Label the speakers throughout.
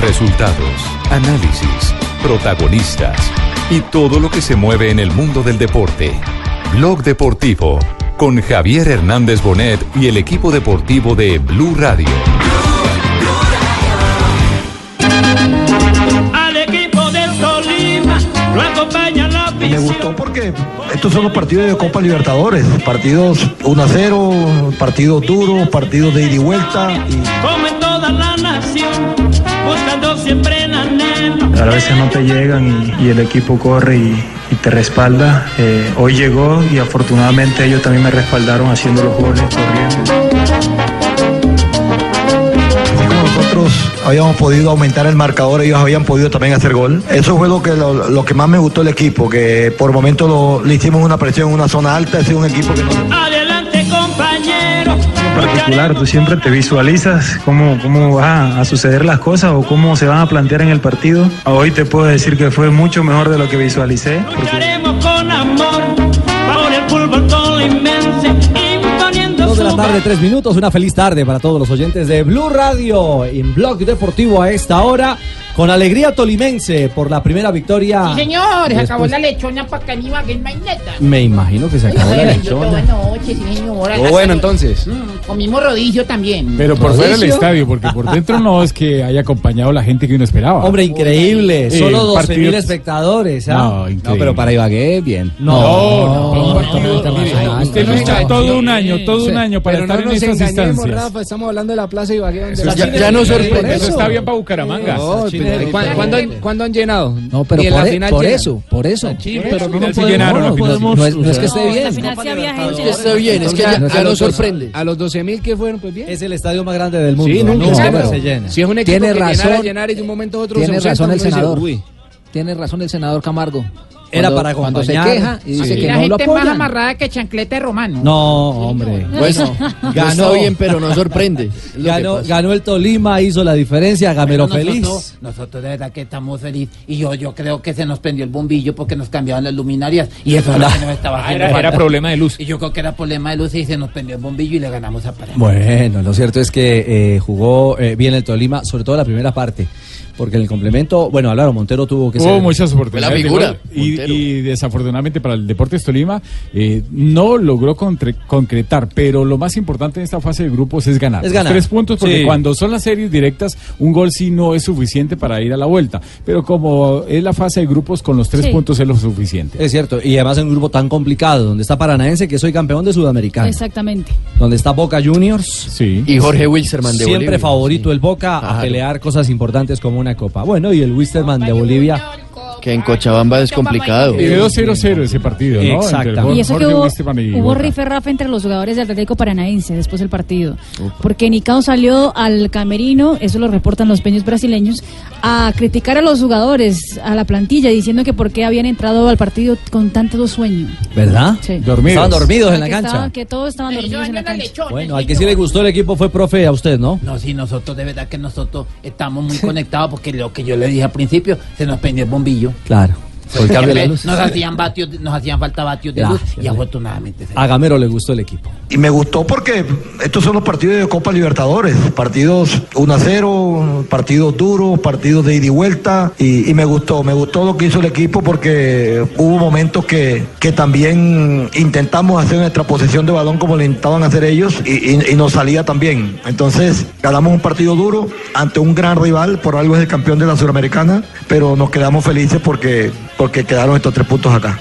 Speaker 1: Resultados, análisis, protagonistas y todo lo que se mueve en el mundo del deporte. Blog Deportivo con Javier Hernández Bonet y el equipo deportivo de Blue Radio.
Speaker 2: Al equipo del Tolima lo acompaña la
Speaker 3: Me gustó porque estos son los partidos de Copa Libertadores, partidos 1 a 0, partidos duros, partidos de ida y vuelta. Y
Speaker 4: A veces no te llegan y, y el equipo corre y, y te respalda. Eh, hoy llegó y afortunadamente ellos también me respaldaron haciendo los goles, corriendo.
Speaker 3: así como nosotros habíamos podido aumentar el marcador, ellos habían podido también hacer gol. Eso fue lo que, lo, lo que más me gustó del equipo, que por momentos lo- le hicimos una presión en una zona alta, ha sido un equipo que no...
Speaker 2: Adelante, compañero.
Speaker 4: En particular, tú siempre te visualizas cómo, cómo van a suceder las cosas o cómo se van a plantear en el partido. Hoy te puedo decir que fue mucho mejor de lo que visualicé. porque-
Speaker 2: Lucharemos con amor por el fútbol tolimense, imponiendo
Speaker 5: Dos de la tarde, tres minutos. Una feliz tarde para todos los oyentes de Blue Radio en Blog Deportivo a esta hora. Con alegría tolimense por la primera victoria.
Speaker 6: Sí, señor, se acabó la lechona para Caniva, que es maineta.
Speaker 5: Me imagino que se acabó la lechona.
Speaker 6: Sí, señor.
Speaker 7: Bueno entonces.
Speaker 6: Mm, comimos rodillo también.
Speaker 8: Pero por fuera del estadio, porque por dentro no es que haya acompañado la gente que uno esperaba.
Speaker 5: Hombre, increíble.
Speaker 8: Sí,
Speaker 5: Solo
Speaker 8: el
Speaker 5: 12
Speaker 8: partido-
Speaker 5: mil espectadores. ¿ah?
Speaker 8: No, increíble.
Speaker 7: No, pero para Ibagué, bien.
Speaker 5: No,
Speaker 8: No, no,
Speaker 5: no,
Speaker 8: partido-
Speaker 5: no,
Speaker 8: mire,
Speaker 5: no,
Speaker 8: usted no está todo un año, todo un año para estar en
Speaker 7: engañemos,
Speaker 8: instancias.
Speaker 7: Rafa, estamos hablando de la Plaza Ibagué. Donde la-
Speaker 8: ya, no
Speaker 7: sorprende.
Speaker 8: Eso está bien para Bucaramanga.
Speaker 7: ¿Cuándo, cuándo han, cuándo han llenado?
Speaker 9: No, pero por,
Speaker 7: la
Speaker 9: e-
Speaker 7: final
Speaker 9: por eso, por eso.
Speaker 8: pero no llenaron. final.
Speaker 9: No es, no es que esté bien.
Speaker 7: Está bien, es que nos
Speaker 9: los-
Speaker 7: sorprende. A los 12 mil que fueron, pues bien.
Speaker 5: Es el estadio más grande del mundo.
Speaker 7: Sí, nunca,
Speaker 5: se llena.
Speaker 7: Si es un equipo
Speaker 9: Tiene
Speaker 7: que llenara,
Speaker 9: razón.
Speaker 7: llenar y de un momento a otro
Speaker 9: Tiene razón el senador. Tiene razón el senador Camargo.
Speaker 5: Era
Speaker 9: Cuando-
Speaker 5: para
Speaker 9: Cuando se queja y dice que
Speaker 6: la
Speaker 9: no lo
Speaker 6: gente más
Speaker 9: apoyan.
Speaker 6: amarrada que chancleta de romano.
Speaker 5: No, hombre.
Speaker 7: Bueno,
Speaker 5: Ganó.
Speaker 7: ganó bien, pero no sorprende. Lo
Speaker 5: Ganó, ganó el Tolima, hizo la diferencia. Gamero
Speaker 6: Nosotros-
Speaker 5: feliz.
Speaker 6: Nosotros de verdad que estamos felices. Y yo, yo creo que se nos prendió el bombillo porque nos cambiaban las luminarias. Y eso es lo que nos estaba haciendo
Speaker 8: Era, era problema de luz.
Speaker 6: Y yo creo que era problema de luz y se nos prendió el bombillo y le ganamos a Paraná.
Speaker 5: Bueno, lo cierto es que eh, jugó eh, bien el Tolima, sobre todo la primera parte. Porque en el complemento, bueno, Álvaro Montero tuvo que
Speaker 8: Hubo
Speaker 5: ser.
Speaker 8: muchas oportunidades.
Speaker 7: La figura,
Speaker 8: de y, desafortunadamente para el Deportes Tolima eh, no logró contre- concretar, pero lo más importante en esta fase de grupos es ganar.
Speaker 5: Es
Speaker 8: Los
Speaker 5: ganar.
Speaker 8: tres puntos, porque
Speaker 5: Sí.
Speaker 8: cuando son las series directas, un gol sí no es suficiente para ir a la vuelta. Pero como es la fase de grupos, con los tres
Speaker 10: Sí.
Speaker 8: puntos es lo suficiente.
Speaker 5: Es cierto, y además en un grupo tan complicado, donde está Paranaense, que soy campeón de Sudamericana.
Speaker 10: Exactamente.
Speaker 5: Donde está Boca Juniors.
Speaker 8: Sí.
Speaker 7: Y Jorge Wilstermann de
Speaker 5: Siempre
Speaker 7: Bolivia.
Speaker 5: favorito el Boca a pelear cosas importantes como una copa. Bueno, y el Wisterman de Bolivia.
Speaker 7: Que en Cochabamba es complicado.
Speaker 8: Quedó 0-0 ese partido, ¿no? Entre
Speaker 10: Y eso que hubo,
Speaker 8: y
Speaker 10: hubo
Speaker 8: Boca.
Speaker 10: rife rafa entre los jugadores del Atlético Paranaense después del partido. Porque Nicao salió al camerino, eso lo reportan los peños brasileños, a criticar a los jugadores, a la plantilla, diciendo que por qué habían entrado al partido con tanto sueño.
Speaker 5: ¿Verdad?
Speaker 10: Sí.
Speaker 8: Dormidos.
Speaker 5: Estaban dormidos en la cancha.
Speaker 10: estaban- que todos estaban dormidos en la cancha.
Speaker 5: Bueno, al que sí le gustó el equipo fue profe a usted, ¿no?
Speaker 6: No, sí, nosotros de verdad que nosotros estamos muy conectados porque lo que yo le dije al principio, se nos prendió el bombillo.
Speaker 5: Claro. Por el cambio de la luz.
Speaker 6: Nos hacían vatios, nos hacían falta vatios de luz y afortunadamente
Speaker 5: A Gamero le gustó el equipo.
Speaker 3: Y me gustó porque estos son los partidos de Copa Libertadores, partidos 1 a 0, partidos duros, partidos de ida y vuelta, y, y me gustó, me gustó lo que hizo el equipo porque hubo momentos que, que también intentamos hacer nuestra posesión de balón como le intentaban hacer ellos y, y- y nos salía también. Entonces ganamos un partido duro ante un gran rival, por algo es el campeón de la Suramericana, pero nos quedamos felices porque, porque quedaron estos tres puntos acá.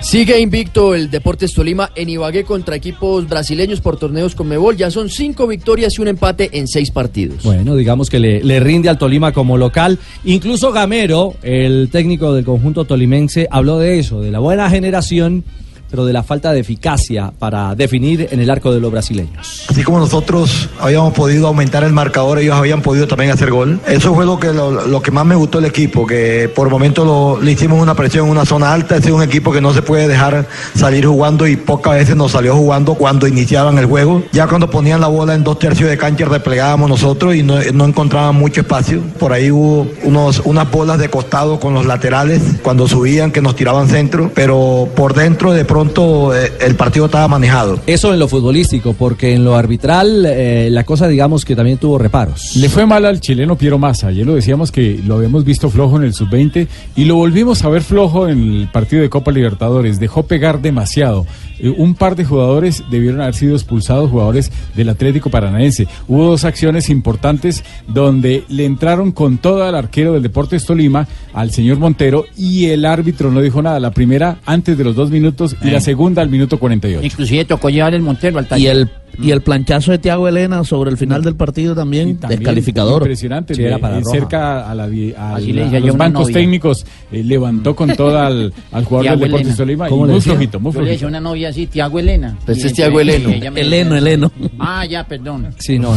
Speaker 7: Sigue invicto el Deportes Tolima en Ibagué contra equipos brasileños por torneos con Mebol. Ya son cinco victorias y un empate en seis partidos.
Speaker 5: Bueno, digamos que le, le rinde al Tolima como local. Incluso Gamero, el técnico del conjunto tolimense, habló de eso, de la buena generación, pero de la falta de eficacia para definir en el arco de los brasileños.
Speaker 3: Así como nosotros habíamos podido aumentar el marcador, ellos habían podido también hacer gol. Eso fue lo que, lo, que más me gustó del equipo, que por momentos lo- le hicimos una presión en una zona alta. Ese es un equipo que no se puede dejar salir jugando y pocas veces nos salió jugando cuando iniciaban el juego. Ya cuando ponían la bola en dos tercios de cancha replegábamos nosotros y no, no encontrábamos mucho espacio. Por ahí hubo unos, unas bolas de costado con los laterales cuando subían que nos tiraban centro, pero por dentro de pronto pronto eh, el partido estaba manejado.
Speaker 5: Eso en lo futbolístico, porque en lo arbitral eh, la cosa digamos que también tuvo reparos.
Speaker 8: Le fue mal al chileno Piero Massa. Ayer lo decíamos que lo habíamos visto flojo en el sub-20 y lo volvimos a ver flojo en el partido de Copa Libertadores. Dejó pegar demasiado. Eh, un par de jugadores debieron haber sido expulsados, jugadores del Atlético Paranaense. Hubo dos acciones importantes donde le entraron con todo al arquero del Deportes Tolima, al señor Montero, y el árbitro no dijo nada. La primera antes de los dos minutos y la segunda al minuto 48.
Speaker 11: Inclusive tocó llevar el Montero al
Speaker 12: Y
Speaker 11: taller.
Speaker 12: el, y el planchazo de Tiago Elena sobre el final del partido también,
Speaker 8: También
Speaker 12: descalificador.
Speaker 8: Impresionante.
Speaker 12: Sí,
Speaker 8: le-
Speaker 12: era para
Speaker 8: eh,
Speaker 12: roja.
Speaker 8: cerca a, la, a
Speaker 11: Así
Speaker 8: la-
Speaker 11: le
Speaker 8: a los bancos
Speaker 11: novia.
Speaker 8: técnicos, eh, levantó con toda al, al jugador
Speaker 11: Tiago
Speaker 8: del Deportes y
Speaker 11: ¿Cómo le
Speaker 8: muy flojito, muy
Speaker 11: Yo le decía
Speaker 8: flojito.
Speaker 11: una novia así, Tiago Elena.
Speaker 12: Pues
Speaker 11: Y
Speaker 12: es Tiago Eleno. Eleno, Eleno.
Speaker 11: Ah, ya, perdón.
Speaker 5: Sí, no.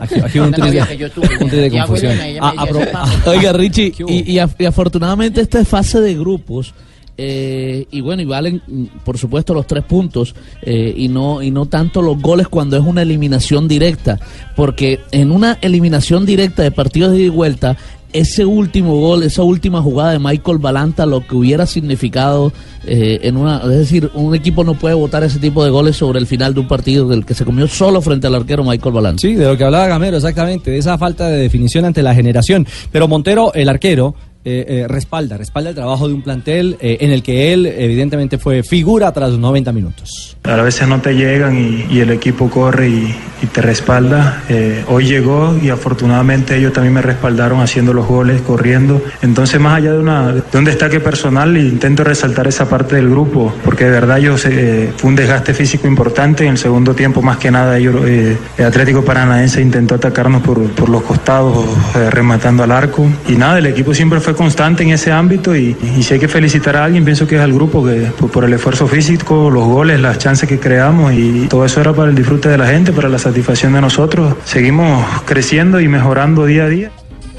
Speaker 5: Aquí, aquí un tris
Speaker 11: novia
Speaker 5: de, de confusión. Ah, ah,
Speaker 12: Oiga, Richie, y, y y afortunadamente esta es fase de grupos. Eh, y bueno, y valen por supuesto los tres puntos eh, y no y no tanto los goles cuando es una eliminación directa, porque en una eliminación directa de partidos de ida y vuelta ese último gol, esa última jugada de Michael Balanta, lo que hubiera significado eh, en una, es decir, un equipo no puede votar ese tipo de goles sobre el final de un partido del que se comió solo frente al arquero Michael Balanta.
Speaker 5: Sí, de lo que hablaba Gamero, exactamente, de esa falta de definición ante la generación. Pero Montero, el arquero, eh, eh, respalda, respalda el trabajo de un plantel eh, en el que él evidentemente fue figura tras los 90 minutos.
Speaker 4: A veces no te llegan y, el equipo corre y, te respalda. Hoy llegó y afortunadamente ellos también me respaldaron haciendo los goles, corriendo. Entonces, más allá de, una, de un destaque personal, intento resaltar esa parte del grupo, porque de verdad ellos, fue un desgaste físico importante. En el segundo tiempo, más que nada, ellos, el Atlético Paranaense intentó atacarnos por, por los costados, rematando al arco. Y nada, el equipo siempre fue constante en ese ámbito y, y si hay que felicitar a alguien, pienso que es al grupo que por, por el esfuerzo físico, los goles, las chances que creamos y todo eso era para el disfrute de la gente, para la satisfacción de nosotros. Seguimos creciendo y mejorando día a día.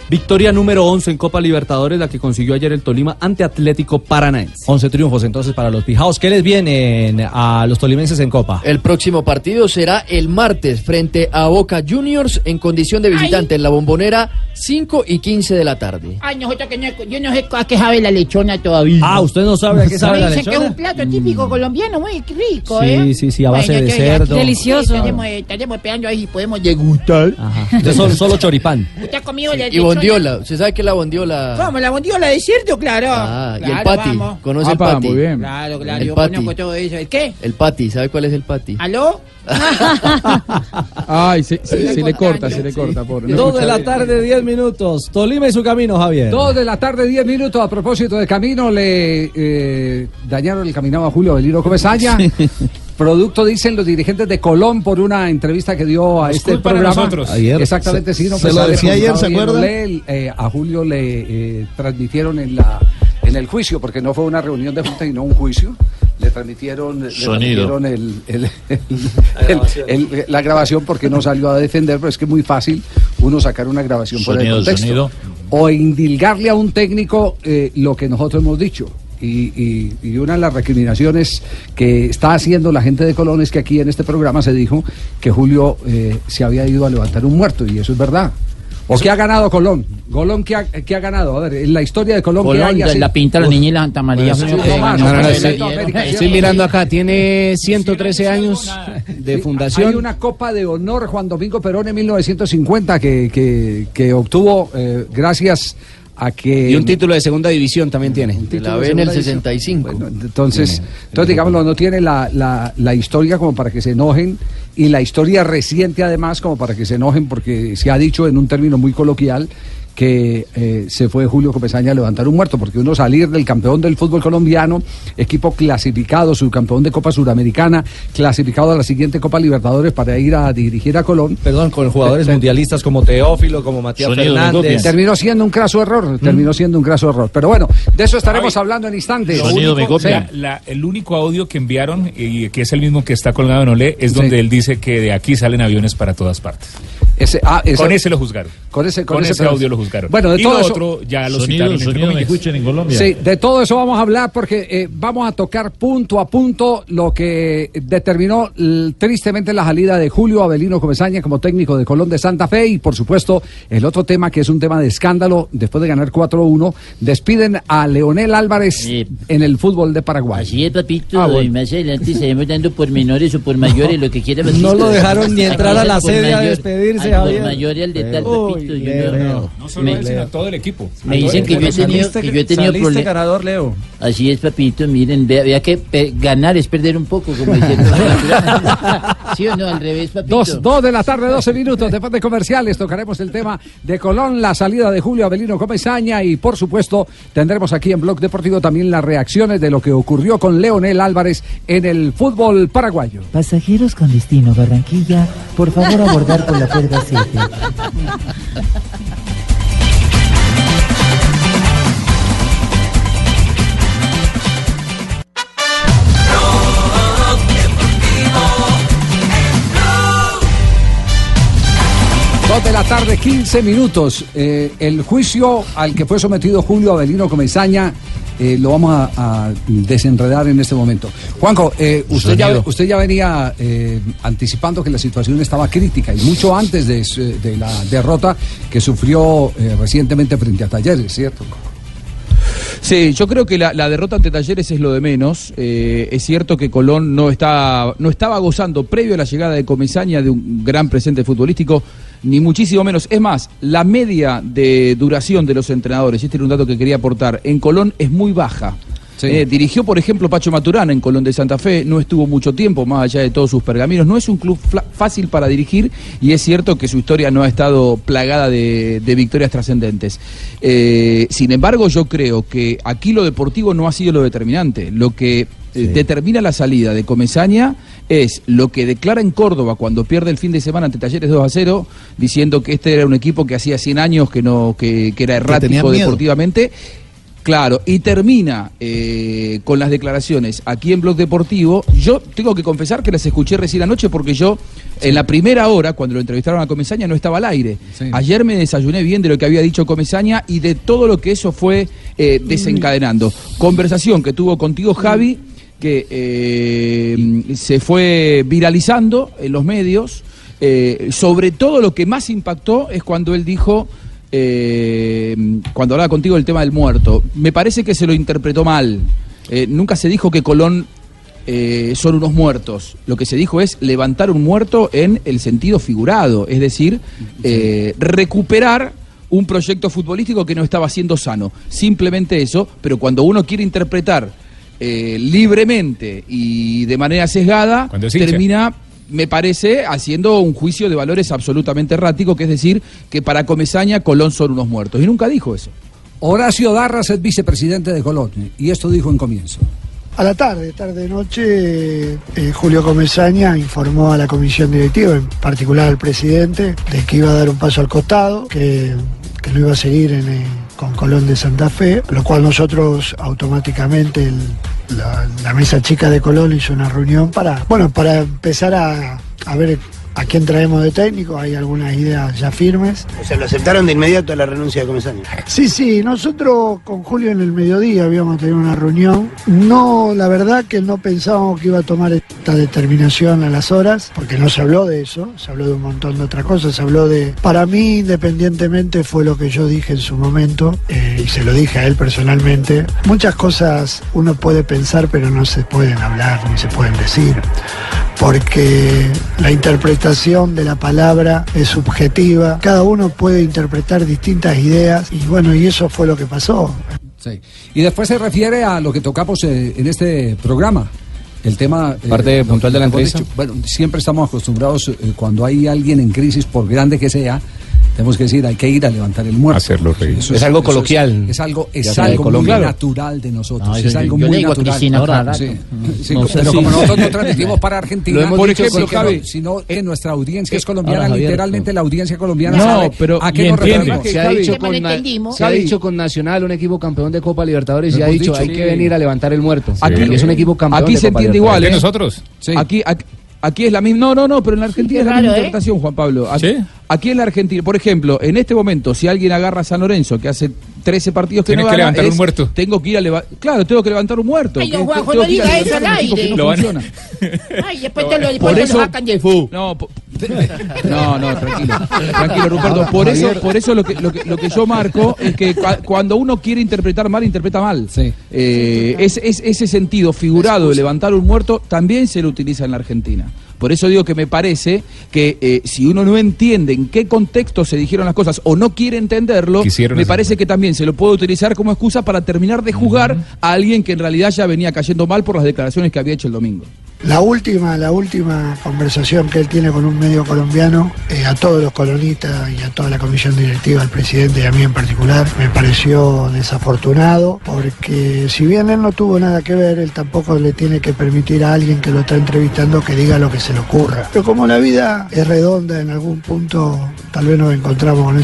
Speaker 13: Victoria número 11 en Copa Libertadores, la que consiguió ayer el Tolima ante Atlético Paranaense.
Speaker 5: 11 triunfos entonces para los Pijaos. ¿Qué les vienen a los tolimenses en Copa?
Speaker 7: El próximo partido será el martes frente a Boca Juniors en condición de visitante en la bombonera 5 y 15 de la tarde.
Speaker 11: Ay, nosotros que no, yo no sé a qué sabe la lechona todavía.
Speaker 5: Ah, ¿usted no sabe a qué sabe la
Speaker 11: dicen que es
Speaker 5: lechona?
Speaker 11: un plato típico colombiano muy rico,
Speaker 5: Sí,
Speaker 11: ¿eh?
Speaker 5: sí, sí, a base de cerdo.
Speaker 10: Delicioso.
Speaker 11: Estaremos, estaremos esperando ahí si podemos degustar.
Speaker 5: De solo, solo choripán.
Speaker 11: ¿Usted ha comido la
Speaker 7: Y
Speaker 11: lechona?
Speaker 7: Bondiola, ¿usted sabe qué es la bondiola?
Speaker 11: ¿Cómo? ¿La bondiola de cerdo? Claro.
Speaker 7: Ah, y el pati,
Speaker 11: vamos.
Speaker 7: ¿conoce el pati?
Speaker 8: muy bien.
Speaker 11: Claro, claro,
Speaker 7: El
Speaker 11: yo
Speaker 7: pati.
Speaker 11: conozco todo eso. ¿El qué?
Speaker 7: El pati, ¿sabe cuál es el pati?
Speaker 11: ¿Aló?
Speaker 9: Ay, sí, sí,
Speaker 11: Está
Speaker 9: sí le corta, sí le
Speaker 11: sí.
Speaker 9: corta. Pobre. No
Speaker 5: Dos de la
Speaker 9: bien.
Speaker 5: tarde, 10 minutos. Tolima y su camino, Javier.
Speaker 14: Dos de la tarde, 10 minutos. A propósito de camino, le eh, dañaron el camino a Julio Beliro Comesaña. Producto, dicen los dirigentes de Colón por una entrevista que dio a
Speaker 15: Nos
Speaker 14: este programa.
Speaker 15: nosotros.
Speaker 3: Ayer.
Speaker 14: Exactamente,
Speaker 3: Se-
Speaker 14: sí. No,
Speaker 3: se
Speaker 14: pues
Speaker 3: lo decía ayer, ¿se acuerda?
Speaker 14: Eh, a Julio le eh, transmitieron en la en el juicio, porque no fue una reunión de junta, sino un juicio. Le transmitieron, le
Speaker 15: Sonido.
Speaker 14: transmitieron el- el- el- el- el- la grabación porque no salió a defender, pero es que es muy fácil uno sacar una grabación por el
Speaker 15: Sonido,
Speaker 14: contexto
Speaker 15: sonido.
Speaker 14: o indilgarle a un técnico eh, lo que nosotros hemos dicho. Y, y- y una de las recriminaciones que está haciendo la gente de Colón es que aquí en este programa se dijo que Julio eh, se había ido a levantar un muerto, y eso es verdad. ¿O qué ha ganado Colón? ¿Colón qué ha, qué ha ganado? A ver, en la historia de Colón, ¿qué
Speaker 11: Colón,
Speaker 14: hay así?
Speaker 11: la pinta la niña y la Santa María.
Speaker 14: Pues, sí, no más, no, no, sí.
Speaker 9: Estoy mirando acá, tiene 113 años de
Speaker 14: Sí,
Speaker 9: fundación.
Speaker 14: Hay una Copa de Honor Juan Domingo Perón en 1950 que, que, que obtuvo eh, gracias a que...
Speaker 9: Y un título de segunda división también tiene.
Speaker 14: título
Speaker 7: La ve en el
Speaker 14: segunda división.
Speaker 7: 65.
Speaker 14: Bueno, entonces, entonces digámoslo, no tiene la, la, la historia como para que se enojen y la historia reciente además como para que se enojen porque se ha dicho en un término muy coloquial que eh, se fue Julio Comesaña a levantar un muerto, porque uno salir del campeón del fútbol colombiano, equipo clasificado, subcampeón de Copa Suramericana, clasificado a la siguiente Copa Libertadores para ir a dirigir a Colón.
Speaker 5: Perdón, con jugadores mundialistas como Teófilo, como Matías
Speaker 15: Sonido,
Speaker 5: Fernández.
Speaker 14: Terminó siendo un craso error, terminó siendo un craso error. Pero bueno, de eso estaremos hablando en instantes.
Speaker 15: La- el único audio que enviaron, y que es el mismo que está colgado en Olé, es
Speaker 14: Sí.
Speaker 15: donde él dice que de aquí salen aviones para todas partes.
Speaker 14: Ese, ah, ese-
Speaker 8: Con ese lo juzgaron.
Speaker 14: Con ese,
Speaker 8: Con ese
Speaker 14: pedazo.
Speaker 8: audio lo juzgaron.
Speaker 14: Bueno, de
Speaker 8: Y
Speaker 14: todo
Speaker 8: lo
Speaker 14: eso.
Speaker 8: otro ya lo
Speaker 16: Sonido,
Speaker 8: citaron, entre
Speaker 16: sonido, me
Speaker 8: comillas.
Speaker 16: escuchan en Colombia.
Speaker 14: Sí, de todo eso vamos a hablar porque eh, vamos a tocar punto a punto lo que determinó tristemente la salida de Julio Avelino Comesaña como técnico de Colón de Santa Fe y por supuesto el otro tema que es un tema de escándalo después de ganar 4-1 despiden a Leonel Álvarez en el fútbol de Paraguay.
Speaker 6: Así es, papito,
Speaker 14: Ah, bueno.
Speaker 6: y más adelante seguimos dando por menores o por mayores, lo que quiera.
Speaker 5: No lo dejaron ni entrar a la sede a
Speaker 6: mayor-
Speaker 5: despedirse,
Speaker 6: al
Speaker 5: Javier.
Speaker 6: Por mayor y al de tal,
Speaker 5: Uy,
Speaker 6: papito. yo
Speaker 5: Leo.
Speaker 6: no-
Speaker 8: No solo
Speaker 6: me-
Speaker 8: él, sino a todo el equipo.
Speaker 6: Me dicen que yo he tenido, que yo he tenido problemas.
Speaker 5: ganador, Leo.
Speaker 6: Así es, papito, miren, vea, vea que pe- ganar es perder un poco, como diciendo. ¿Sí o no? Al revés, papito.
Speaker 14: Dos, dos de la tarde, 12 minutos. Después de comerciales tocaremos el tema de Colón, la salida de Julio Avelino Comesaña y por supuesto tendremos aquí en Blog Deportivo también las reacciones de lo que ocurrió con Leonel Álvarez en el fútbol paraguayo.
Speaker 17: Pasajeros con destino Barranquilla, por favor abordar por la puerta 7.
Speaker 14: Dos de la tarde, 15 minutos. Eh, el juicio al que fue sometido Julio Avelino Comesaña eh, lo vamos a, a desenredar en este momento. Juanjo, eh, usted, ya,
Speaker 16: Sonido.
Speaker 14: usted ya venía eh, anticipando que la situación estaba crítica y mucho antes de, la derrota que sufrió recientemente frente a Talleres, ¿cierto?
Speaker 18: Sí, yo creo que la, la derrota ante Talleres es lo de menos. Eh, es cierto que Colón no, está, no estaba gozando, previo a la llegada de Comesaña, de un gran presente futbolístico, ni muchísimo menos. Es más, la media de duración de los entrenadores, y este era un dato que quería aportar, en Colón es muy baja. Eh, dirigió, por ejemplo, Pacho Maturana en Colón de Santa Fe, no estuvo mucho tiempo, más allá de todos sus pergaminos. No es un club fácil para dirigir y es cierto que su historia no ha estado plagada de, de victorias trascendentes. Eh, sin embargo, yo creo que aquí lo deportivo no ha sido lo determinante. Lo que determina la salida de Comesaña es lo que declara en Córdoba cuando pierde el fin de semana ante Talleres 2 a 0, diciendo que este era un equipo que hacía 100 años que, no, que, que era errático deportivamente. Claro, y termina eh, con las declaraciones aquí en Blog Deportivo. Yo tengo que confesar que las escuché recién anoche porque yo en la primera hora, cuando lo entrevistaron a Comesaña, no estaba al aire. Ayer me desayuné bien de lo que había dicho Comesaña y de todo lo que eso fue eh, desencadenando. Conversación que tuvo contigo, Javi, que eh, se fue viralizando en los medios. Eh, sobre todo lo que más impactó es cuando él dijo eh, cuando hablaba contigo del tema del muerto. Me parece que se lo interpretó mal. Nunca se dijo que Colón son unos muertos. Lo que se dijo es levantar un muerto en el sentido figurado, es decir, recuperar un proyecto futbolístico que no estaba siendo sano. Simplemente eso, pero cuando uno quiere interpretar eh, libremente y de manera sesgada, termina me parece haciendo un juicio de valores absolutamente errático, que es decir, que para Comesaña Colón son unos muertos. Y nunca dijo eso.
Speaker 14: Horacio Darras es vicepresidente de Colón y esto dijo en comienzo.
Speaker 19: A la tarde, tarde noche, eh, Julio Comesaña informó a la comisión directiva, en particular al presidente, de que iba a dar un paso al costado, que, que no iba a seguir en, eh, con Colón de Santa Fe, lo cual nosotros automáticamente, el- la, la mesa chica de Colón hizo una reunión para, bueno, para empezar a, a ver a quién traemos de técnico, hay algunas ideas ya firmes.
Speaker 20: O sea, lo aceptaron de inmediato a la renuncia de Comesaña.
Speaker 19: Sí, sí, nosotros con Julio en el mediodía habíamos tenido una reunión. No, la verdad que no pensábamos que iba a tomar esta determinación a las horas, porque no se habló de eso, se habló de un montón de otras cosas, se habló de... Para mí, independientemente, fue lo que yo dije en su momento, eh, y se lo dije a él personalmente. Muchas cosas uno puede pensar, pero no se pueden hablar ni se pueden decir, porque la interpretación de la palabra es subjetiva, cada uno puede interpretar distintas ideas, y bueno, y eso fue lo que pasó.
Speaker 14: Sí. Y después se refiere a lo que tocamos eh, en este programa. El tema. eh,
Speaker 21: Parte puntual de la entrevista.
Speaker 14: dicho. Bueno, siempre estamos acostumbrados, eh, cuando hay alguien en crisis, por grande que sea, tenemos que decir, hay que ir a levantar el muerto.
Speaker 16: Hacerlo reír.
Speaker 14: Eso
Speaker 16: Es algo
Speaker 14: eso
Speaker 16: coloquial.
Speaker 14: Es, algo, es algo muy natural de nosotros.
Speaker 6: No,
Speaker 14: es
Speaker 6: yo-
Speaker 14: algo
Speaker 6: yo
Speaker 14: muy natural.
Speaker 6: Cristina
Speaker 14: Ahora, sí. Sí,
Speaker 6: No
Speaker 14: pero como nosotros no transmitimos para Argentina, por
Speaker 18: dicho
Speaker 14: ejemplo,
Speaker 18: Javi.
Speaker 14: sino que nuestra audiencia es colombiana,
Speaker 21: Ahora, Javier,
Speaker 14: literalmente la audiencia colombiana
Speaker 18: No,
Speaker 14: sabe
Speaker 18: pero-
Speaker 14: a qué nos referimos.
Speaker 9: Se ha, dicho
Speaker 6: ¿qué
Speaker 9: con, se ha dicho con Nacional, un equipo campeón de Copa Libertadores, y ha dicho hay que venir a levantar el muerto.
Speaker 18: Aquí-
Speaker 9: es un equipo campeón
Speaker 18: Aquí
Speaker 9: de
Speaker 18: se entiende igual,
Speaker 8: ¿De
Speaker 18: ¿eh?
Speaker 8: nosotros?
Speaker 18: Aquí, aquí, aquí es la misma. No, no, no, pero en la Argentina es la
Speaker 6: raro,
Speaker 18: misma
Speaker 6: ¿eh?
Speaker 18: interpretación, Juan Pablo. Aquí,
Speaker 8: ¿Sí?
Speaker 18: Aquí en la Argentina, por ejemplo, en este momento, si alguien agarra a San Lorenzo, que hace 13 partidos que
Speaker 8: Tiene
Speaker 18: no
Speaker 8: que
Speaker 18: gana,
Speaker 8: levantar un muerto.
Speaker 18: Tengo que ir a levantar. Claro, tengo que levantar un muerto.
Speaker 22: Ay,
Speaker 18: que-
Speaker 22: no, Juanjo, no
Speaker 18: que
Speaker 22: diga eso
Speaker 18: levantar
Speaker 22: al
Speaker 18: que
Speaker 22: aire.
Speaker 18: no
Speaker 8: Lo van a-
Speaker 18: funciona.
Speaker 22: Ay, después te lo, después
Speaker 18: Por eso-
Speaker 22: sacan del fu.
Speaker 18: No, no, no, tranquilo. Tranquilo, Ruperto. Por eso, por eso lo que, lo que, lo que yo marco es que cua- cuando uno quiere interpretar mal, interpreta mal. Eh, es, es- ese sentido figurado de levantar un muerto también se lo utiliza en la Argentina. Por eso digo que me parece que eh, si uno no entiende en qué contexto se dijeron las cosas o no quiere entenderlo,
Speaker 8: Quisieron
Speaker 18: me parece que también se lo puede utilizar como excusa para terminar de juzgar a alguien que en realidad ya venía cayendo mal por las declaraciones que había hecho el domingo.
Speaker 19: La última, la última conversación que él tiene con un medio colombiano, eh, a todos los colonistas y a toda la comisión directiva, al presidente y a mí en particular, me pareció desafortunado, porque si bien él no tuvo nada que ver, él tampoco le tiene que permitir a alguien que lo está entrevistando que diga lo que se le ocurra. Pero como la vida es redonda en algún punto, tal vez nos encontramos con,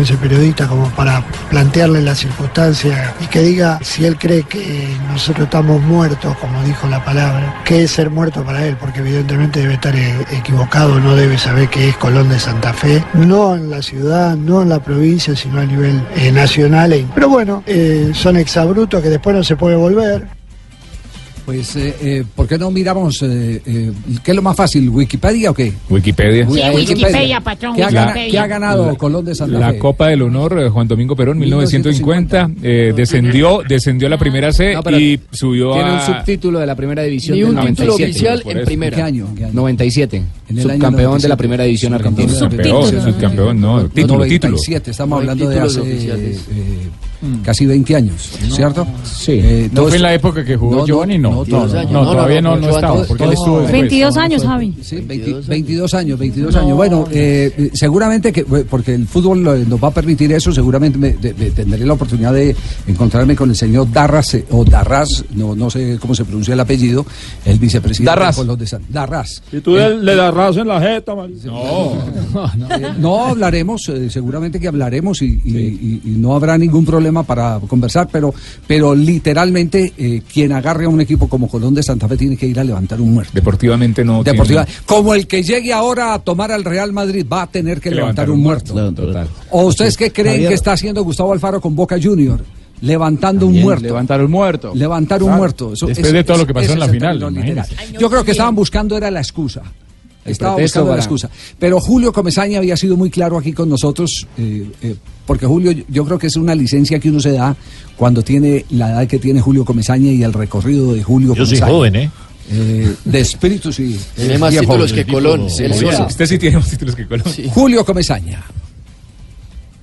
Speaker 19: ese periodista como para plantearle las circunstancias y que diga si él cree que nosotros estamos muertos, como dijo la palabra, que es ser muerto para él, porque evidentemente debe estar eh, equivocado, no debe saber que es Colón de Santa Fe, no en la ciudad, no en la provincia, sino a nivel eh, nacional. e- Pero bueno, eh, son exabrutos que después no se puede volver.
Speaker 14: Pues, eh, eh, ¿por qué no miramos eh, eh, qué es lo más fácil, Wikipedia o qué?
Speaker 8: Wikipedia.
Speaker 14: Sí,
Speaker 22: Wikipedia, patrón,
Speaker 14: ¿Qué ha,
Speaker 22: Wikipedia.
Speaker 14: qué ha ganado
Speaker 8: La-
Speaker 14: Colón de Santa
Speaker 8: La
Speaker 14: Fe?
Speaker 8: Copa del Honor, eh, Juan Domingo Perón, 1950, eh, descendió, descendió a la primera C
Speaker 9: No,
Speaker 8: y subió
Speaker 9: Tiene
Speaker 8: a...
Speaker 9: un subtítulo de la primera división del
Speaker 7: un título
Speaker 9: 97.
Speaker 7: oficial en
Speaker 8: eso.
Speaker 7: primera.
Speaker 14: ¿Qué año? ¿Qué año?
Speaker 9: 97.
Speaker 14: En el año
Speaker 9: Subcampeón de
Speaker 14: 97.
Speaker 9: la primera división argentina.
Speaker 8: Subcampeón, subcampeón, no, título, título.
Speaker 14: 97, estamos hablando de hace eh, casi 20 años, ¿cierto?
Speaker 8: Sí.
Speaker 14: Eh,
Speaker 8: ¿No fue en la época que jugó
Speaker 14: No, no,
Speaker 8: Giovanni? No,
Speaker 14: no,
Speaker 8: no, no, no,
Speaker 14: No, no,
Speaker 8: todavía no,
Speaker 14: no,
Speaker 8: no estaba, porque él estuvo después.
Speaker 10: 22 años, Javi.
Speaker 14: Sí, 20 22 años, 22 años. Bueno, eh, eh, seguramente que, eh, porque el fútbol eh, nos va a permitir eso, seguramente me- de- de- tendré la oportunidad de encontrarme con el señor Darras, eh, o Darras, no, no sé cómo se pronuncia el apellido, el vicepresidente
Speaker 18: Darras.
Speaker 14: de Colón de San Darras.
Speaker 16: Y tú le, le das raso en la jeta, María.
Speaker 14: Eh, no hablaremos, eh, seguramente que hablaremos y, y- y- y no habrá ningún problema para conversar, pero, pero literalmente eh, quien agarre a un equipo como Colón de Santa Fe tiene que ir a levantar un muerto.
Speaker 8: Deportivamente no. tiene-
Speaker 14: Deportiva. Como el que llegue ahora a tomar al Real Madrid va a tener que levantar un muerto.
Speaker 8: Total.
Speaker 14: ¿O ustedes qué creen
Speaker 18: Javier.
Speaker 14: que está haciendo Gustavo Alfaro con Boca Junior? Levantando un muerto.
Speaker 18: levantar un muerto.
Speaker 14: Levantar un
Speaker 18: Claro.
Speaker 14: muerto. Eso-
Speaker 8: Después de todo lo que pasó en la final.
Speaker 14: Yo creo que estaban buscando era la excusa. Estaba buscando la excusa. Pero Julio Comesaña había sido muy claro aquí con nosotros, eh, eh, porque Julio, yo- yo creo que es una licencia que uno se da cuando tiene la edad que tiene Julio Comesaña y el recorrido de Julio
Speaker 23: Yo soy
Speaker 14: Comesaña.
Speaker 23: joven, ¿eh?
Speaker 14: Eh, de espíritu sí.
Speaker 7: Tiene más títulos que Colón.
Speaker 14: Sí, sí.
Speaker 8: Usted tiene más títulos que Colón.
Speaker 14: Julio Comesaña.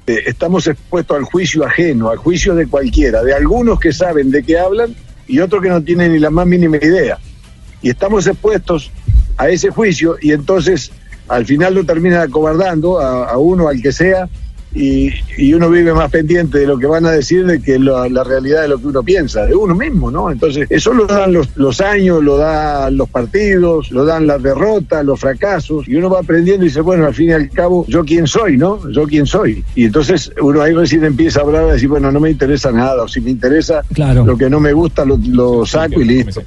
Speaker 24: Eh, estamos expuestos al juicio ajeno, al juicio de cualquiera, de algunos que saben de qué hablan y otros que no tienen ni la más mínima idea. Y estamos expuestos a ese juicio y entonces al final lo termina acobardando a, a uno, al que sea, y, y uno vive más pendiente de lo que van a decir de que la, la realidad de lo que uno piensa, de uno mismo, ¿no? Entonces, eso lo dan los, los años, lo dan los partidos, lo dan las derrotas, los fracasos, y uno va aprendiendo y dice, bueno, al fin y al cabo, ¿yo quién soy, no? ¿Yo quién soy? Y entonces uno ahí recién empieza a hablar y decir, bueno, no me interesa nada, o si me interesa
Speaker 5: Claro.
Speaker 24: lo que no me gusta, lo, lo saco y listo.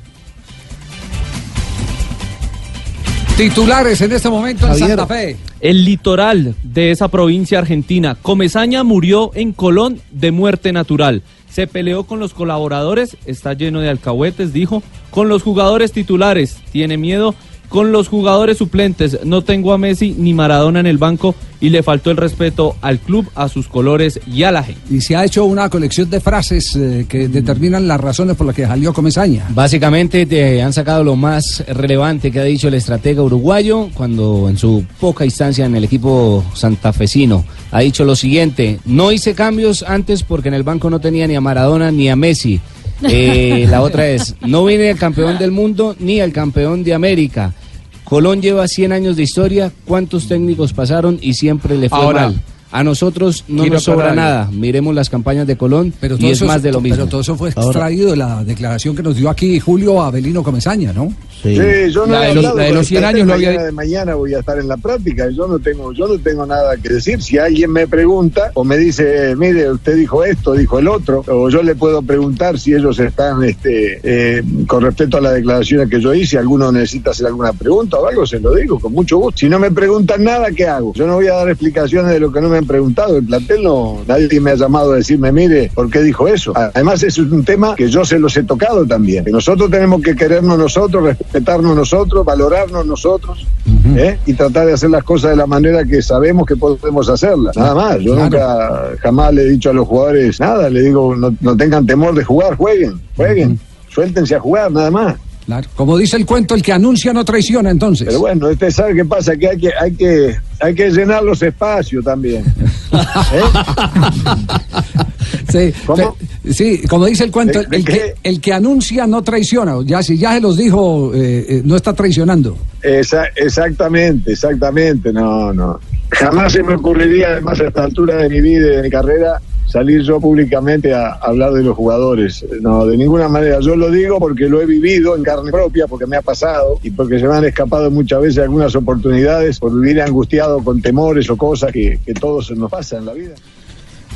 Speaker 14: Titulares en este momento en. Santa Fe.
Speaker 21: El litoral de esa provincia argentina. Comezaña murió en Colón de muerte natural. Se peleó con los colaboradores, está lleno de alcahuetes, dijo. Con los jugadores titulares, tiene miedo. Con los jugadores suplentes, no tengo a Messi ni Maradona en el banco y le faltó el respeto al club, a sus colores y a la gente.
Speaker 14: Y se ha hecho una colección de frases eh, que determinan las razones por las que salió Comesaña.
Speaker 9: Básicamente te han sacado lo más relevante que ha dicho el estratega uruguayo cuando en su poca instancia en el equipo santafesino ha dicho lo siguiente, no hice cambios antes porque en el banco no tenía ni a Maradona ni a Messi. Eh, la otra es, no vine al campeón del mundo ni al campeón de América. Colón lleva 100 años de historia, ¿cuántos técnicos pasaron y siempre le fue
Speaker 18: Ahora,
Speaker 9: mal? A nosotros no
Speaker 14: Quiero
Speaker 9: nos sobra nada. Miremos las campañas de Colón
Speaker 14: Pero
Speaker 9: y
Speaker 14: todo
Speaker 9: es
Speaker 14: eso
Speaker 9: más de lo mismo.
Speaker 14: Pero todo eso fue extraído de la declaración que nos dio aquí Julio Avelino Comesaña, ¿no?
Speaker 24: Sí, yo no
Speaker 14: La
Speaker 24: he
Speaker 14: de los-
Speaker 24: hablado
Speaker 14: la de los
Speaker 24: el
Speaker 14: 100
Speaker 24: plantel,
Speaker 14: años lo había-
Speaker 24: mañana de mañana voy a estar en la práctica, yo no tengo yo no tengo nada que decir. Si alguien me pregunta o me dice, mire, usted dijo esto, dijo el otro, o yo le puedo preguntar si ellos están este eh, con respecto a las declaraciones que yo hice, alguno necesita hacer alguna pregunta o algo, se lo digo con mucho gusto. Si no me preguntan nada, ¿qué hago? Yo no voy a dar explicaciones de lo que no me han preguntado. El plantel no, nadie me ha llamado a decirme, mire, ¿por qué dijo eso? Además, es un tema que yo se los he tocado también. Que nosotros tenemos que querernos nosotros, respetarnos nosotros, valorarnos nosotros, ¿eh? y tratar de hacer las cosas de la manera que sabemos que podemos hacerlas. Nada más. Yo nunca, jamás le he dicho a los jugadores nada. Le digo, no, no tengan temor de jugar, jueguen, jueguen, suéltense a jugar, nada más.
Speaker 14: Claro. Como dice el cuento, el que anuncia no traiciona, entonces.
Speaker 24: Pero bueno, usted sabe qué pasa, que hay que, hay que, hay que llenar los espacios también.
Speaker 14: Sí, pe- sí, como dice el cuento,
Speaker 24: ¿De- de
Speaker 14: el, que, el que anuncia no traiciona. Ya si ya se los dijo, eh, eh, no está traicionando.
Speaker 24: Esa- exactamente, exactamente, no, no. Jamás se me ocurriría, además a esta altura de mi vida y de mi carrera, salir yo públicamente a, hablar de los jugadores. No, de ninguna manera. Yo lo digo porque lo he vivido en carne propia, porque me ha pasado y porque se me han escapado muchas veces algunas oportunidades por vivir angustiado con temores o cosas que, que todos nos pasa en la vida.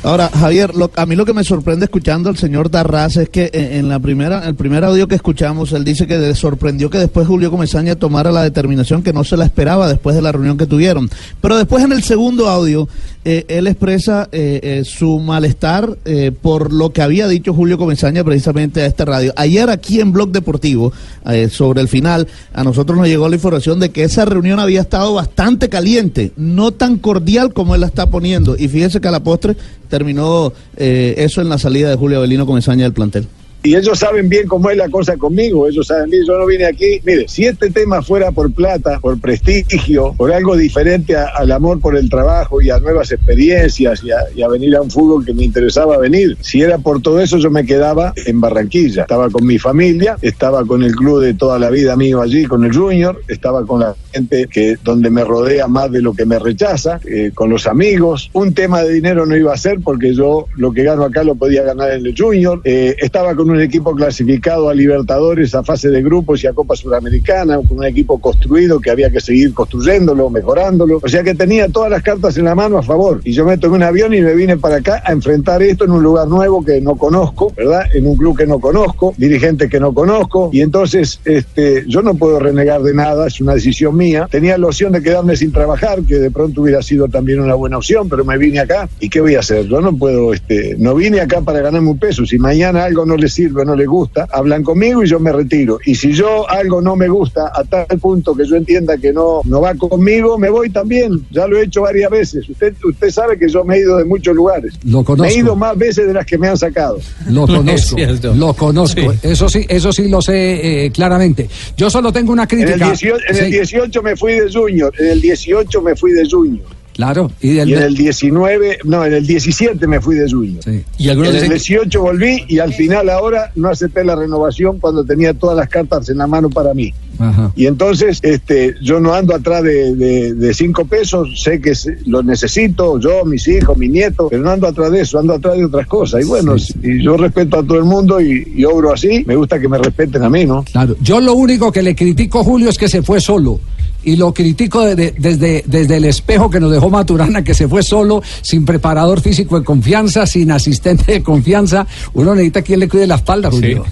Speaker 12: Ahora, Javier, lo- a mí lo que me sorprende escuchando al señor Darraz es que en, en la primera, el primer audio que escuchamos, él dice que le sorprendió que después Julio Comesaña tomara la determinación que no se la esperaba después de la reunión que tuvieron. Pero después en el segundo audio, eh, él expresa eh, eh, su malestar eh, por lo que había dicho Julio Comesaña precisamente a esta radio. Ayer aquí en Blog Deportivo, eh, sobre el final, a nosotros nos llegó la información de que esa reunión había estado bastante caliente, no tan cordial como él la está poniendo. Y fíjese que a la postre terminó eh, eso en la salida de Julio Avelino Comesaña del plantel.
Speaker 24: Y ellos saben bien cómo es la cosa conmigo, ellos saben bien, yo no vine aquí, mire, si este tema fuera por plata, por prestigio, por algo diferente a- al amor por el trabajo y a nuevas experiencias y a, venir a un fútbol que me interesaba venir, si era por todo eso yo me quedaba en Barranquilla, estaba con mi familia, estaba con el club de toda la vida mío allí, con el Junior, estaba con la gente que donde me rodea más de lo que me rechaza, eh, con los amigos, un tema de dinero no iba a ser porque yo lo que gano acá lo podía ganar en el Junior, eh, estaba con un equipo clasificado a Libertadores, a fase de grupos y a Copa Sudamericana, con un equipo construido que había que seguir construyéndolo, mejorándolo. O sea que tenía todas las cartas en la mano a favor. Y yo me tomé un avión y me vine para acá a enfrentar esto en un lugar nuevo que no conozco, ¿verdad? En un club que no conozco, dirigentes que no conozco. Y entonces este, yo no puedo renegar de nada, es una decisión mía. Tenía la opción de quedarme sin trabajar, que de pronto hubiera sido también una buena opción, pero me vine acá. ¿Y qué voy a hacer? Yo no puedo, este, no vine acá para ganarme un peso. Si mañana algo no les sirve, no les gusta, hablan conmigo y yo me retiro. Y si yo algo no me gusta a tal punto que yo entienda que no, no va conmigo, me voy también. Ya lo he hecho varias veces. Usted, usted sabe que yo me he ido de muchos lugares.
Speaker 14: Lo conozco.
Speaker 24: Me he ido más veces de las que me han sacado.
Speaker 14: Lo conozco, lo conozco. Eso sí, eso sí lo sé eh, claramente. Yo solo tengo una
Speaker 24: En
Speaker 14: crítica.
Speaker 24: el, 18, en el
Speaker 14: Sí,
Speaker 24: 18 me fui de Junior, en el 18 me fui de Junior.
Speaker 14: Claro, y, del-
Speaker 24: Y en el 19, no, en el 17 me fui de Junior.
Speaker 14: Y
Speaker 24: en el
Speaker 14: dicen-
Speaker 24: 18 volví y al final ahora no acepté la renovación cuando tenía todas las cartas en la mano para mí.
Speaker 14: Ajá.
Speaker 24: Y entonces este, yo no ando atrás de, de- de cinco pesos, sé que lo necesito, yo, mis hijos, mi nieto, pero no ando atrás de eso, ando atrás de otras cosas. Y bueno, y yo respeto a todo el mundo y, y obro así, me gusta que me respeten a mí, ¿no?
Speaker 14: Claro, yo lo único que le critico, Julio, es que se fue solo. Y lo critico de- de- desde, desde el espejo que nos dejó Maturana, que se fue solo, sin preparador físico de confianza, sin asistente de confianza. Uno necesita quien le cuide la espalda, Julio.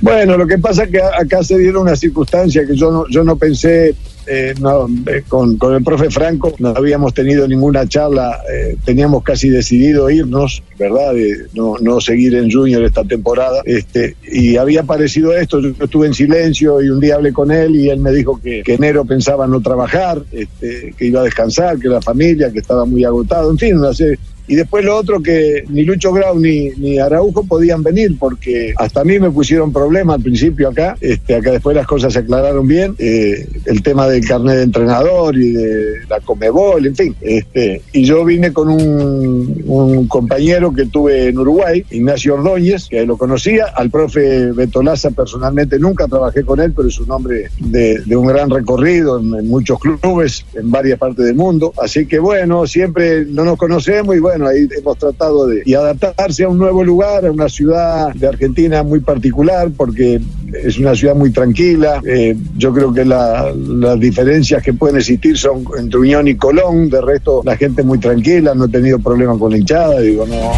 Speaker 24: Bueno, lo que pasa es que acá se dieron una circunstancia que yo no, yo no pensé, eh, no, eh, con, con el profe Franco, no habíamos tenido ninguna charla, eh, teníamos casi decidido irnos, ¿verdad? De no, no seguir en Junior esta temporada, este, y había aparecido esto, yo estuve en silencio y un día hablé con él y él me dijo que, que enero pensaba no trabajar, este, que iba a descansar, que la familia, que estaba muy agotado, en fin, una serie, Y después lo otro que ni Lucho Grau ni, ni Araujo podían venir porque hasta a mí me pusieron problema al principio acá. Este, acá después las cosas se aclararon bien. Eh, el tema del carnet de entrenador y de la Comebol, en fin. Este, y yo vine con un, un compañero que tuve en Uruguay, Ignacio Ordóñez, que lo conocía, al profe Betolaza personalmente nunca trabajé con él, pero es un hombre de, de un gran recorrido en, en muchos clubes, en varias partes del mundo. Así que bueno, siempre no nos conocemos y bueno, ahí hemos tratado de y adaptarse a un nuevo lugar, a una ciudad de Argentina muy particular, porque es una ciudad muy tranquila. Eh, yo creo que la- las diferencias que pueden existir son entre Unión y Colón, de resto la gente muy tranquila, no he tenido problemas con la hinchada, digo, no.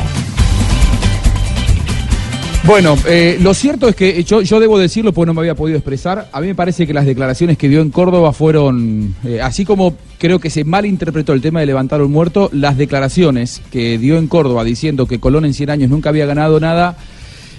Speaker 18: Bueno, eh, lo cierto es que yo, yo debo decirlo porque no me había podido expresar. A mí me parece que las declaraciones que dio en Córdoba fueron, eh, así como creo que se malinterpretó el tema de levantar un muerto, las declaraciones que dio en Córdoba diciendo que Colón en 100 años nunca había ganado nada,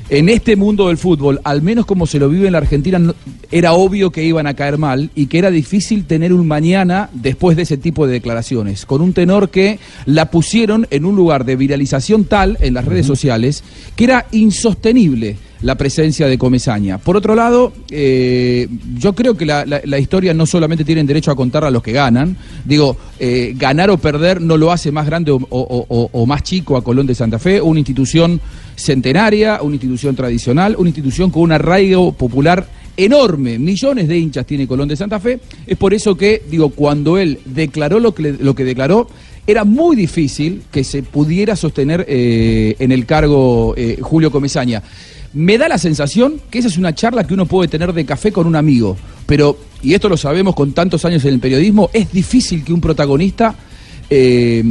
Speaker 18: en este mundo del fútbol, al menos como se lo vive en la Argentina, no- era obvio que iban a caer mal y que era difícil tener un mañana después de ese tipo de declaraciones, con un tenor que la pusieron en un lugar de viralización tal en las redes sociales que era insostenible la presencia de Comesaña. Por otro lado, eh, yo creo que la, la- la historia no solamente tienen derecho a contarla los que ganan, digo, eh, ganar o perder no lo hace más grande o, o- o- o más chico a Colón de Santa Fe, una institución centenaria, una institución tradicional, una institución con un arraigo popular enorme, millones de hinchas tiene Colón de Santa Fe, es por eso que, digo, cuando él declaró lo que, lo que declaró, era muy difícil que se pudiera sostener eh, en el cargo eh, Julio Comesaña. Me da la sensación que esa es una charla que uno puede tener de café con un amigo, pero, y esto lo sabemos con tantos años en el periodismo, es difícil que un protagonista eh,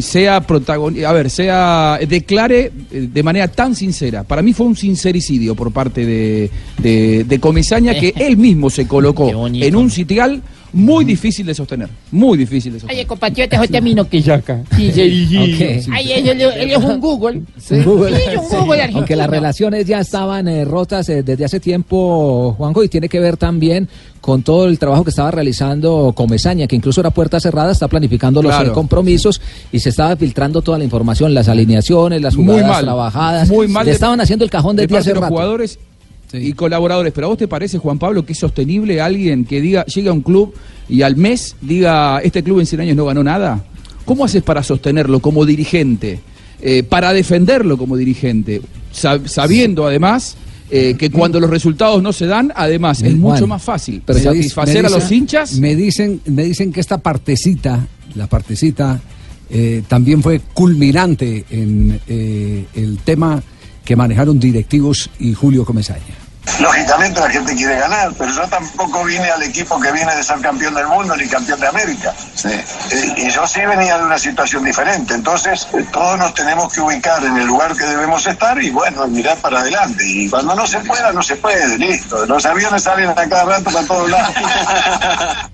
Speaker 18: sea protagonista, a ver, sea declare eh, de manera tan sincera. Para mí fue un sincericidio por parte de, de, de Comesaña que él mismo se colocó en un sitial muy difícil de sostener, muy difícil de sostener.
Speaker 6: Oye, compatriota, yo termino que Sí, sí.
Speaker 25: Ok.
Speaker 6: Ay, él, es un Google.
Speaker 25: Sí.
Speaker 6: Google. Sí, un Google
Speaker 25: Aunque
Speaker 6: argentino.
Speaker 25: las relaciones ya estaban eh, rotas eh, desde hace tiempo, Juanjo, y tiene que ver también con todo el trabajo que estaba realizando Comesaña, que incluso era puerta cerrada, está planificando los
Speaker 18: Claro.
Speaker 25: eh, compromisos y se estaba filtrando toda la información, las alineaciones, las
Speaker 18: Muy
Speaker 25: jugadas
Speaker 18: mal.
Speaker 25: trabajadas.
Speaker 18: Muy mal
Speaker 25: Le
Speaker 18: de-
Speaker 25: estaban haciendo el cajón
Speaker 18: de
Speaker 25: desde hace rato.
Speaker 18: jugadores y colaboradores. Pero a vos te parece, Juan Pablo, que es sostenible alguien que diga, llega a un club y al mes diga, este club en 100 años no ganó nada? ¿Cómo haces para sostenerlo como dirigente? Eh, para defenderlo como dirigente, Sab- sabiendo además eh, que cuando los resultados no se dan, además es mucho más fácil satisfacer a los hinchas.
Speaker 14: Me dicen, me dicen que esta partecita, la partecita, eh, también fue culminante en eh, el tema que manejaron directivos y Julio Comesaña.
Speaker 24: Lógicamente la gente quiere ganar, pero yo tampoco vine al equipo que viene de ser campeón del mundo ni campeón de América. Eh, y yo sí venía de una situación diferente. Entonces, todos nos tenemos que ubicar en el lugar que debemos estar y bueno, mirar para adelante. Y cuando no se pueda, no se puede, listo. Los aviones salen a cada rato para todos lados.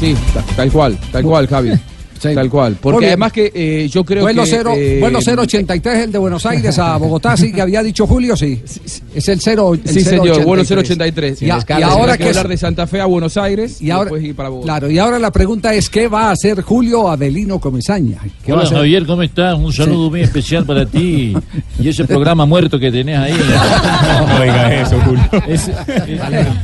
Speaker 18: Sí, ta- tal cual, tal cual, Javi. Tal cual. Porque además que eh, yo creo
Speaker 14: vuelo
Speaker 18: que.
Speaker 14: cero,
Speaker 18: eh,
Speaker 14: vuelo 083 el de Buenos Aires a Bogotá, sí, que había dicho Julio, sí. Es el 0 el
Speaker 18: Sí, señor, vuelo
Speaker 14: 083.
Speaker 18: 083.
Speaker 14: Y, a- y ahora que
Speaker 18: hablar de Santa Fe a Buenos Aires
Speaker 14: y ahora,
Speaker 18: después ir para Bogotá.
Speaker 14: claro, y ahora la pregunta es ¿qué va a hacer Julio Adelino Comesaña? ¿Qué va a
Speaker 26: Hola
Speaker 14: hacer?
Speaker 26: Javier, ¿cómo estás? Un saludo muy especial para ti y ese programa muerto que tenés ahí.
Speaker 8: No diga eso, Julio.
Speaker 26: Es-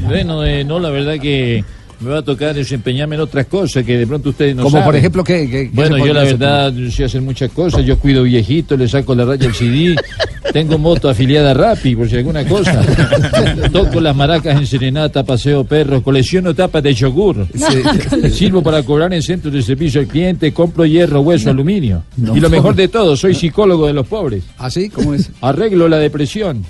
Speaker 26: bueno, eh, no, la verdad que me va a tocar desempeñarme en otras cosas que de pronto ustedes no
Speaker 14: Como
Speaker 26: saben.
Speaker 14: por ejemplo, ¿qué?
Speaker 26: Bueno, yo la verdad sé hacer muchas cosas. Yo cuido viejitos, le saco la raya al CD. Tengo moto afiliada a Rappi, por si alguna cosa. Toco las maracas en serenata, paseo perros, colecciono tapas de yogur. Sirvo para cobrar en centros de servicio al cliente, compro hierro, hueso, aluminio.
Speaker 14: No.
Speaker 26: Y lo mejor de todo, soy psicólogo de los pobres.
Speaker 14: ¿Así? ¿Cómo es?
Speaker 26: Arreglo la depresión.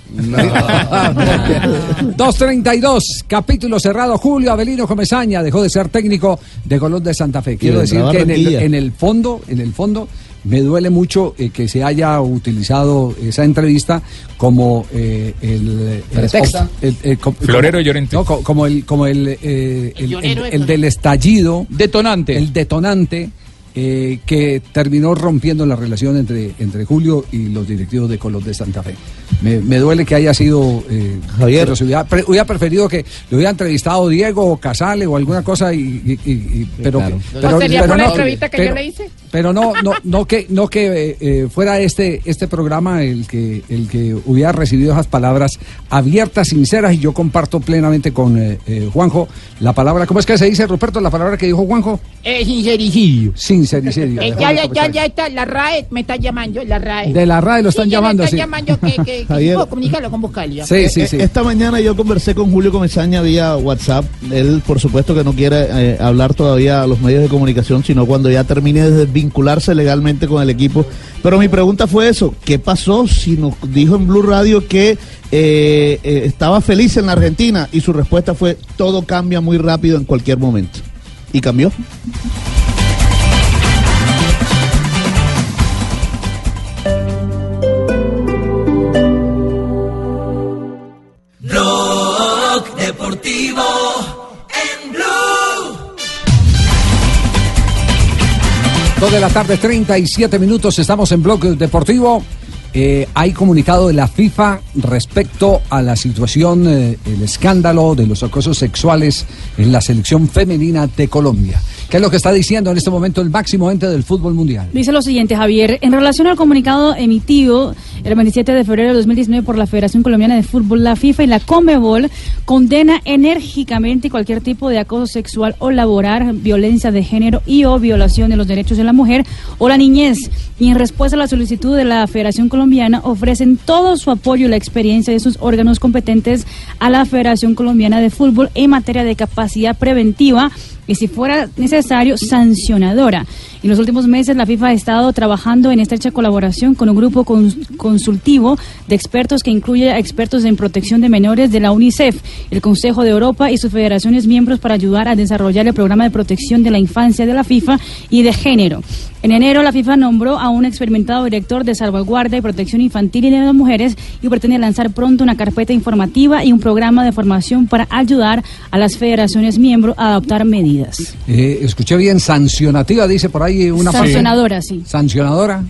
Speaker 14: 232, capítulo cerrado. Julio Avelino Dejó de ser técnico de Colón de Santa Fe. Quiero
Speaker 26: de
Speaker 14: decir que en el, en el fondo, en el fondo, me duele mucho eh, que se haya utilizado esa entrevista como eh, el,
Speaker 8: Pretexto.
Speaker 14: el- el-
Speaker 8: Florero Llorente.
Speaker 14: no, co- como el como el, eh, el del estallido,
Speaker 18: detonante,
Speaker 14: el detonante eh, que terminó rompiendo la relación entre entre Julio y los directivos de Colón de Santa Fe. Me, me duele que haya sido eh, pero si hubiera, pre- hubiera preferido que lo hubiera entrevistado Diego o Casale o alguna cosa y, y- y- y- pero,
Speaker 25: claro.
Speaker 14: pero,
Speaker 6: ¿O sería
Speaker 14: pero
Speaker 6: por la
Speaker 14: no,
Speaker 6: entrevista que
Speaker 14: pero-
Speaker 6: yo le hice?
Speaker 14: Pero no, no, no que, no que eh, eh, fuera este, este programa el que, el que hubiera recibido esas palabras abiertas, sinceras, y yo comparto plenamente con eh, eh, Juanjo la palabra, ¿cómo es que se dice, Ruperto, la palabra que dijo Juanjo?
Speaker 6: Eh, sincericidio.
Speaker 14: Sincericidio.
Speaker 6: Eh, ya, ya, ya, ya está, la RAE me está llamando, la RAE.
Speaker 14: De la RAE lo están
Speaker 6: Sí, ya me
Speaker 14: llamando,
Speaker 6: están
Speaker 14: sí.
Speaker 6: llamando que, que, que
Speaker 27: Javier.
Speaker 6: puedo comunicarlo con Buscalia.
Speaker 27: Eh, eh, Esta mañana yo conversé con Julio Comesaña vía WhatsApp. Él, por supuesto, que no quiere eh, hablar todavía a los medios de comunicación, sino cuando ya termine de vincularse legalmente con el equipo. Pero mi pregunta fue eso: ¿qué pasó si nos dijo en Blue Radio que eh, eh, estaba feliz en la Argentina? Y su respuesta fue: todo cambia muy rápido en cualquier momento. ¿Y cambió?
Speaker 14: Dos de la tarde, 37 minutos, estamos en Bloque Deportivo. Eh, hay comunicado de la FIFA respecto a la situación, eh, el escándalo de los acosos sexuales en la selección femenina de Colombia. ¿Qué es lo que está diciendo en este momento el máximo ente del fútbol mundial?
Speaker 10: Dice lo siguiente, Javier. En relación al comunicado emitido el 27 de febrero de 2019 por la Federación Colombiana de Fútbol, la FIFA y la CONMEBOL condena enérgicamente cualquier tipo de acoso sexual o laboral, violencia de género y o violación de los derechos de la mujer o la niñez. Y en respuesta a la solicitud de la Federación Colombiana, ofrecen todo su apoyo y la experiencia de sus órganos competentes a la Federación Colombiana de Fútbol en materia de capacidad preventiva y si fuera necesario, sancionadora. En los últimos meses, la FIFA ha estado trabajando en estrecha colaboración con un grupo cons- consultivo de expertos que incluye a expertos en protección de menores de la UNICEF, el Consejo de Europa y sus federaciones miembros para ayudar a desarrollar el programa de protección de la infancia de la FIFA y de género. En enero, la FIFA nombró a un experimentado director de salvaguardia y protección infantil y de las mujeres y pretende lanzar pronto una carpeta informativa y un programa de formación para ayudar a las federaciones miembros a adoptar medidas.
Speaker 14: Eh, escuché bien, sancionativa, dice por ahí una parte.
Speaker 10: Sancionadora, sí.
Speaker 14: Sancionadora.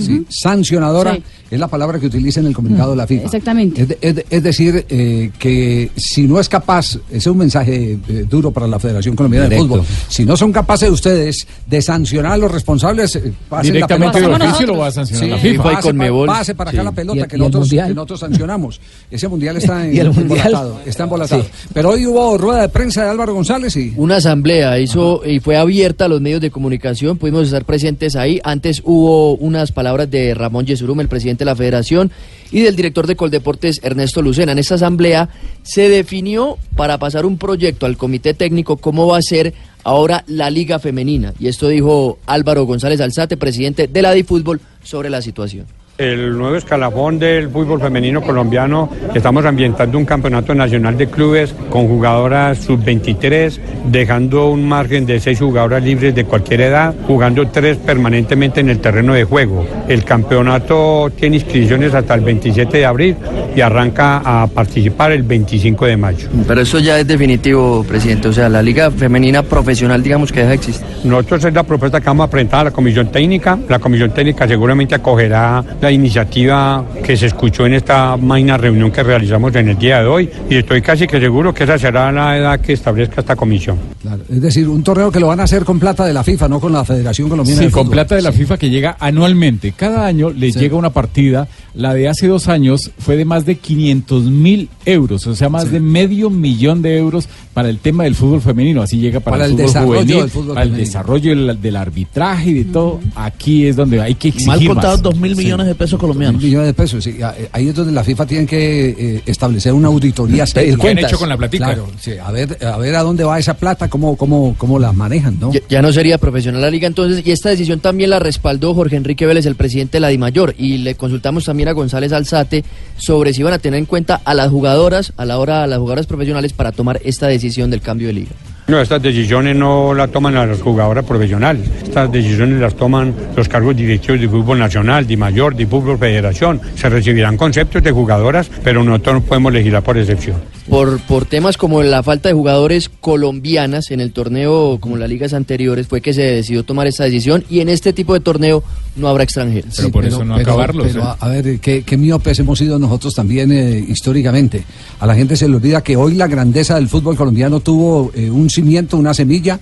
Speaker 14: Sí, sancionadora
Speaker 10: Sí.
Speaker 14: es la palabra que utiliza en el comunicado de la FIFA.
Speaker 10: Exactamente.
Speaker 14: Es, de- es de- es decir, eh, que si no es capaz, ese es un mensaje eh, duro para la Federación Colombiana
Speaker 9: Directo.
Speaker 14: de Fútbol, si no son capaces ustedes de sancionar a los responsables, eh, pasen
Speaker 8: Directamente
Speaker 14: la pelota.
Speaker 8: oficio lo va a sancionar la
Speaker 14: Sí,
Speaker 8: FIFA.
Speaker 14: Pase,
Speaker 8: Y Conmebol.
Speaker 14: pa- pase para acá la pelota
Speaker 8: ¿Y-
Speaker 14: que, nosotros, que nosotros sancionamos. Ese mundial está en,
Speaker 7: ¿Y el Mundial?
Speaker 14: embolatado, está embolatado. Pero hoy hubo rueda de prensa de Álvaro González y...
Speaker 7: Una asamblea hizo y fue abierta a los medios de comunicación, pudimos estar presentes ahí. Antes hubo unas palabras de Ramón Yesurum, el presidente de la federación, y del director de Coldeportes, Ernesto Lucena. En esta asamblea se definió para pasar un proyecto al comité técnico cómo va a ser ahora la liga femenina. Y esto dijo Álvaro González Alzate, presidente de la DiFútbol, sobre la situación.
Speaker 23: El nuevo escalafón del fútbol femenino colombiano, estamos ambientando un campeonato nacional de clubes con jugadoras sub-23, dejando un margen de seis jugadoras libres de cualquier edad, jugando tres permanentemente en el terreno de juego. El campeonato tiene inscripciones hasta el 27 de abril y arranca a participar el 25 de mayo.
Speaker 7: Pero eso ya es definitivo, presidente. O sea, la liga femenina profesional, digamos que deja de existir.
Speaker 23: Nosotros es la propuesta que vamos a presentar a la Comisión Técnica. La Comisión Técnica seguramente acogerá la iniciativa que se escuchó en esta magna reunión que realizamos en el día de hoy y estoy casi que seguro que esa será la edad que establezca esta comisión.
Speaker 14: Claro, es decir, un torneo que lo van a hacer con plata de la FIFA, no con la Federación Colombiana
Speaker 8: Sí,
Speaker 14: de
Speaker 8: con
Speaker 14: Fútbol.
Speaker 8: plata de la FIFA que llega anualmente. Cada año le
Speaker 14: Sí.
Speaker 8: llega una partida. La de hace dos años fue de más de 500 mil euros, o sea, más de medio millón de euros para el tema del fútbol femenino. Así llega para,
Speaker 14: Para el
Speaker 8: fútbol
Speaker 14: desarrollo
Speaker 8: juvenil,
Speaker 14: del fútbol
Speaker 8: para el desarrollo del, del arbitraje y de todo. Aquí es donde hay que exigir
Speaker 9: Mal
Speaker 8: más.
Speaker 9: contados, dos mil millones de pesos colombianos.
Speaker 14: Mil millones de pesos, sí. Eh, Ahí es donde la FIFA tiene que eh, establecer una auditoría seria.
Speaker 8: ¿Qué han hecho con la platica?
Speaker 14: Claro, sí, a ver, a ver a dónde va esa plata, cómo, cómo, cómo la manejan, ¿no?
Speaker 7: Ya, ya no sería profesional la liga entonces, y esta decisión también la respaldó Jorge Enrique Vélez, el presidente de la DIMAYOR, y le consultamos también a González Alzate sobre si iban a tener en cuenta a las jugadoras, a la hora a las jugadoras profesionales para tomar esta decisión del cambio de liga.
Speaker 23: No, estas decisiones no las toman las jugadoras profesionales. Estas decisiones las toman los cargos directivos de fútbol nacional, de mayor, de fútbol federación. Se recibirán conceptos de jugadoras, pero nosotros no podemos legislar por excepción.
Speaker 7: Por, por temas como la falta de jugadores colombianas en el torneo, como las ligas anteriores, fue que se decidió tomar esta decisión y en este tipo de torneo no habrá extranjeros.
Speaker 14: Sí, pero a, a ver, ¿qué, qué miopes hemos sido nosotros también eh, históricamente. A la gente se le olvida que hoy la grandeza del fútbol colombiano tuvo eh, un cimiento, una semilla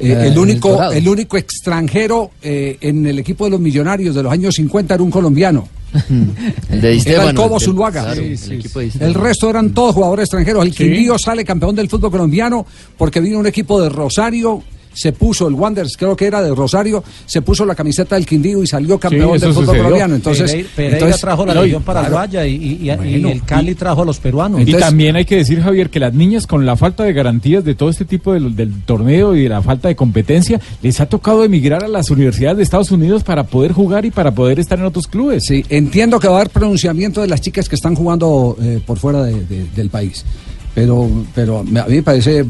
Speaker 14: Eh,
Speaker 25: Eh,
Speaker 14: el, único,
Speaker 25: Dorado.
Speaker 14: el único extranjero eh, en el equipo de los millonarios de los años 50 era un colombiano.
Speaker 7: El de
Speaker 14: Era el
Speaker 7: Stéfano,
Speaker 14: Cobo
Speaker 7: el-
Speaker 14: Zuluaga.
Speaker 7: claro, el
Speaker 14: El resto eran todos jugadores extranjeros. El
Speaker 7: Sí.
Speaker 14: Quindío sale campeón del fútbol colombiano porque vino un equipo de Rosario. Se puso el Wanderers, creo que era de Rosario, se puso la camiseta del Quindío y salió campeón del fútbol
Speaker 28: sucedió.
Speaker 14: colombiano. Entonces,
Speaker 28: Pereira, Pereira
Speaker 14: entonces-
Speaker 28: trajo la Legión Paraguaya y, y- y- y
Speaker 8: Bueno,
Speaker 28: el Cali trajo a los peruanos.
Speaker 8: y también hay que decir, Javier, que las niñas con la falta de garantías de todo este tipo de- del torneo y de la falta de competencia, les ha tocado emigrar a las universidades de Estados Unidos para poder jugar y para poder estar en otros clubes.
Speaker 14: Sí, entiendo que va a haber pronunciamiento de las chicas que están jugando eh, por fuera de- de- del país. Pero, pero me- a mí me parece eh,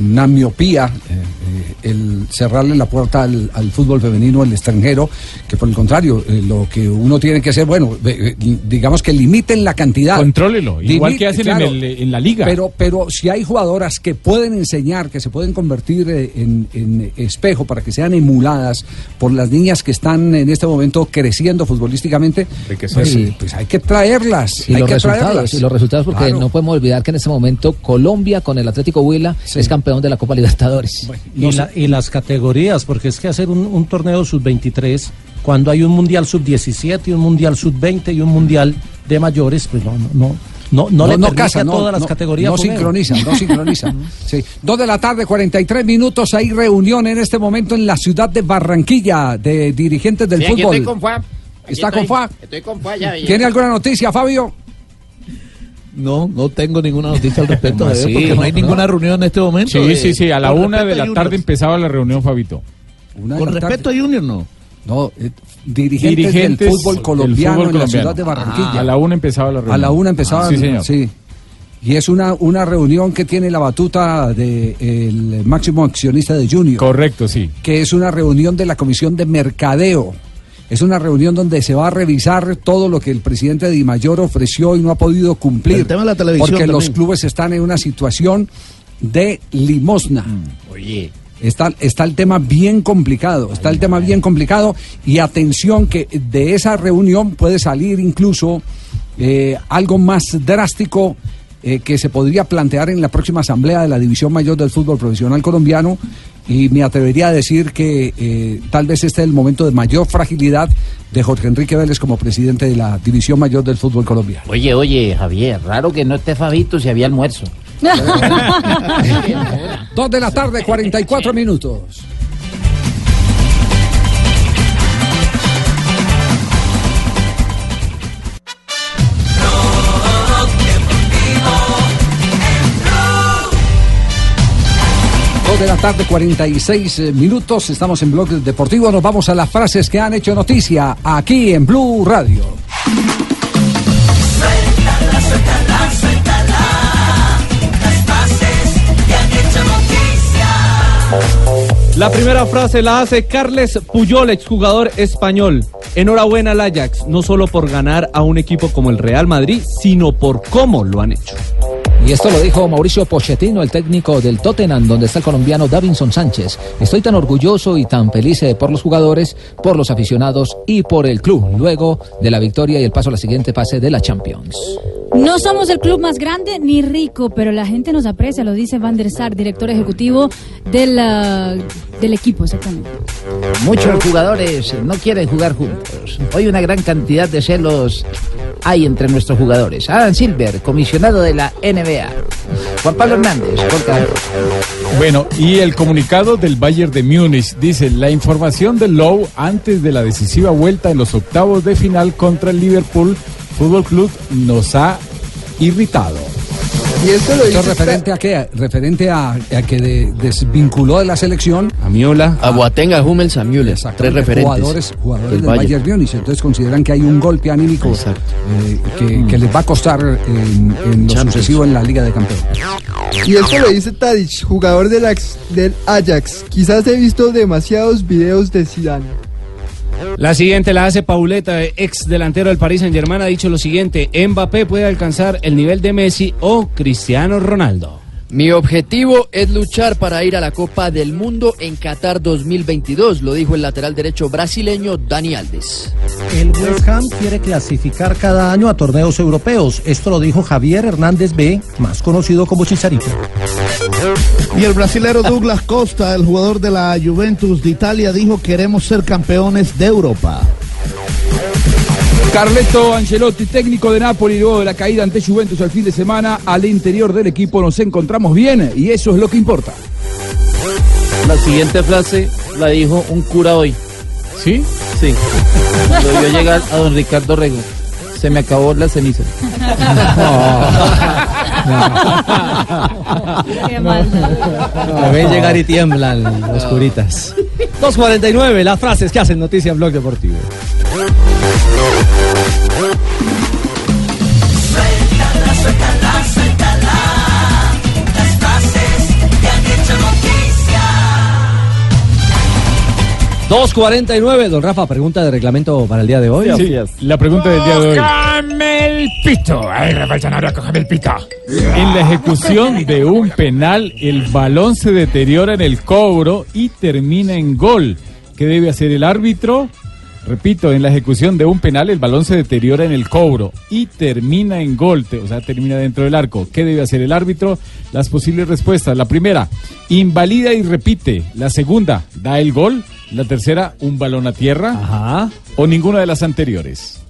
Speaker 14: una miopía eh, eh, el cerrarle la puerta al, al fútbol femenino al extranjero, que por el contrario, eh, lo que uno tiene que hacer, bueno, digamos que limiten la cantidad.
Speaker 8: Contrólelo, igual
Speaker 14: Limite-
Speaker 8: que hacen en el- en la liga.
Speaker 14: Pero, pero si hay jugadoras que pueden enseñar, que se pueden convertir en, en espejo para que sean emuladas por las niñas que están en este momento creciendo futbolísticamente, pues,
Speaker 25: Sí.
Speaker 14: pues hay que traerlas.
Speaker 25: Y
Speaker 14: hay
Speaker 25: los
Speaker 14: que
Speaker 25: resultados,
Speaker 14: traerlas.
Speaker 25: y los resultados, porque
Speaker 14: Claro.
Speaker 25: no podemos olvidar que en este momento Colombia con el Atlético Huila es campeón de la Copa Libertadores.
Speaker 28: Y, la- y las categorías, porque es que hacer un, un torneo sub-23, cuando hay un mundial sub-17, un mundial sub-20 y un mundial de mayores, pues no, no, no, no, no, le permite
Speaker 14: casa,
Speaker 28: a
Speaker 14: no,
Speaker 28: todas las
Speaker 14: no-
Speaker 28: categorías.
Speaker 14: No sincronizan, no sincronizan. sí. Dos de la tarde, 43 minutos. Hay reunión en este momento en la ciudad de Barranquilla de dirigentes del
Speaker 22: Sí, aquí
Speaker 14: fútbol.
Speaker 22: estoy con. Aquí
Speaker 14: ¿Está
Speaker 22: estoy-
Speaker 14: con Fua?
Speaker 22: Estoy con Fua ya. ya.
Speaker 14: ¿Tiene alguna noticia, Fabio?
Speaker 27: No, no tengo ninguna noticia al respecto
Speaker 8: ¿Cómo
Speaker 27: de eso, porque no hay
Speaker 8: No.
Speaker 27: ninguna reunión en este momento.
Speaker 8: Sí,
Speaker 27: de-
Speaker 8: sí, sí, a la
Speaker 27: con
Speaker 8: una de la tarde
Speaker 27: Junior.
Speaker 8: empezaba la reunión, Fabito.
Speaker 27: Con respecto a Junior, no.
Speaker 14: No, eh, dirigentes, del fútbol colombiano
Speaker 8: fútbol
Speaker 14: en la ciudad de Barranquilla.
Speaker 8: Ah, a la una empezaba la reunión.
Speaker 14: A la una empezaba.
Speaker 8: Sí, señor.
Speaker 14: sí. Y es una, una reunión que tiene la batuta del máximo accionista de Junior.
Speaker 8: Correcto, sí.
Speaker 14: Que es una reunión de la Comisión de Mercadeo. Es una reunión donde se va a revisar todo lo que el presidente Di Mayor ofreció y no ha podido cumplir.
Speaker 27: El tema de la televisión
Speaker 14: Porque los clubes están en una situación de limosna.
Speaker 22: Oye.
Speaker 14: Está, está el tema bien complicado, está el tema bien complicado y atención que de esa reunión puede salir incluso eh, algo más drástico eh, que se podría plantear en la próxima asamblea de la División Mayor del Fútbol Profesional Colombiano y me atrevería a decir que eh, tal vez este es el momento de mayor fragilidad de Jorge Enrique Vélez como presidente de la División Mayor del Fútbol Colombiano.
Speaker 22: Oye, oye, Javier, raro que no esté Fabito si había almuerzo.
Speaker 14: Dos de la tarde, 44 minutos. De la tarde, 46 eh, minutos. Estamos en Blog Deportivo. Nos vamos a las frases que han hecho noticia aquí en Blue Radio.
Speaker 29: Suéltala, suéltala, suéltala. Las bases que han hecho noticia.
Speaker 21: La primera frase la hace Carles Puyol, exjugador español. Enhorabuena al Ajax, no solo por ganar a un equipo como el Real Madrid, sino por cómo lo han hecho.
Speaker 25: Y esto lo dijo Mauricio Pochettino, el técnico del Tottenham, donde está el colombiano Davinson Sánchez. Estoy tan orgulloso y tan feliz eh, por los jugadores, por los aficionados y por el club, luego de la victoria y el paso a la siguiente fase de la Champions.
Speaker 10: No somos el club más grande ni rico, pero la gente nos aprecia, lo dice Van der Sar, director ejecutivo del, ah, del equipo, exactamente.
Speaker 22: Muchos jugadores no quieren jugar juntos. Hoy una gran cantidad de celos hay entre nuestros jugadores. Adam Silver, comisionado de la NBA. Juan Pablo Hernández, Jorge.
Speaker 8: Bueno, y el comunicado del Bayern de Múnich dice, la información de Lowe antes de la decisiva vuelta en los octavos de final contra el Liverpool Fútbol Club nos ha irritado.
Speaker 14: Y esto lo referente a qué? Referente a, a que de- desvinculó de la selección
Speaker 7: A Miola, a a Hummels, a Müller. Tres referentes.
Speaker 14: jugadores, jugadores
Speaker 7: del
Speaker 14: del
Speaker 7: Bayern.
Speaker 14: Bayern Múnich. Entonces consideran que hay un golpe anímico eh, que, que les va a costar en, en lo sucesivo en la Liga de Campeones.
Speaker 30: Y esto lo dice Tadic, jugador del, Ajax- del Ajax. Quizás he visto demasiados videos de Zidane.
Speaker 9: La siguiente la hace Pauleta, ex delantero del Paris Saint Germain, ha dicho lo siguiente, Mbappé puede alcanzar el nivel de Messi o Cristiano Ronaldo.
Speaker 7: Mi objetivo es luchar para ir a la Copa del Mundo en Qatar 2022, lo dijo el lateral derecho brasileño Dani Alves.
Speaker 28: El West Ham quiere clasificar cada año a torneos europeos. Esto lo dijo Javier Hernández B, más conocido como Chicharito.
Speaker 27: Y el brasilero Douglas Costa, el jugador de la Juventus de Italia, dijo queremos ser campeones de Europa.
Speaker 18: Carleto Ancelotti, técnico de Napoli, luego de la caída ante Juventus al fin de semana, al interior del equipo nos encontramos bien y eso es lo que importa.
Speaker 31: La siguiente frase la dijo un cura hoy.
Speaker 8: ¿Sí?
Speaker 31: Sí. Cuando vio llegar a don Ricardo Rego. Se me acabó la ceniza.
Speaker 10: Qué maldad.
Speaker 5: Lo ven llegar y tiemblan los curitas. 2.49, las frases que hacen noticia en Blog Deportivo.
Speaker 29: Suéltala, suéltala, suéltala. Las frases que han hecho noticia.
Speaker 5: 2.49, don Rafa, pregunta de reglamento para el día de hoy.
Speaker 8: Sí, la pregunta del día de hoy.
Speaker 16: ¡Cógeme el pito! ¡Ay, Rafael Zanabria, el pito!
Speaker 8: En la ejecución de un penal, el balón se deteriora en el cobro y termina en gol. ¿Qué debe hacer el árbitro? Repito, en la ejecución de un penal, el balón se deteriora en el cobro y termina en gol, te- o sea, termina dentro del arco. ¿Qué debe hacer el árbitro? Las posibles respuestas. La primera, invalida y repite. La segunda, da el gol. La tercera, un balón a tierra. O ninguna de las anteriores.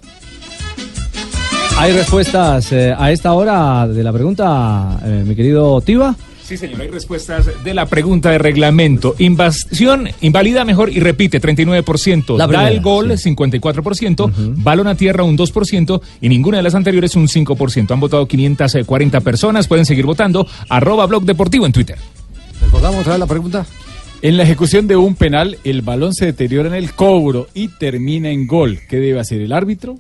Speaker 5: ¿Hay respuestas eh, a esta hora de la pregunta, eh, mi querido Tiva?
Speaker 15: Sí, señor, hay respuestas de la pregunta de reglamento. Invasión, invalida mejor y repite, 39%.
Speaker 5: La
Speaker 15: da
Speaker 5: primera,
Speaker 15: el gol, 54%. Balón a tierra, un 2%. Y ninguna de las anteriores, un 5%. Han votado 540 personas. Pueden seguir votando. Arroba Blog Deportivo en Twitter.
Speaker 14: ¿Recordamos otra vez la pregunta?
Speaker 8: En la ejecución de un penal, el balón se deteriora en el cobro y termina en gol. ¿Qué debe hacer el árbitro?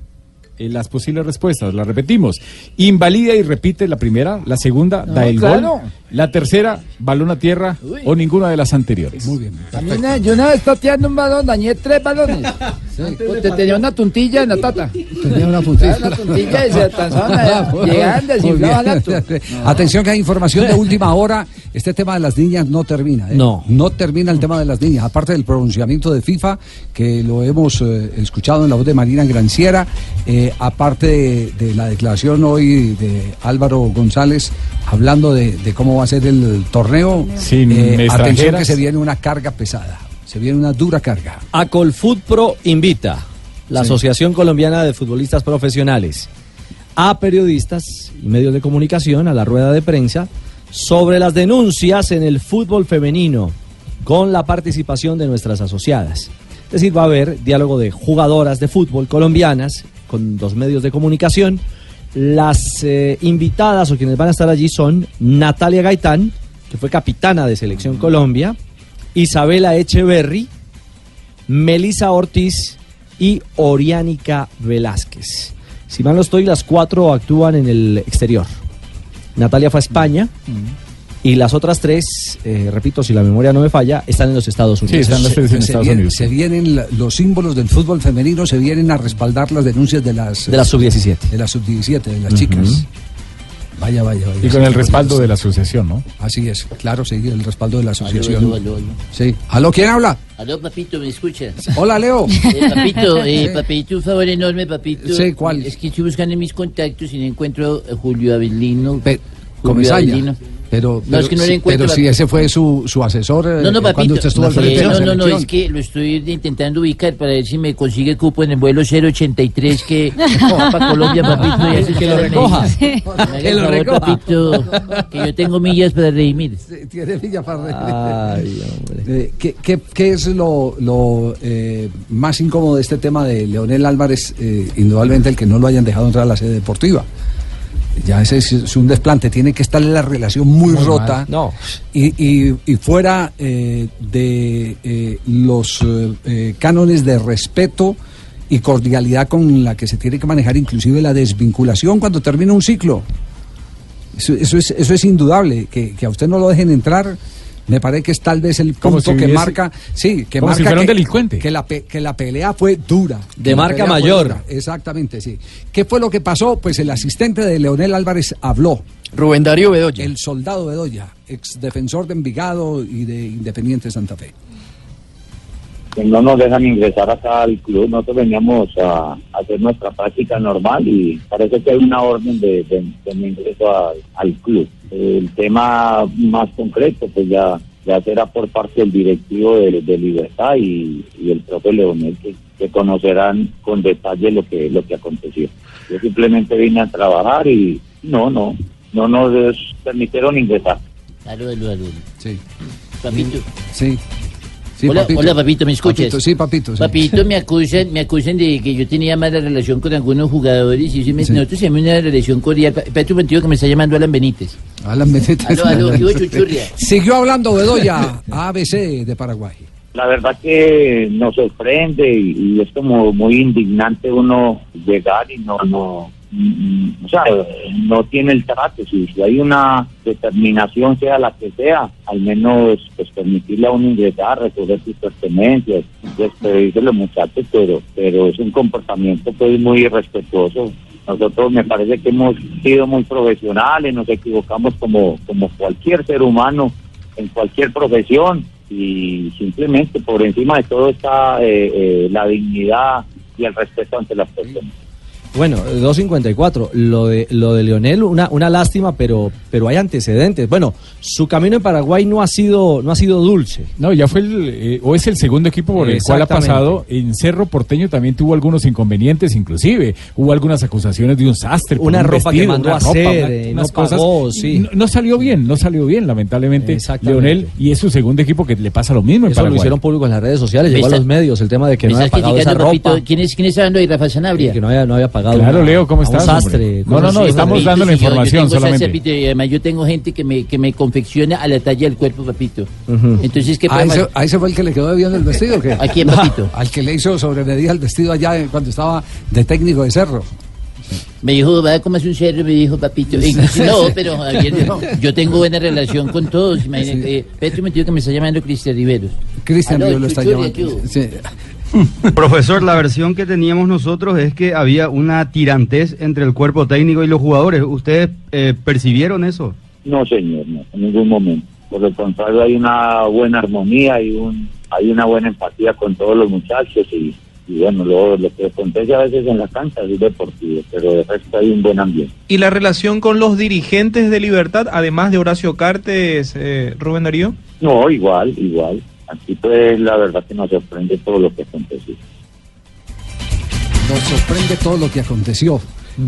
Speaker 8: Eh, las posibles respuestas, las repetimos. Invalida y repite la primera, la segunda, da el
Speaker 22: claro.
Speaker 8: gol. La tercera, balón a tierra o ninguna de las anteriores. Muy bien.
Speaker 22: También, yo una vez pateando un balón, dañé tres balones. Te tenía una tuntilla en la tata.
Speaker 14: Tenía una puntilla.
Speaker 22: Una tuntilla y se alcanzaban a llegar, desinflaban.
Speaker 14: Atención que hay información de última hora. Este tema de las niñas no termina. ¿eh?
Speaker 5: No.
Speaker 14: No termina el tema de las niñas. Aparte del pronunciamiento de FIFA, que lo hemos eh, escuchado en la voz de Marina Granciera, eh, aparte de, de la declaración hoy de Álvaro González hablando de, de cómo va a ser el torneo.
Speaker 8: Sin
Speaker 14: eh, atención que se viene una carga pesada. Se viene una dura carga.
Speaker 5: Acolfood Pro invita, la
Speaker 14: Sí.
Speaker 5: Asociación Colombiana de Futbolistas Profesionales, a periodistas y medios de comunicación a la rueda de prensa sobre las denuncias en el fútbol femenino con la participación de nuestras asociadas. Es decir, va a haber diálogo de jugadoras de fútbol colombianas con dos medios de comunicación. Las eh, invitadas o quienes van a estar allí son Natalia Gaitán, que fue capitana de Selección Colombia, Isabela Echeverry, Melisa Ortiz y Oriánica Velázquez. Si mal no estoy, las cuatro actúan en el exterior. Natalia fue a España y las otras tres, eh, repito, si la memoria no me falla, están en los Estados Unidos.
Speaker 14: se, se vienen, se vienen la- los símbolos del fútbol femenino, se vienen a respaldar las denuncias de las
Speaker 5: De la sub-17.
Speaker 14: De la sub-17, de las chicas. Vaya, vaya, vaya.
Speaker 8: Y con el respaldo de la asociación, ¿no?
Speaker 14: Así es, claro, sí, el respaldo de la asociación.
Speaker 6: aló, aló, aló.
Speaker 14: Sí. ¿Aló, quién habla?
Speaker 6: Aló, papito, ¿me escuchas?
Speaker 14: Hola, Leo.
Speaker 6: Eh, papito, eh,
Speaker 14: Sí.
Speaker 6: papito, un favor enorme, papito.
Speaker 14: Sí, ¿cuál?
Speaker 6: Es que estoy buscando en mis contactos y no encuentro a Julio Avelino. Julio
Speaker 14: Comesaña.
Speaker 6: Avelino.
Speaker 14: Pero,
Speaker 6: No, es que no le
Speaker 14: sí,
Speaker 6: encuentro
Speaker 14: pero
Speaker 6: la-
Speaker 14: si ese fue su, su asesor eh,
Speaker 6: No, no, papito.
Speaker 14: cuando usted estuvo al frente de la
Speaker 6: no, no, no, es que lo estoy intentando ubicar para ver si me consigue cupo en el vuelo 083 que va para Colombia, papito. y
Speaker 14: Que lo recoja. Que lo
Speaker 6: favor,
Speaker 14: recoja.
Speaker 6: papito, que yo tengo millas para redimir.
Speaker 14: Tiene Villa para Eh, ¿qué, qué, qué es lo, lo, eh, más incómodo de este tema de Leonel Álvarez? Eh, indudablemente el que no lo hayan dejado entrar a la sede deportiva. Ya ese es, un desplante, tiene que estar la relación muy,
Speaker 5: Muy
Speaker 14: rota.
Speaker 5: mal. No.
Speaker 14: Y, y- y fuera eh, de eh, los eh, eh, cánones de respeto y cordialidad con la que se tiene que manejar inclusive la desvinculación cuando termina un ciclo. Eso, eso es, eso es indudable, que, que a usted no lo dejen entrar. Me parece que es tal vez el
Speaker 8: Como
Speaker 14: punto
Speaker 8: si
Speaker 14: que
Speaker 8: hubiese-
Speaker 14: marca, sí, que
Speaker 8: como si
Speaker 14: marca
Speaker 8: fuera un
Speaker 14: que,
Speaker 8: delincuente.
Speaker 14: que la, pe- que la pelea fue dura.
Speaker 5: De marca mayor.
Speaker 14: dura. Exactamente, sí. ¿Qué fue lo que pasó? Pues el asistente de Leonel Álvarez habló.
Speaker 7: Rubén Darío Bedoya.
Speaker 14: El soldado Bedoya, ex defensor de Envigado y de Independiente Santa Fe.
Speaker 32: Que no nos dejan ingresar acá al club. Nosotros veníamos a, hacer nuestra práctica normal y parece que hay una orden de, de- de ingreso al- al club. el tema más concreto, pues ya, ya será por parte del directivo de, de Libertad y, y el profe Leonel que, que conocerán con detalle lo que, lo que aconteció. Yo simplemente vine a trabajar y no, no, no nos permitieron ingresar.
Speaker 6: Aló, aló.
Speaker 14: Sí. Sí. Sí,
Speaker 6: hola,
Speaker 14: papito.
Speaker 6: hola, papito, ¿me escuchas?
Speaker 14: Papito, sí, papito. sí.
Speaker 6: Papito, me acusan, me acusan de que yo tenía mala relación con algunos jugadores y me- nosotros tenemos una relación cordial. Espérate un momentico que me está llamando Alan Benítez.
Speaker 14: Alan Benítez.
Speaker 6: Aló, aló, yo, chuchurria.
Speaker 14: Siguió hablando Bedoya, ABC de Paraguay.
Speaker 32: La verdad que nos sorprende y, y es como muy indignante uno llegar y no, no, o sea, no tiene el trato. Si, hay una determinación, sea la que sea, al menos pues permitirle a uno ingresar, recoger sus pertenencias, despedirse de los muchachos, pero, pero es un comportamiento pues muy irrespetuoso. Nosotros me parece que hemos sido muy profesionales, nos equivocamos como, como cualquier ser humano en cualquier profesión y simplemente por encima de todo está eh, eh, la dignidad y el respeto ante las personas.
Speaker 5: Bueno, 2.54. Lo de, lo de Leonel, una, una lástima, pero, pero hay antecedentes. Bueno, su camino en Paraguay no ha sido, no ha sido dulce.
Speaker 8: No, ya fue el, eh, o es el segundo equipo por el cual ha pasado. En Cerro Porteño también tuvo algunos inconvenientes, inclusive. Hubo algunas acusaciones de un sastre.
Speaker 5: Una
Speaker 8: un
Speaker 5: ropa que
Speaker 8: vestido,
Speaker 5: mandó
Speaker 8: una
Speaker 5: a
Speaker 8: ropa,
Speaker 5: hacer,
Speaker 8: una-
Speaker 5: eh,
Speaker 8: unas
Speaker 5: no pagó,
Speaker 8: cosas.
Speaker 5: sí.
Speaker 8: No, no salió bien, no salió bien, lamentablemente. Leonel, y es su segundo equipo que le pasa lo mismo en
Speaker 5: Eso lo
Speaker 8: Paraguay.
Speaker 5: hicieron público en las redes sociales, llegó a los medios el tema de que
Speaker 6: ¿Me
Speaker 5: no había pagado esa ropa.
Speaker 6: ¿Quién es, ¿Quién está hablando ahí, Rafa Sanabria?
Speaker 5: Que no había, no había pagado.
Speaker 8: Claro,
Speaker 5: una-
Speaker 8: Leo, ¿cómo
Speaker 5: un
Speaker 8: estás, hombre?
Speaker 5: sastre.
Speaker 8: No, no, no,
Speaker 6: Sí,
Speaker 8: estamos
Speaker 6: papito,
Speaker 8: dando la
Speaker 6: sí, yo-
Speaker 8: información
Speaker 6: yo
Speaker 8: solamente.
Speaker 6: papito, y además yo tengo gente que me, que me confecciona a la talla del cuerpo, papito. Entonces, ¿qué
Speaker 14: ¿A
Speaker 6: podemos-
Speaker 14: ese, a ese fue el que le quedó bien el vestido o qué?
Speaker 6: ¿A quién, papito?
Speaker 14: Al que le hizo sobre medida el vestido allá eh, cuando estaba de técnico de Cerro.
Speaker 6: Me dijo, va, como es un cerro, me dijo, papito. Y- no, pero Javier, yo tengo buena relación con todos. Imagínate, Petro me dijo que me está llamando Cristian Riveros.
Speaker 14: Cristian Río lo está llamando.
Speaker 6: ¿qué
Speaker 14: Sí.
Speaker 33: Profesor, la versión que teníamos nosotros es que había una tirantez entre el cuerpo técnico y los jugadores. ¿Ustedes eh, percibieron eso?
Speaker 32: No, señor, no, en ningún momento. Por el contrario, hay una buena armonía, hay, un, hay una buena empatía con todos los muchachos y, y bueno, lo, lo que acontece a veces en la cancha es deportivo, pero de resto hay un buen ambiente.
Speaker 34: ¿Y la relación con los dirigentes de Libertad, además de Horacio Cartes, eh, Rubén Darío?
Speaker 32: No, igual, igual. Aquí pues la verdad que nos sorprende todo lo que aconteció.
Speaker 14: Nos sorprende todo lo que aconteció.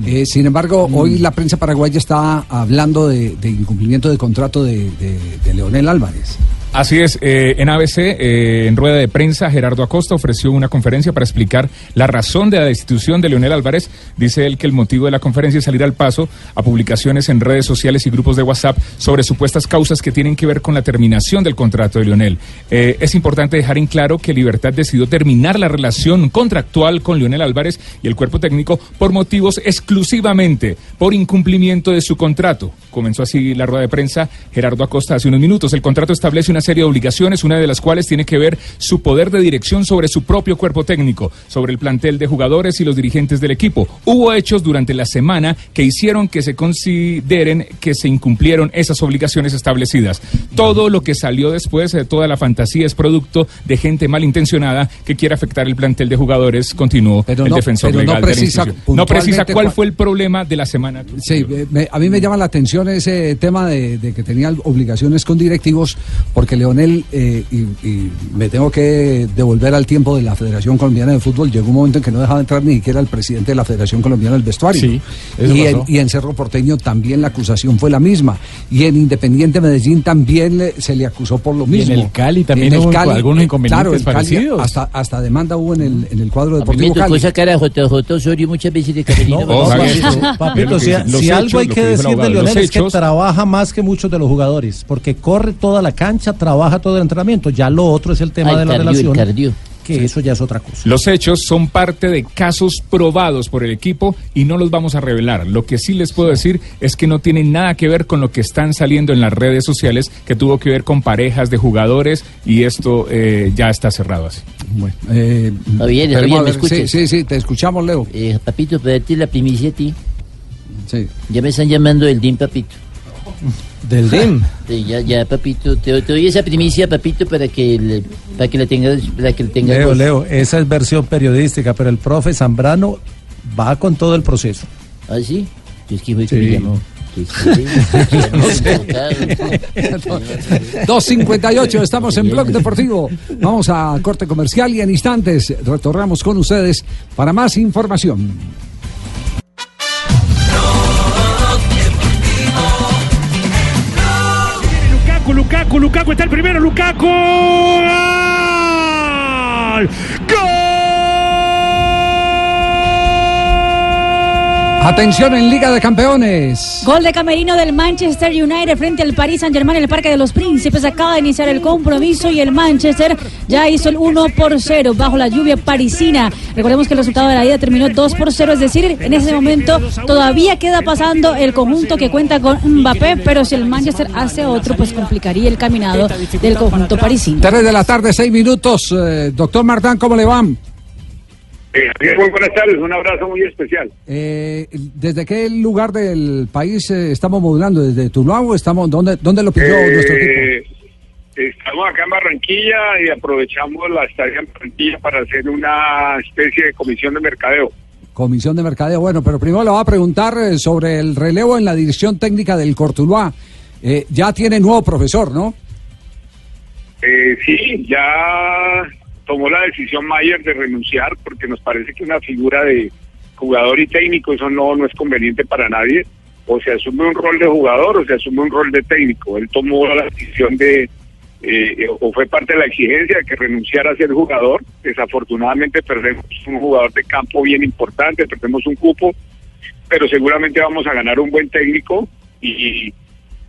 Speaker 14: Eh, sin embargo, hoy la prensa paraguaya está hablando de, de incumplimiento de contrato de, de- de Leonel Álvarez.
Speaker 15: Así es, eh, en ABC, eh, en rueda de prensa, Gerardo Acosta ofreció una conferencia para explicar la razón de la destitución de Leonel Álvarez. Dice él que el motivo de la conferencia es salir al paso a publicaciones en redes sociales y grupos de WhatsApp sobre supuestas causas que tienen que ver con la terminación del contrato de Leonel. Eh, es importante dejar en claro que Libertad decidió terminar la relación contractual con Leonel Álvarez y el cuerpo técnico por motivos exclusivamente por incumplimiento de su contrato. Comenzó así la rueda de prensa Gerardo Acosta hace unos minutos. El contrato establece una serie de obligaciones, una de las cuales tiene que ver su poder de dirección sobre su propio cuerpo técnico, sobre el plantel de jugadores y los dirigentes del equipo. Hubo hechos durante la semana que hicieron que se consideren que se incumplieron esas obligaciones establecidas. Todo lo que salió después de toda la fantasía es producto de gente malintencionada que quiere afectar el plantel de jugadores, continuó el
Speaker 14: no-
Speaker 15: defensor
Speaker 14: pero no
Speaker 15: legal de la
Speaker 14: precisa.
Speaker 15: No precisa cuál fue el problema de la semana.
Speaker 14: Sí, eh, me- a mí me llama la atención ese tema de, de que tenía obligaciones con directivos, porque Leonel, eh, y, y me tengo que devolver al tiempo de la Federación Colombiana de Fútbol, llegó un momento en que no dejaba entrar ni siquiera el presidente de la Federación Colombiana del vestuario.
Speaker 8: Sí,
Speaker 14: y, en, y en Cerro Porteño también la acusación fue la misma. Y en Independiente Medellín también le- se le acusó por lo
Speaker 8: Y en
Speaker 14: mismo.
Speaker 8: el Cali también
Speaker 14: En el
Speaker 8: hubo algunos inconvenientes
Speaker 14: claro, el Cali
Speaker 8: parecidos.
Speaker 14: Hasta, hasta demanda hubo en el, en el cuadro
Speaker 6: A mí me
Speaker 14: deportivo
Speaker 6: tocó
Speaker 14: Cali.
Speaker 6: sacar a JJ Osorio muchas veces de camerino.
Speaker 28: No,
Speaker 6: papá.
Speaker 28: papito, papito, si, si algo hay que decir de Leonel es que trabaja más que muchos de los jugadores, porque corre toda la cancha, trabaja todo el entrenamiento. Ya lo otro es el tema de la
Speaker 6: cardio,
Speaker 28: relación,
Speaker 6: cardio.
Speaker 28: que eso ya es otra cosa.
Speaker 15: Los hechos son parte de casos probados por el equipo y no los vamos a revelar. Lo que sí les puedo decir es que no tienen nada que ver con lo que están saliendo en las redes sociales, que tuvo que ver con parejas de jugadores y esto eh, ya está cerrado así.
Speaker 14: Eh,
Speaker 6: ¿me
Speaker 14: ver.
Speaker 6: escuchas?
Speaker 14: Sí, sí, sí, te escuchamos, Leo.
Speaker 6: Eh, papito, para darte la primicia a ti.
Speaker 14: Sí.
Speaker 6: Ya me están llamando del DIM, papito.
Speaker 5: ¿Del DIM?
Speaker 6: Sí, ya, ya, papito. Te, te doy esa primicia, papito, para que, le- para que la tengas. Para que la tengas
Speaker 28: Leo,
Speaker 6: vos.
Speaker 28: Leo, esa es versión periodística, pero el profe Zambrano va con todo el proceso.
Speaker 6: ¿Ah, sí? Yo es que fue que
Speaker 28: Sí.
Speaker 6: me llamó.
Speaker 14: No sé. 2.58, estamos en Blog Deportivo. Vamos a corte comercial y en instantes retornamos con ustedes para más información.
Speaker 34: Lukaku, Lukaku, Lukaku está el primero, Lukaku. ¡Gol!
Speaker 14: Atención en Liga de Campeones.
Speaker 10: Gol de camerino del Manchester United frente al Paris Saint Germain en el Parque de los Príncipes. Acaba de iniciar el compromiso y el Manchester ya hizo el 1 por 0 bajo la lluvia parisina. Recordemos que el resultado de la ida terminó 2 por 0, es decir, en ese momento todavía queda pasando el conjunto que cuenta con Mbappé, pero si el Manchester hace otro, pues complicaría el caminado del conjunto parisino.
Speaker 14: 3 de la tarde, 6 minutos. Eh, doctor Martán, ¿cómo le van?
Speaker 35: Eh, muy buenas tardes, un abrazo muy especial.
Speaker 14: Eh, ¿Desde qué lugar del país eh, estamos modulando? ¿Desde Tuluá o estamos, dónde, dónde lo pidió nuestro equipo?
Speaker 35: Eh, estamos acá en Barranquilla y aprovechamos la estadía en Barranquilla para hacer una especie de comisión de mercadeo.
Speaker 14: Comisión de Mercadeo. Bueno, pero primero le voy a preguntar eh, sobre el relevo en la dirección técnica del Cortuluá. Eh, ya tiene nuevo profesor, ¿no?
Speaker 35: Eh, sí, ya tomó la decisión Mayer de renunciar porque nos parece que una figura de jugador y técnico, eso no, no es conveniente para nadie. O se asume un rol de jugador o se asume un rol de técnico. Él tomó la decisión de, eh, o fue parte de la exigencia de que renunciara a ser jugador. Desafortunadamente perdemos un jugador de campo bien importante, perdemos un cupo, pero seguramente vamos a ganar un buen técnico y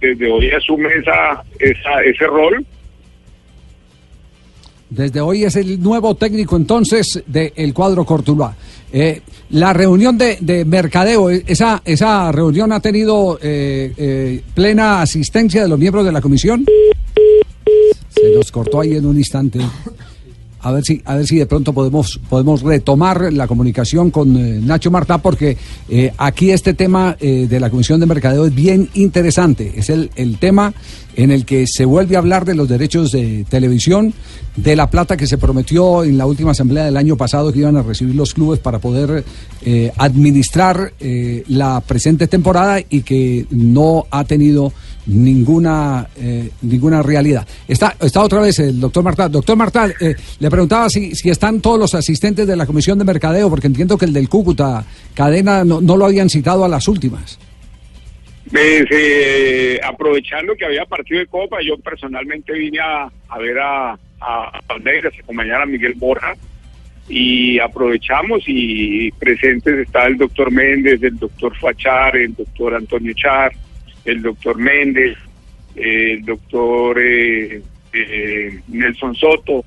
Speaker 35: desde hoy asume esa, esa, ese rol
Speaker 14: Desde hoy es el nuevo técnico entonces del cuadro Cortuluá. Eh, la reunión de, de mercadeo, eh, esa, esa reunión ha tenido eh, eh, plena asistencia de los miembros de la comisión. Se nos cortó ahí en un instante. A ver si, a ver si de pronto podemos, podemos retomar la comunicación con eh, Nacho Martá, porque eh, aquí este tema eh, de la Comisión de Mercadeo es bien interesante. Es el, el tema en el que se vuelve a hablar de los derechos de televisión, de la plata que se prometió en la última asamblea del año pasado que iban a recibir los clubes para poder administrar la presente temporada y que no ha tenido ninguna eh, ninguna realidad. Está, está otra vez el doctor Martal. Doctor Martal, eh, le preguntaba si, si están todos los asistentes de la Comisión de Mercadeo, porque entiendo que el del Cúcuta Cadena no, no lo habían citado a las últimas.
Speaker 35: Pues, aprovechando que había partido de Copa, yo personalmente vine a, ver a, a, a acompañar a Miguel Borja, y aprovechamos y presentes está el doctor Méndez, el doctor Fachar, el doctor Antonio Char, el doctor Méndez, el doctor eh, eh, Nelson Soto,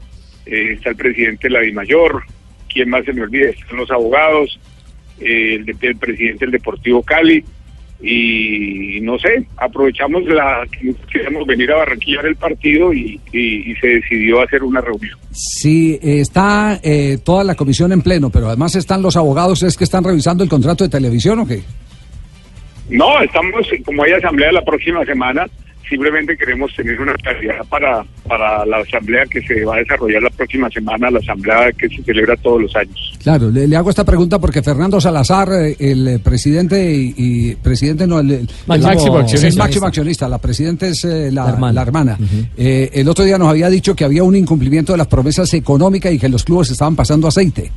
Speaker 35: eh, está el presidente de la DIMAYOR, ¿quién más se me olvida? Están los abogados, eh, el, de- el presidente del Deportivo Cali, y no sé, aprovechamos la que queríamos venir a Barranquilla el partido y, y- y se decidió hacer una reunión.
Speaker 14: Eh, está toda la comisión en pleno, pero además están los abogados, ¿es que están revisando el contrato de televisión o qué?
Speaker 35: No, estamos, como hay asamblea la próxima semana, simplemente queremos tener una claridad para, para la asamblea que se va a desarrollar la próxima semana, la asamblea que se celebra todos los años.
Speaker 14: Claro, le, le hago esta pregunta porque Fernando Salazar, eh, el presidente y, y- presidente no, el, el-
Speaker 8: Máximo
Speaker 14: el-
Speaker 8: accionista.
Speaker 14: el máximo accionista, la presidenta es eh, la,
Speaker 5: La hermana.
Speaker 14: la hermana. Eh, el otro día nos había dicho que había un incumplimiento de las promesas económicas y que los clubes estaban pasando aceite.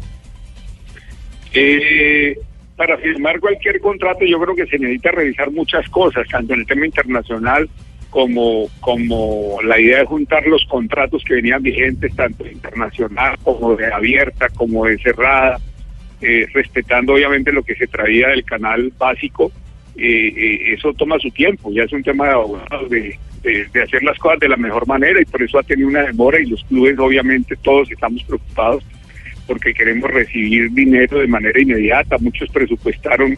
Speaker 35: Eh, para firmar cualquier contrato yo creo que se necesita revisar muchas cosas, tanto en el tema internacional como, como la idea de juntar los contratos que venían vigentes, tanto internacional como de abierta, como de cerrada, eh, respetando obviamente lo que se traía del canal básico. Eh, eh, eso toma su tiempo, ya es un tema de abogados, de, de- de hacer las cosas de la mejor manera y por eso ha tenido una demora y los clubes obviamente todos estamos preocupados porque queremos recibir dinero de manera inmediata. Muchos presupuestaron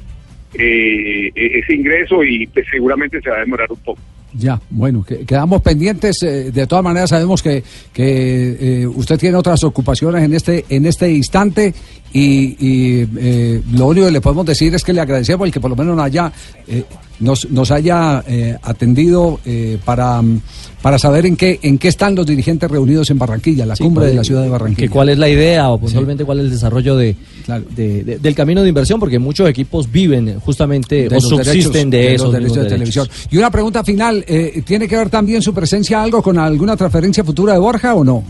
Speaker 35: eh, e- ese ingreso y pues, seguramente se va a demorar un poco.
Speaker 14: Ya, bueno, que- quedamos pendientes. eh, de todas maneras, sabemos que, que eh, usted tiene otras ocupaciones en este, en este instante y, y, eh, lo único que le podemos decir es que le agradecemos el que por lo menos nos haya, eh, nos, nos haya eh, atendido eh, para, para saber en qué, en qué están los dirigentes reunidos en Barranquilla, la cumbre
Speaker 5: cuál-
Speaker 14: de la ciudad de Barranquilla.
Speaker 5: que cuál es la idea o puntualmente cuál es el desarrollo de, de- de- del camino de inversión, porque muchos equipos viven justamente
Speaker 14: de
Speaker 5: o subsisten
Speaker 14: derechos-
Speaker 5: de, esos
Speaker 14: los derechos de televisión.
Speaker 5: derechos.
Speaker 14: Y una pregunta final, eh, ¿tiene que ver también su presencia algo con alguna transferencia futura de Borja o no?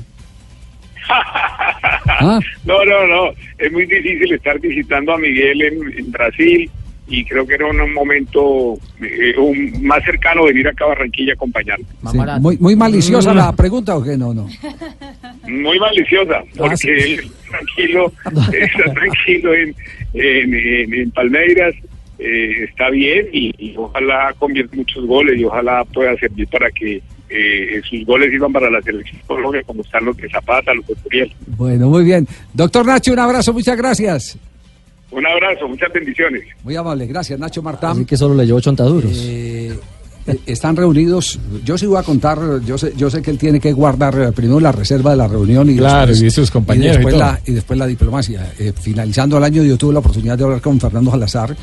Speaker 14: ¿Ah?
Speaker 35: No, no, no. Es muy difícil estar visitando a Miguel en, en Brasil y creo que era un, momento eh, un- más cercano venir acá a Barranquilla a acompañarme.
Speaker 14: Sí, muy, muy maliciosa
Speaker 35: Mm.
Speaker 14: la pregunta o qué? No, no.
Speaker 35: Muy maliciosa, porque
Speaker 14: sí.
Speaker 35: él está tranquilo, está tranquilo en, en, en- en Palmeiras, eh, está bien y, y ojalá convierta muchos goles y ojalá pueda servir para que eh, sus goles sirvan para la selección Colombia, como están los de Zapata, los de Furiel.
Speaker 14: Bueno, muy bien. Doctor Nacho, un abrazo, muchas gracias.
Speaker 35: Un abrazo, muchas bendiciones.
Speaker 14: Muy amable, gracias Nacho Martán.
Speaker 5: Así que solo le llevó chontaduros.
Speaker 14: Eh, están reunidos, yo sí voy a contar, yo sé, yo sé que él tiene que guardar eh, primero la reserva de la reunión y
Speaker 8: Claro,
Speaker 14: después,
Speaker 8: y sus compañeros y
Speaker 14: después,
Speaker 8: todo.
Speaker 14: la, y después la diplomacia. Eh, finalizando el año yo tuve la oportunidad de hablar con Fernando Salazar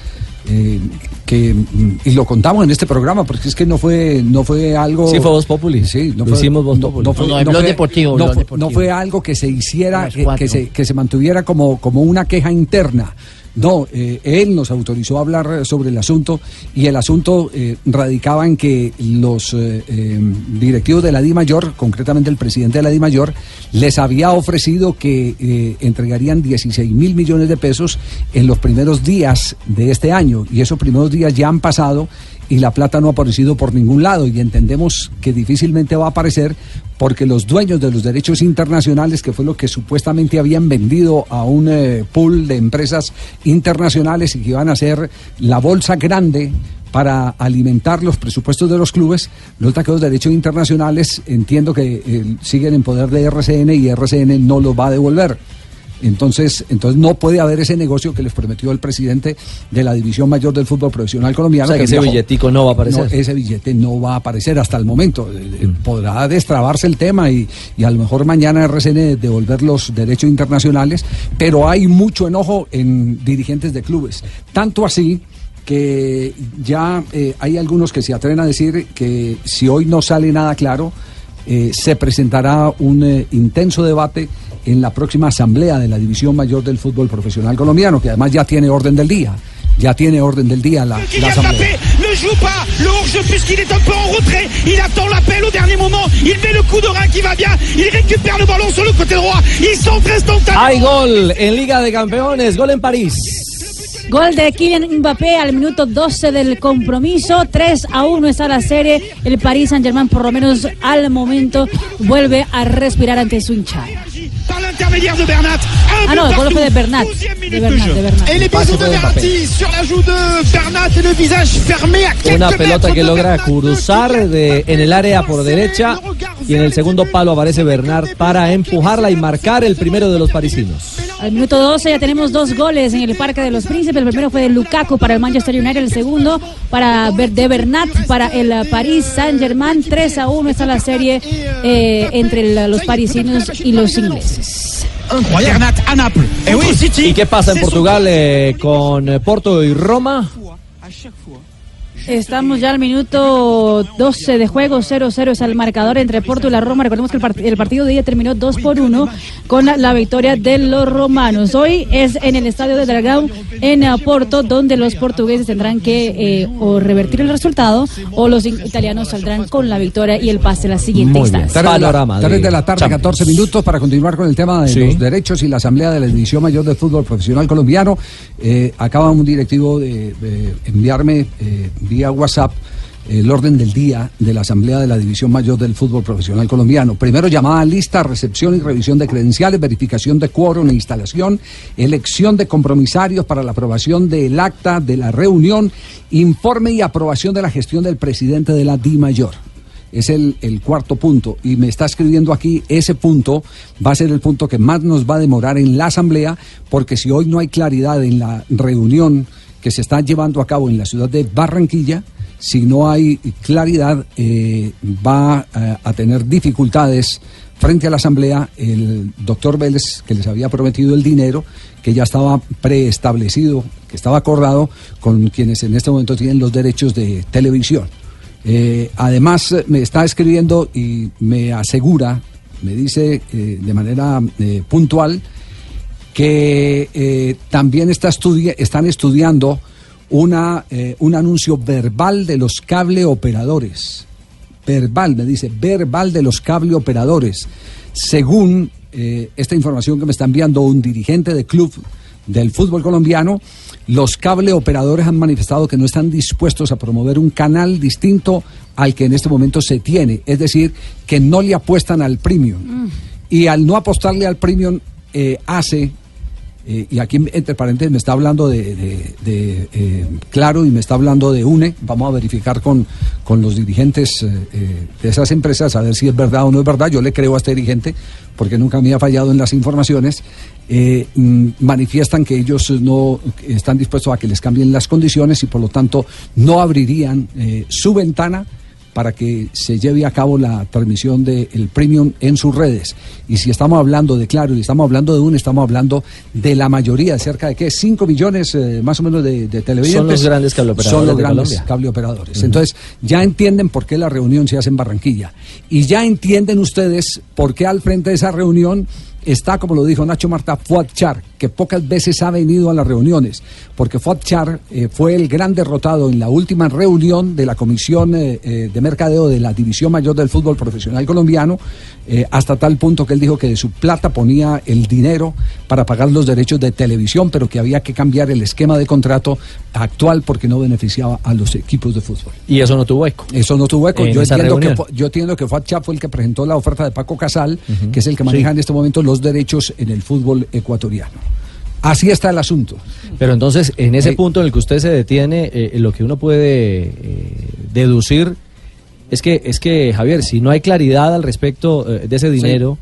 Speaker 14: eh, que mm, y lo contamos en este programa porque es que no fue no fue algo
Speaker 5: Sí, fue Voz Populi.
Speaker 14: sí no
Speaker 5: Lo
Speaker 14: fue,
Speaker 5: hicimos Voz
Speaker 14: no-
Speaker 5: Populi.
Speaker 14: no fue-
Speaker 6: No,
Speaker 14: no fue-
Speaker 6: Deportivo,
Speaker 14: no
Speaker 6: Blog
Speaker 14: fue-
Speaker 6: Deportivo.
Speaker 14: no fue algo que se hiciera que, que se que se mantuviera como como una queja interna no, eh, él nos autorizó a hablar sobre el asunto y el asunto eh, radicaba en que los eh, eh, directivos de la Di Mayor, concretamente el presidente de la Di Mayor, les había ofrecido que eh, entregarían 16 mil millones de pesos en los primeros días de este año. Y esos primeros días ya han pasado y la plata no ha aparecido por ningún lado. Y entendemos que difícilmente va a aparecer porque los dueños de los derechos internacionales, que fue lo que supuestamente habían vendido a un eh, pool de empresas internacionales y que iban a ser la bolsa grande para alimentar los presupuestos de los clubes, resulta que los derechos internacionales entiendo que eh, siguen en poder de RCN y RCN no los va a devolver. Entonces, entonces no puede haber ese negocio que les prometió el presidente de la División Mayor del Fútbol Profesional Colombiano.
Speaker 5: O sea, que ese billetico no va a aparecer.
Speaker 14: No, ese billete no va a aparecer hasta el momento. Eh, eh, Podrá destrabarse el tema y, y a lo mejor mañana RCN devolver los derechos internacionales, pero hay mucho enojo en dirigentes de clubes. Tanto así que ya eh, hay algunos que se atreven a decir que si hoy no sale nada claro, eh, se presentará un eh, intenso debate en la próxima asamblea de la División Mayor del Fútbol Profesional Colombiano, que además ya tiene orden del día. Ya tiene orden del día la, asamblea.
Speaker 36: Ne joue pas le hors-jeu puisqu'il est un peu en retrait. Il attend l'appel au dernier moment. Il met le coup de rein qui va bien. Il récupère le ballon sur le côté droit. Il centre instantanément.
Speaker 5: Hay gol en Liga de Campeones, gol en París.
Speaker 10: Gol de Kylian Mbappé al minuto 12 del compromiso. 3 a 1 está la serie. El Paris Saint-Germain, por lo menos al momento, vuelve a respirar ante su hinchada.
Speaker 36: Par l'intermédiaire de Bernat. Un
Speaker 10: Ah no,
Speaker 36: but
Speaker 10: el gol
Speaker 36: partout.
Speaker 10: fue de Bernat.
Speaker 36: 12e minute
Speaker 10: De Bernat,
Speaker 36: jeu.
Speaker 10: de Bernat.
Speaker 36: Et les bisous de Verratti sur la joue de Bernat et le visage fermé à quelques
Speaker 5: Una pelota que logra
Speaker 36: Bernat.
Speaker 5: cruzar de, en el área por derecha y en el segundo palo aparece Bernard para empujarla y marcar el primero de los parisinos.
Speaker 10: Al minuto 12 ya tenemos dos goles en el Parque de los Príncipes. El primero fue de Lukaku para el Manchester United, el segundo para de Bernat para el Paris Saint-Germain. 3 a 1 está la serie eh, entre los parisinos y los ingleses.
Speaker 36: Bernat à Naples. Et oui, City.
Speaker 5: ¿Y qué pasa en Portugal eh, con eh, Porto y Roma?
Speaker 10: Estamos ya al minuto 12 de juego, 0-0 es el marcador entre Porto y la Roma. Recordemos que el, part- el partido de día terminó 2 por 1 con la, la victoria de los romanos. Hoy es en el estadio de Dragão, en Porto, donde los portugueses tendrán que eh, o revertir el resultado o los in- italianos saldrán con la victoria y el pase a la siguiente
Speaker 14: Muy bien.
Speaker 10: instancia.
Speaker 14: Tres de la- tarde, 14 minutos para continuar con el tema de
Speaker 5: Sí.
Speaker 14: los derechos y la Asamblea de la División Mayor del Fútbol Profesional Colombiano. Eh, acaba un directivo de, de enviarme eh, vía WhatsApp el orden del día de la Asamblea de la División Mayor del Fútbol Profesional Colombiano. Primero llamada lista, recepción y revisión de credenciales, verificación de quórum e instalación, elección de compromisarios para la aprobación del acta de la reunión, informe y aprobación de la gestión del presidente de la Di Mayor. Es el, el cuarto punto. Y me está escribiendo aquí, ese punto va a ser el punto que más nos va a demorar en la Asamblea, porque si hoy no hay claridad en la reunión que se está llevando a cabo en la ciudad de Barranquilla, si no hay claridad, eh, va eh, a tener dificultades frente a la Asamblea el doctor Vélez, que les había prometido el dinero, que ya estaba preestablecido, que estaba acordado con quienes en este momento tienen los derechos de televisión. Eh, además, me está escribiendo y me asegura, me dice de manera puntual, que eh, también está estudi- están estudiando una, eh, un anuncio verbal de los cable operadores. Verbal, me dice, verbal de los cable operadores. Según eh, esta información que me está enviando un dirigente de club del fútbol colombiano, los cable operadores han manifestado que no están dispuestos a promover un canal distinto al que en este momento se tiene. Es decir, que no le apuestan al premium. Y al no apostarle al premium, eh, hace, eh, y aquí entre paréntesis me está hablando de, de- eh, Claro y me está hablando de UNE, vamos a verificar con, con los dirigentes eh, de esas empresas a ver si es verdad o no es verdad. Yo le creo a este dirigente porque nunca me ha fallado en las informaciones. Mm, manifiestan que ellos no están dispuestos a que les cambien las condiciones y por lo tanto no abrirían su ventana para que se lleve a cabo la transmisión del premium en sus redes. Y si estamos hablando de Claro y estamos hablando de un, estamos hablando de la mayoría, cerca de qué, 5 millones eh, más o menos de, de televidentes.
Speaker 5: Son los grandes cableoperadores
Speaker 14: Son los
Speaker 5: de
Speaker 14: grandes
Speaker 5: Colombia.
Speaker 14: cableoperadores.
Speaker 5: Ujú.
Speaker 14: Entonces, ya entienden por qué la reunión se hace en Barranquilla. Y ya entienden ustedes por qué al frente de esa reunión está, como lo dijo Nacho Marta, Fuad Char, que pocas veces ha venido a las reuniones, porque Fuad Char eh, fue el gran derrotado en la última reunión de la Comisión eh, eh, de Mercadeo de la División Mayor del Fútbol Profesional Colombiano, eh, hasta tal punto que él dijo que de su plata ponía el dinero para pagar los derechos de televisión, pero que había que cambiar el esquema de contrato actual porque no beneficiaba a los equipos de fútbol.
Speaker 5: Y eso no tuvo eco.
Speaker 14: Eso no tuvo eco.
Speaker 5: En
Speaker 14: Yo entiendo, que,
Speaker 5: reunión.
Speaker 14: yo entiendo que Fuad Char fue el que presentó la oferta de Paco Casal, que es el que maneja
Speaker 5: Sí.
Speaker 14: en este momento los derechos en el fútbol ecuatoriano. Así está el asunto.
Speaker 5: Pero entonces, en ese
Speaker 14: Eh,
Speaker 5: punto en el que usted se detiene, eh, lo que uno puede eh, deducir es que, es que, Javier, si no hay claridad al respecto eh, de ese dinero,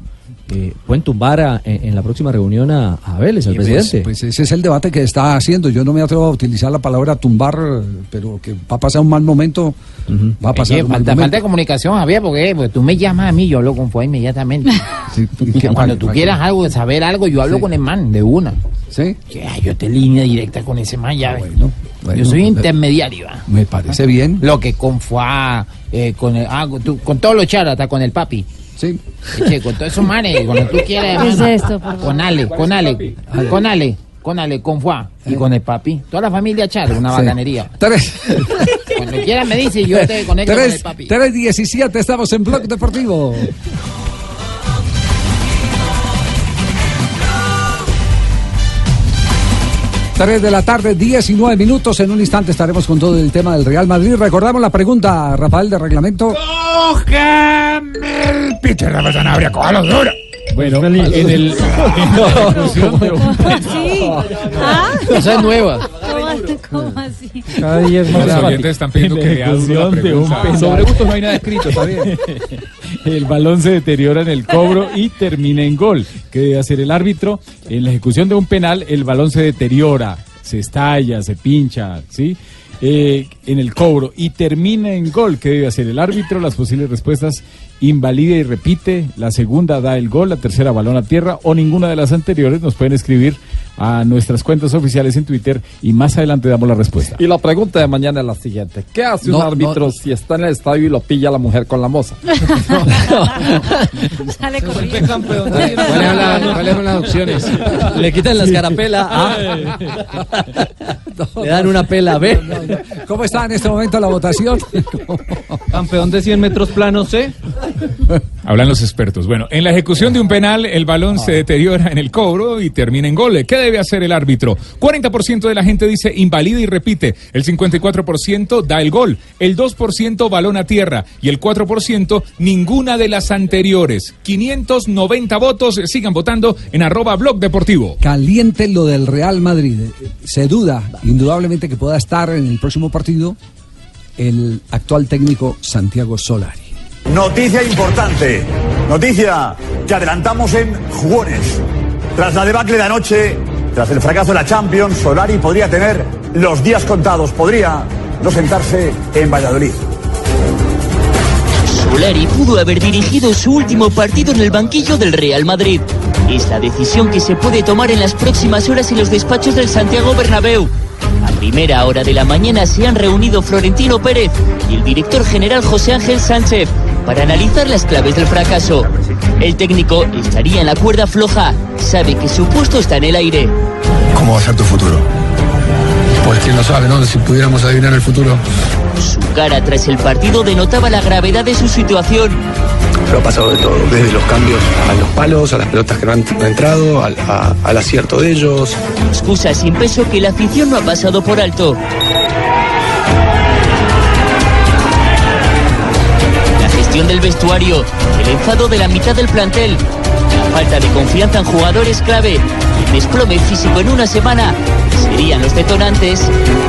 Speaker 5: eh, pueden tumbar a- en, en la próxima reunión a, a Vélez, al
Speaker 14: pues-
Speaker 5: presidente.
Speaker 14: Pues, ese es el debate que está haciendo. Yo no me atrevo a utilizar la palabra tumbar, eh, pero que va a pasar un mal momento. Va a pasar
Speaker 6: Oye,
Speaker 14: un mal
Speaker 6: falta, falta de
Speaker 14: momento.
Speaker 6: comunicación, Javier, porque, porque tú me llamas a mí, yo hablo con Fue inmediatamente.
Speaker 14: ¿qué
Speaker 6: Cuando
Speaker 14: vale,
Speaker 6: tú
Speaker 14: vale.
Speaker 6: quieras algo, saber algo, yo hablo
Speaker 14: Sí.
Speaker 6: con el man, de una.
Speaker 14: ¿Sí?
Speaker 6: yo te línea directa con ese man, ya ves.
Speaker 14: bueno,
Speaker 6: yo soy intermediario. ¿ah?
Speaker 14: Me parece bien.
Speaker 6: Lo que con Fuá, eh, con, el, ah, con, tu- con todos los charas, hasta con el papi.
Speaker 14: Sí.
Speaker 6: Eche, con todos esos manes, cuando tú quieras,
Speaker 10: ¿Qué es esto, favor?
Speaker 6: Con Ale, con Ale, con Ale, con Ale, con Fuá y con el papi. Toda la familia Char, una
Speaker 14: Sí.
Speaker 6: bacanería.
Speaker 14: Tres.
Speaker 6: Cuando quieras me dice y yo te conecto con el
Speaker 14: Tres,
Speaker 6: papi.
Speaker 14: 3.17, estamos en Blog Deportivo. Tres de la tarde, 19 minutos. En un instante estaremos con todo el tema del Real Madrid. Recordamos la pregunta, Rafael, de reglamento.
Speaker 16: ¡Cójame el pito, Rafa Sanabria! ¡Cójalo duro!
Speaker 8: Bueno, en el. en el-
Speaker 10: ¿Sí? ¿Ah?
Speaker 7: Esa es nueva.
Speaker 10: ¿Cómo, así?
Speaker 8: Cada día es más
Speaker 15: Los oyentes están pidiendo
Speaker 8: En
Speaker 15: que lea duro la
Speaker 8: ejecución de un
Speaker 15: pregunta. Sobre gustos no hay nada escrito, está bien.
Speaker 8: El balón se deteriora en el cobro y termina en gol. ¿Qué debe hacer el árbitro? En la ejecución de un penal, el balón se deteriora, se estalla, se pincha, ¿sí? Eh, en el cobro y termina en gol. ¿Qué debe hacer el árbitro? Las posibles respuestas: invalida y repite. La segunda da el gol, la tercera balón a tierra o ninguna de las anteriores. Nos pueden escribir a nuestras cuentas oficiales en Twitter y más adelante damos la respuesta.
Speaker 37: Y la pregunta de mañana es la siguiente. ¿Qué hace un árbitro
Speaker 8: no.
Speaker 37: si está en el estadio y lo pilla a la mujer con la moza?
Speaker 10: Sale corriendo.
Speaker 7: ¿Cuáles son, las- cuáles son las opciones?
Speaker 5: Le quitan la escarapela A. Le dan una pela B.
Speaker 14: ¿Cómo está en este momento la votación?
Speaker 5: Campeón de 100 metros planos C.
Speaker 15: Hablan los expertos. Bueno, en la ejecución de un penal, el balón se deteriora en el cobro y termina en gol. ¿Qué debe hacer el árbitro? 40% de la gente dice invalida y repite. El 54% da el gol. El 2% balón a tierra. Y el 4% ninguna de las anteriores. 590 votos. Sigan votando en arroba blog deportivo.
Speaker 14: Caliente lo del Real Madrid. Se duda, indudablemente, que pueda estar en el próximo partido el actual técnico Santiago Solari.
Speaker 38: Noticia importante. Noticia que adelantamos en Jugones. Tras la debacle de anoche, tras el fracaso de la Champions, Solari podría tener los días contados. Podría no sentarse en Valladolid.
Speaker 39: Solari pudo haber dirigido su último partido en el banquillo del Real Madrid. Es la decisión que se puede tomar en las próximas horas en los despachos del Santiago Bernabéu. A primera hora de la mañana se han reunido Florentino Pérez y el director general José Ángel Sánchez para analizar las claves del fracaso. El técnico estaría en la cuerda floja, sabe que su puesto está en el aire.
Speaker 40: ¿Cómo va a ser tu futuro? Pues quién lo sabe, ¿no? Si pudiéramos adivinar el futuro.
Speaker 39: Su cara tras el partido denotaba la gravedad de su situación.
Speaker 40: Pero ha pasado de todo, desde los cambios a los palos, a las pelotas que no han entrado, al, a- al acierto de ellos.
Speaker 39: Excusa sin peso que la afición no ha pasado por alto. La gestión del vestuario, el enfado de la mitad del plantel, la falta de confianza en jugadores clave y el desplome físico en una semana serían los detonantes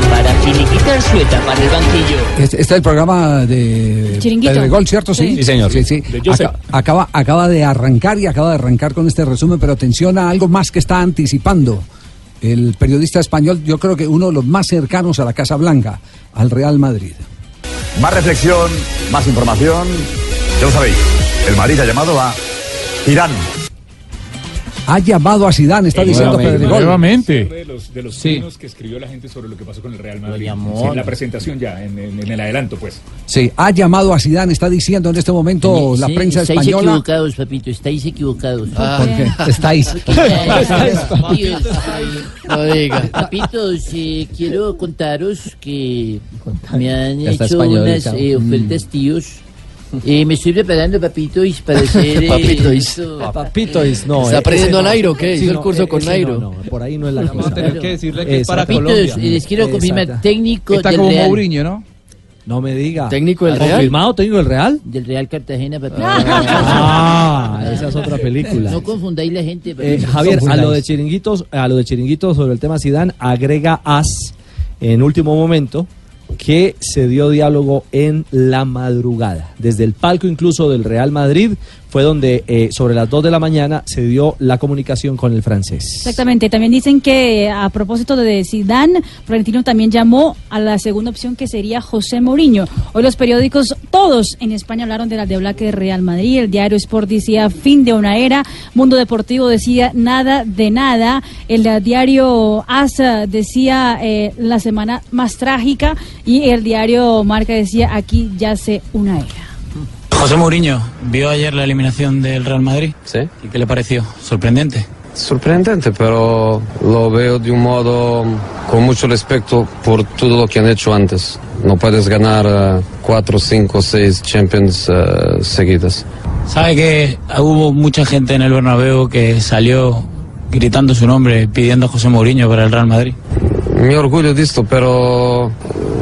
Speaker 39: para finiquitar su etapa en el banquillo.
Speaker 14: Este, este es el programa de
Speaker 39: Chiringuito.
Speaker 14: Pedregol, ¿cierto? Sí,
Speaker 39: Sí. Sí, señor.
Speaker 14: Sí, sí. Acaba, acaba de arrancar y acaba de arrancar con este resumen, pero atención a algo más que está anticipando el periodista español, yo creo que uno de los más cercanos a la Casa Blanca, al Real Madrid.
Speaker 38: Más reflexión, más información. Ya lo sabéis, el Madrid ha llamado a Irán.
Speaker 14: Ha llamado a Zidane, está diciendo Pedregol.
Speaker 15: De los, de los trinos que escribió la gente sobre lo que pasó con el Real Madrid. Sí, en la presentación ya, en, en- en el adelanto, pues.
Speaker 14: Sí, ha llamado a Zidane, está diciendo en este momento la
Speaker 6: Sí,
Speaker 14: prensa
Speaker 6: estáis
Speaker 14: española.
Speaker 6: equivocados, papito, estáis equivocados.
Speaker 14: ¿Por qué? Estáis.
Speaker 6: Papitos,
Speaker 7: No diga.
Speaker 6: Papitos, eh, quiero contaros que me han hecho
Speaker 25: españolita.
Speaker 6: unas eh, ofertas, tíos. Eh, me estoy preparando, papitos, para hacer... eh,
Speaker 7: Papitos.
Speaker 6: esto.
Speaker 5: Papitos, no.
Speaker 7: ¿Está
Speaker 5: eh,
Speaker 7: aprendiendo a Nairo qué?
Speaker 5: Sí,
Speaker 7: ¿Hizo el
Speaker 5: no,
Speaker 7: curso
Speaker 5: eh,
Speaker 7: con Nairo?
Speaker 5: No, no, por ahí no es la
Speaker 7: Vamos a tener que decirle que es para
Speaker 6: eh, les quiero confirmar, técnico
Speaker 5: Está
Speaker 6: del
Speaker 5: como
Speaker 6: Real.
Speaker 5: Mourinho,
Speaker 8: ¿no?
Speaker 5: No me diga.
Speaker 7: ¿Técnico del Real?
Speaker 5: ¿Confirmado técnico del Real?
Speaker 6: Del Real Cartagena, papito.
Speaker 5: Ah, esa es otra película.
Speaker 6: No confundáis la gente,
Speaker 5: Eh. Javier, a lo de chiringuitos, a lo de chiringuitos sobre el tema Zidane, agrega As en último momento que se dio diálogo en la madrugada. Desde el palco incluso del Real Madrid fue donde eh, sobre las 2 de la mañana se dio la comunicación con el francés.
Speaker 10: Exactamente, también dicen que a propósito de Zidane, Florentino también llamó a la segunda opción que sería José Mourinho. Hoy los periódicos, todos en España hablaron de la deblaque de Real Madrid, el diario Sport decía fin de una era, Mundo Deportivo decía nada de nada, el eh, diario ASA decía eh, la semana más trágica y el diario Marca decía aquí ya se una era.
Speaker 41: José Mourinho, ¿vio ayer la eliminación del Real Madrid?
Speaker 42: Sí.
Speaker 41: ¿Y qué le pareció? ¿Sorprendente?
Speaker 42: Sorprendente, pero lo veo de un modo con mucho respeto por todo lo que han hecho antes. No puedes ganar eh, cuatro, cinco, seis Champions eh, seguidas.
Speaker 41: ¿Sabe que hubo mucha gente en el Bernabéu que salió gritando su nombre, pidiendo a José Mourinho para el Real Madrid?
Speaker 42: Mi orgullo de esto, pero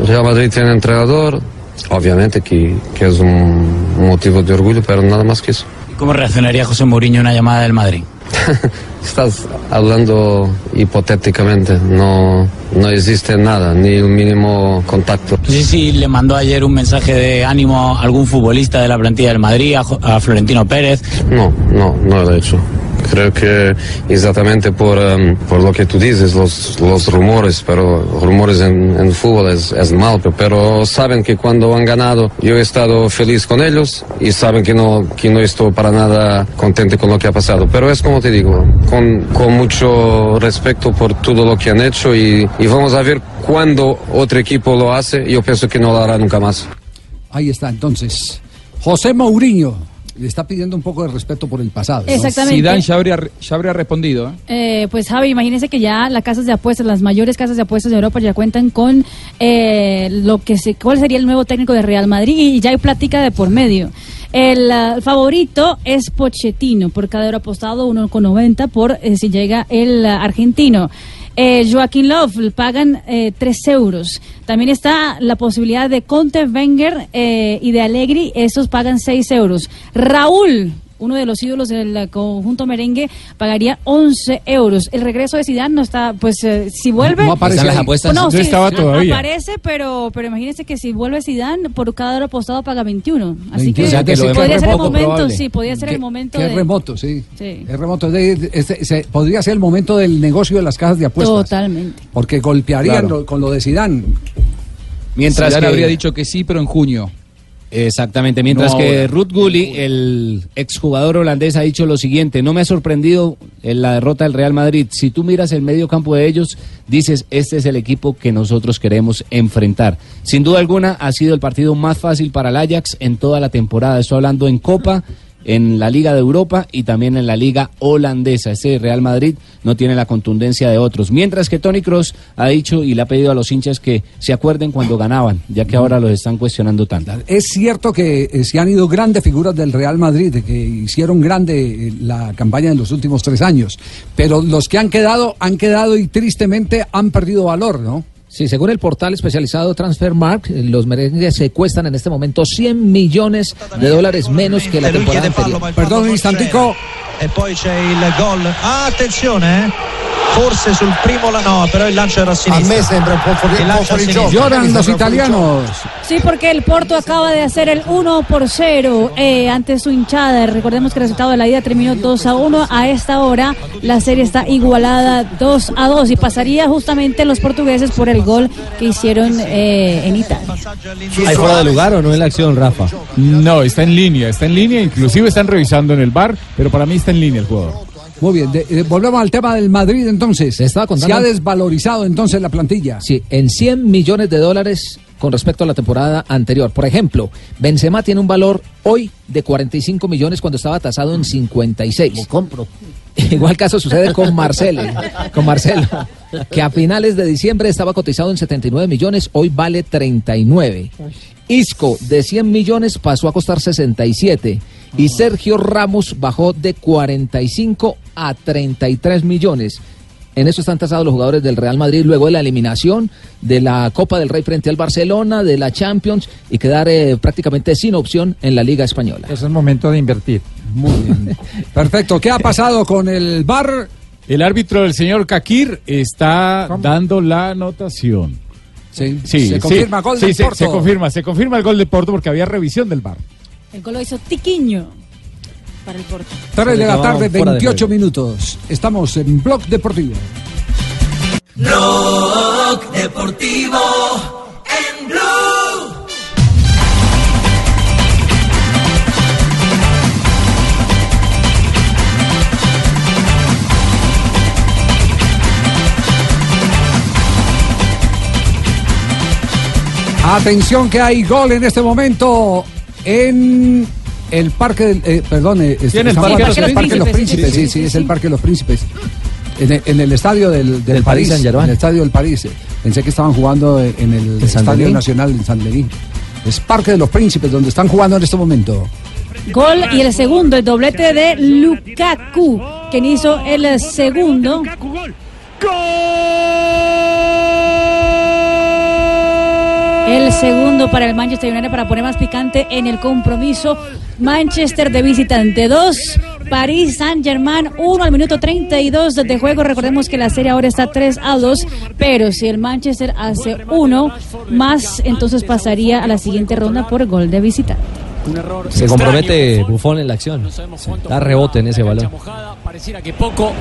Speaker 42: Real Madrid tiene entrenador, obviamente que, que es un motivo de orgullo, pero nada más que eso.
Speaker 41: ¿Y ¿Cómo reaccionaría José Mourinho a una llamada del Madrid?
Speaker 42: Estás hablando hipotéticamente, no, no existe nada, ni el mínimo contacto.
Speaker 41: No sé si le mandó ayer un mensaje de ánimo a algún futbolista de la plantilla del Madrid, a, a Florentino Pérez.
Speaker 42: No, no, no lo he hecho. Creo que exactamente por, em, por lo que tú dices, los, los rumores, pero rumores en, en fútbol es, es mal, pero saben que cuando han ganado yo he estado feliz con ellos y saben que no, que no estoy para nada contento con lo que ha pasado. Pero es como te digo, con, con mucho respeto por todo lo que han hecho y, y vamos a ver cuando otro equipo lo hace, yo pienso que no lo hará nunca más.
Speaker 14: Ahí está, entonces. José Mourinho le está pidiendo un poco de respeto por el pasado. ¿no?
Speaker 10: Exactamente.
Speaker 8: Zidane ya habría, ya habría respondido. ¿eh?
Speaker 10: Eh, pues Javi, imagínense que ya las casas de apuestas, las mayores casas de apuestas de Europa ya cuentan con eh, lo que se, cuál sería el nuevo técnico de Real Madrid y ya hay plática de por medio. El ah, favorito es Pochettino, por cada euro apostado 1,90 por eh, si llega el ah, argentino. Eh, Joaquín Love pagan eh, 3 euros. También está la posibilidad de Conte, Wenger eh, y de Allegri, estos pagan 6 euros. Raúl, uno de los ídolos del eh, conjunto merengue, pagaría 11 euros. El regreso de Zidane no está, pues eh, si vuelve...
Speaker 14: No aparece
Speaker 8: Están las apuestas.
Speaker 10: No,
Speaker 8: No
Speaker 10: sí,
Speaker 8: estaba todavía.
Speaker 10: Aparece, pero, pero imagínense que si vuelve Zidane, por cada euro apostado paga 21. Así
Speaker 14: 21.
Speaker 10: que,
Speaker 14: O sea, que
Speaker 10: podría ser el momento,
Speaker 14: probable.
Speaker 10: sí, podría ser
Speaker 14: Que-
Speaker 10: el momento
Speaker 14: que
Speaker 10: de...
Speaker 14: es remoto, sí.
Speaker 10: Sí.
Speaker 14: Es remoto. De- este- se- podría ser el momento del negocio de las cajas de apuestas.
Speaker 10: Totalmente.
Speaker 14: Porque golpearían
Speaker 8: Claro.
Speaker 14: lo- con lo de Zidane.
Speaker 8: Mientras
Speaker 14: Zidane
Speaker 8: que
Speaker 14: habría
Speaker 8: habría dicho que sí, pero en junio.
Speaker 43: Exactamente, mientras
Speaker 14: No
Speaker 43: que. Ruth Gulli, el exjugador holandés, ha dicho lo siguiente, no me ha sorprendido en la derrota del Real Madrid. Si tú miras el medio campo de ellos, dices, este es el equipo que nosotros queremos enfrentar. Sin duda alguna, ha sido el partido más fácil para el Ajax en toda la temporada. Estoy hablando en Copa, en la Liga de Europa y también en la Liga holandesa. Este Real Madrid no tiene la contundencia de otros. Mientras que Tony Cross ha dicho y le ha pedido a los hinchas que se acuerden cuando ganaban, ya que ahora los están cuestionando tanto.
Speaker 14: Es cierto que eh, se han ido grandes figuras del Real Madrid, que hicieron grande eh, la campaña en los últimos tres años, pero los que han quedado, han quedado y tristemente han perdido valor, ¿no?
Speaker 25: Sí, según el portal especializado Transfermarkt, eh, los merengues se cuestan en este momento 100 millones de dólares menos que la temporada anterior.
Speaker 14: Perdón un instantico.
Speaker 44: E poi c'è il gol. Attenzione, eh. Forse sul primo la no, però il lancio era a sinistra.
Speaker 14: A me sembra un po' fuori-
Speaker 44: Il
Speaker 14: un po'
Speaker 44: lancio a
Speaker 14: fuori
Speaker 44: sinistra.
Speaker 14: gioco. Lloran los italianos.
Speaker 10: Sí, porque el Porto acaba de hacer el 1 por 0 eh, ante su hinchada. Recordemos que el resultado de la ida terminó 2 a 1. A esta hora la serie está igualada 2 a 2 y pasaría justamente los portugueses por el gol que hicieron eh, en Italia.
Speaker 5: ¿Hay fuera de lugar o no en la acción, Rafa?
Speaker 8: No, está en línea, está en línea, inclusive están revisando en el bar, pero para mí está en línea el jugador.
Speaker 14: Muy bien, de- eh, volvemos al tema del Madrid entonces. Se
Speaker 25: contando-
Speaker 14: Se ha desvalorizado entonces la plantilla.
Speaker 25: Sí, en 100 millones de dólares con respecto a la temporada anterior. Por ejemplo, Benzema tiene un valor hoy de 45 millones cuando estaba tasado en 56.
Speaker 6: compro.
Speaker 25: Igual caso sucede con Marcelo, con Marcelo, que a finales de diciembre estaba cotizado en 79 millones, hoy vale 39. Isco de 100 millones pasó a costar 67 y Sergio Ramos bajó de 45 a 33 millones. En eso están tasados los jugadores del Real Madrid luego de la eliminación de la Copa del Rey frente al Barcelona, de la Champions y quedar eh, prácticamente sin opción en la Liga Española.
Speaker 37: Es el momento de invertir.
Speaker 14: Muy bien. Perfecto. ¿Qué ha pasado con el bar?
Speaker 8: El árbitro, el señor Kakir, está dando la anotación.
Speaker 14: Sí,
Speaker 8: sí,
Speaker 14: se
Speaker 8: sí,
Speaker 14: confirma gol
Speaker 8: sí,
Speaker 14: del
Speaker 8: se, se confirma, se confirma el gol de Porto porque había revisión del bar.
Speaker 10: El gol lo hizo Tiquiño para el Porto.
Speaker 14: 3 de la tarde,
Speaker 8: fuera de
Speaker 14: 28
Speaker 8: juego.
Speaker 14: minutos. Estamos en Blog Deportivo.
Speaker 45: Rock Deportivo en Blue.
Speaker 14: Atención que hay gol en este momento en el parque del, eh, perdón, eh,
Speaker 5: Sí, en el Parque de los Príncipes,
Speaker 14: sí, sí, es el Parque de los Príncipes. En el, en el estadio del, del,
Speaker 5: Del Paris
Speaker 14: París, en el estadio del París. Pensé que estaban jugando en el
Speaker 5: ¿En
Speaker 14: Estadio
Speaker 5: Denis?
Speaker 14: Nacional en San Denis. Es Parque de los Príncipes, donde están jugando en este momento.
Speaker 10: Gol y el segundo, el doblete de Lukaku, quien hizo el segundo. El segundo para el Manchester United para poner más picante en el compromiso. Manchester de visitante 2, París Saint Germain 1 al minuto 32 de juego. Recordemos que la serie ahora está 3 a 2, pero si el Manchester hace uno más, entonces pasaría a la siguiente ronda por gol de visitante.
Speaker 5: Se compromete Bufón en la acción. Da rebote en ese balón.
Speaker 46: Pareciera que poco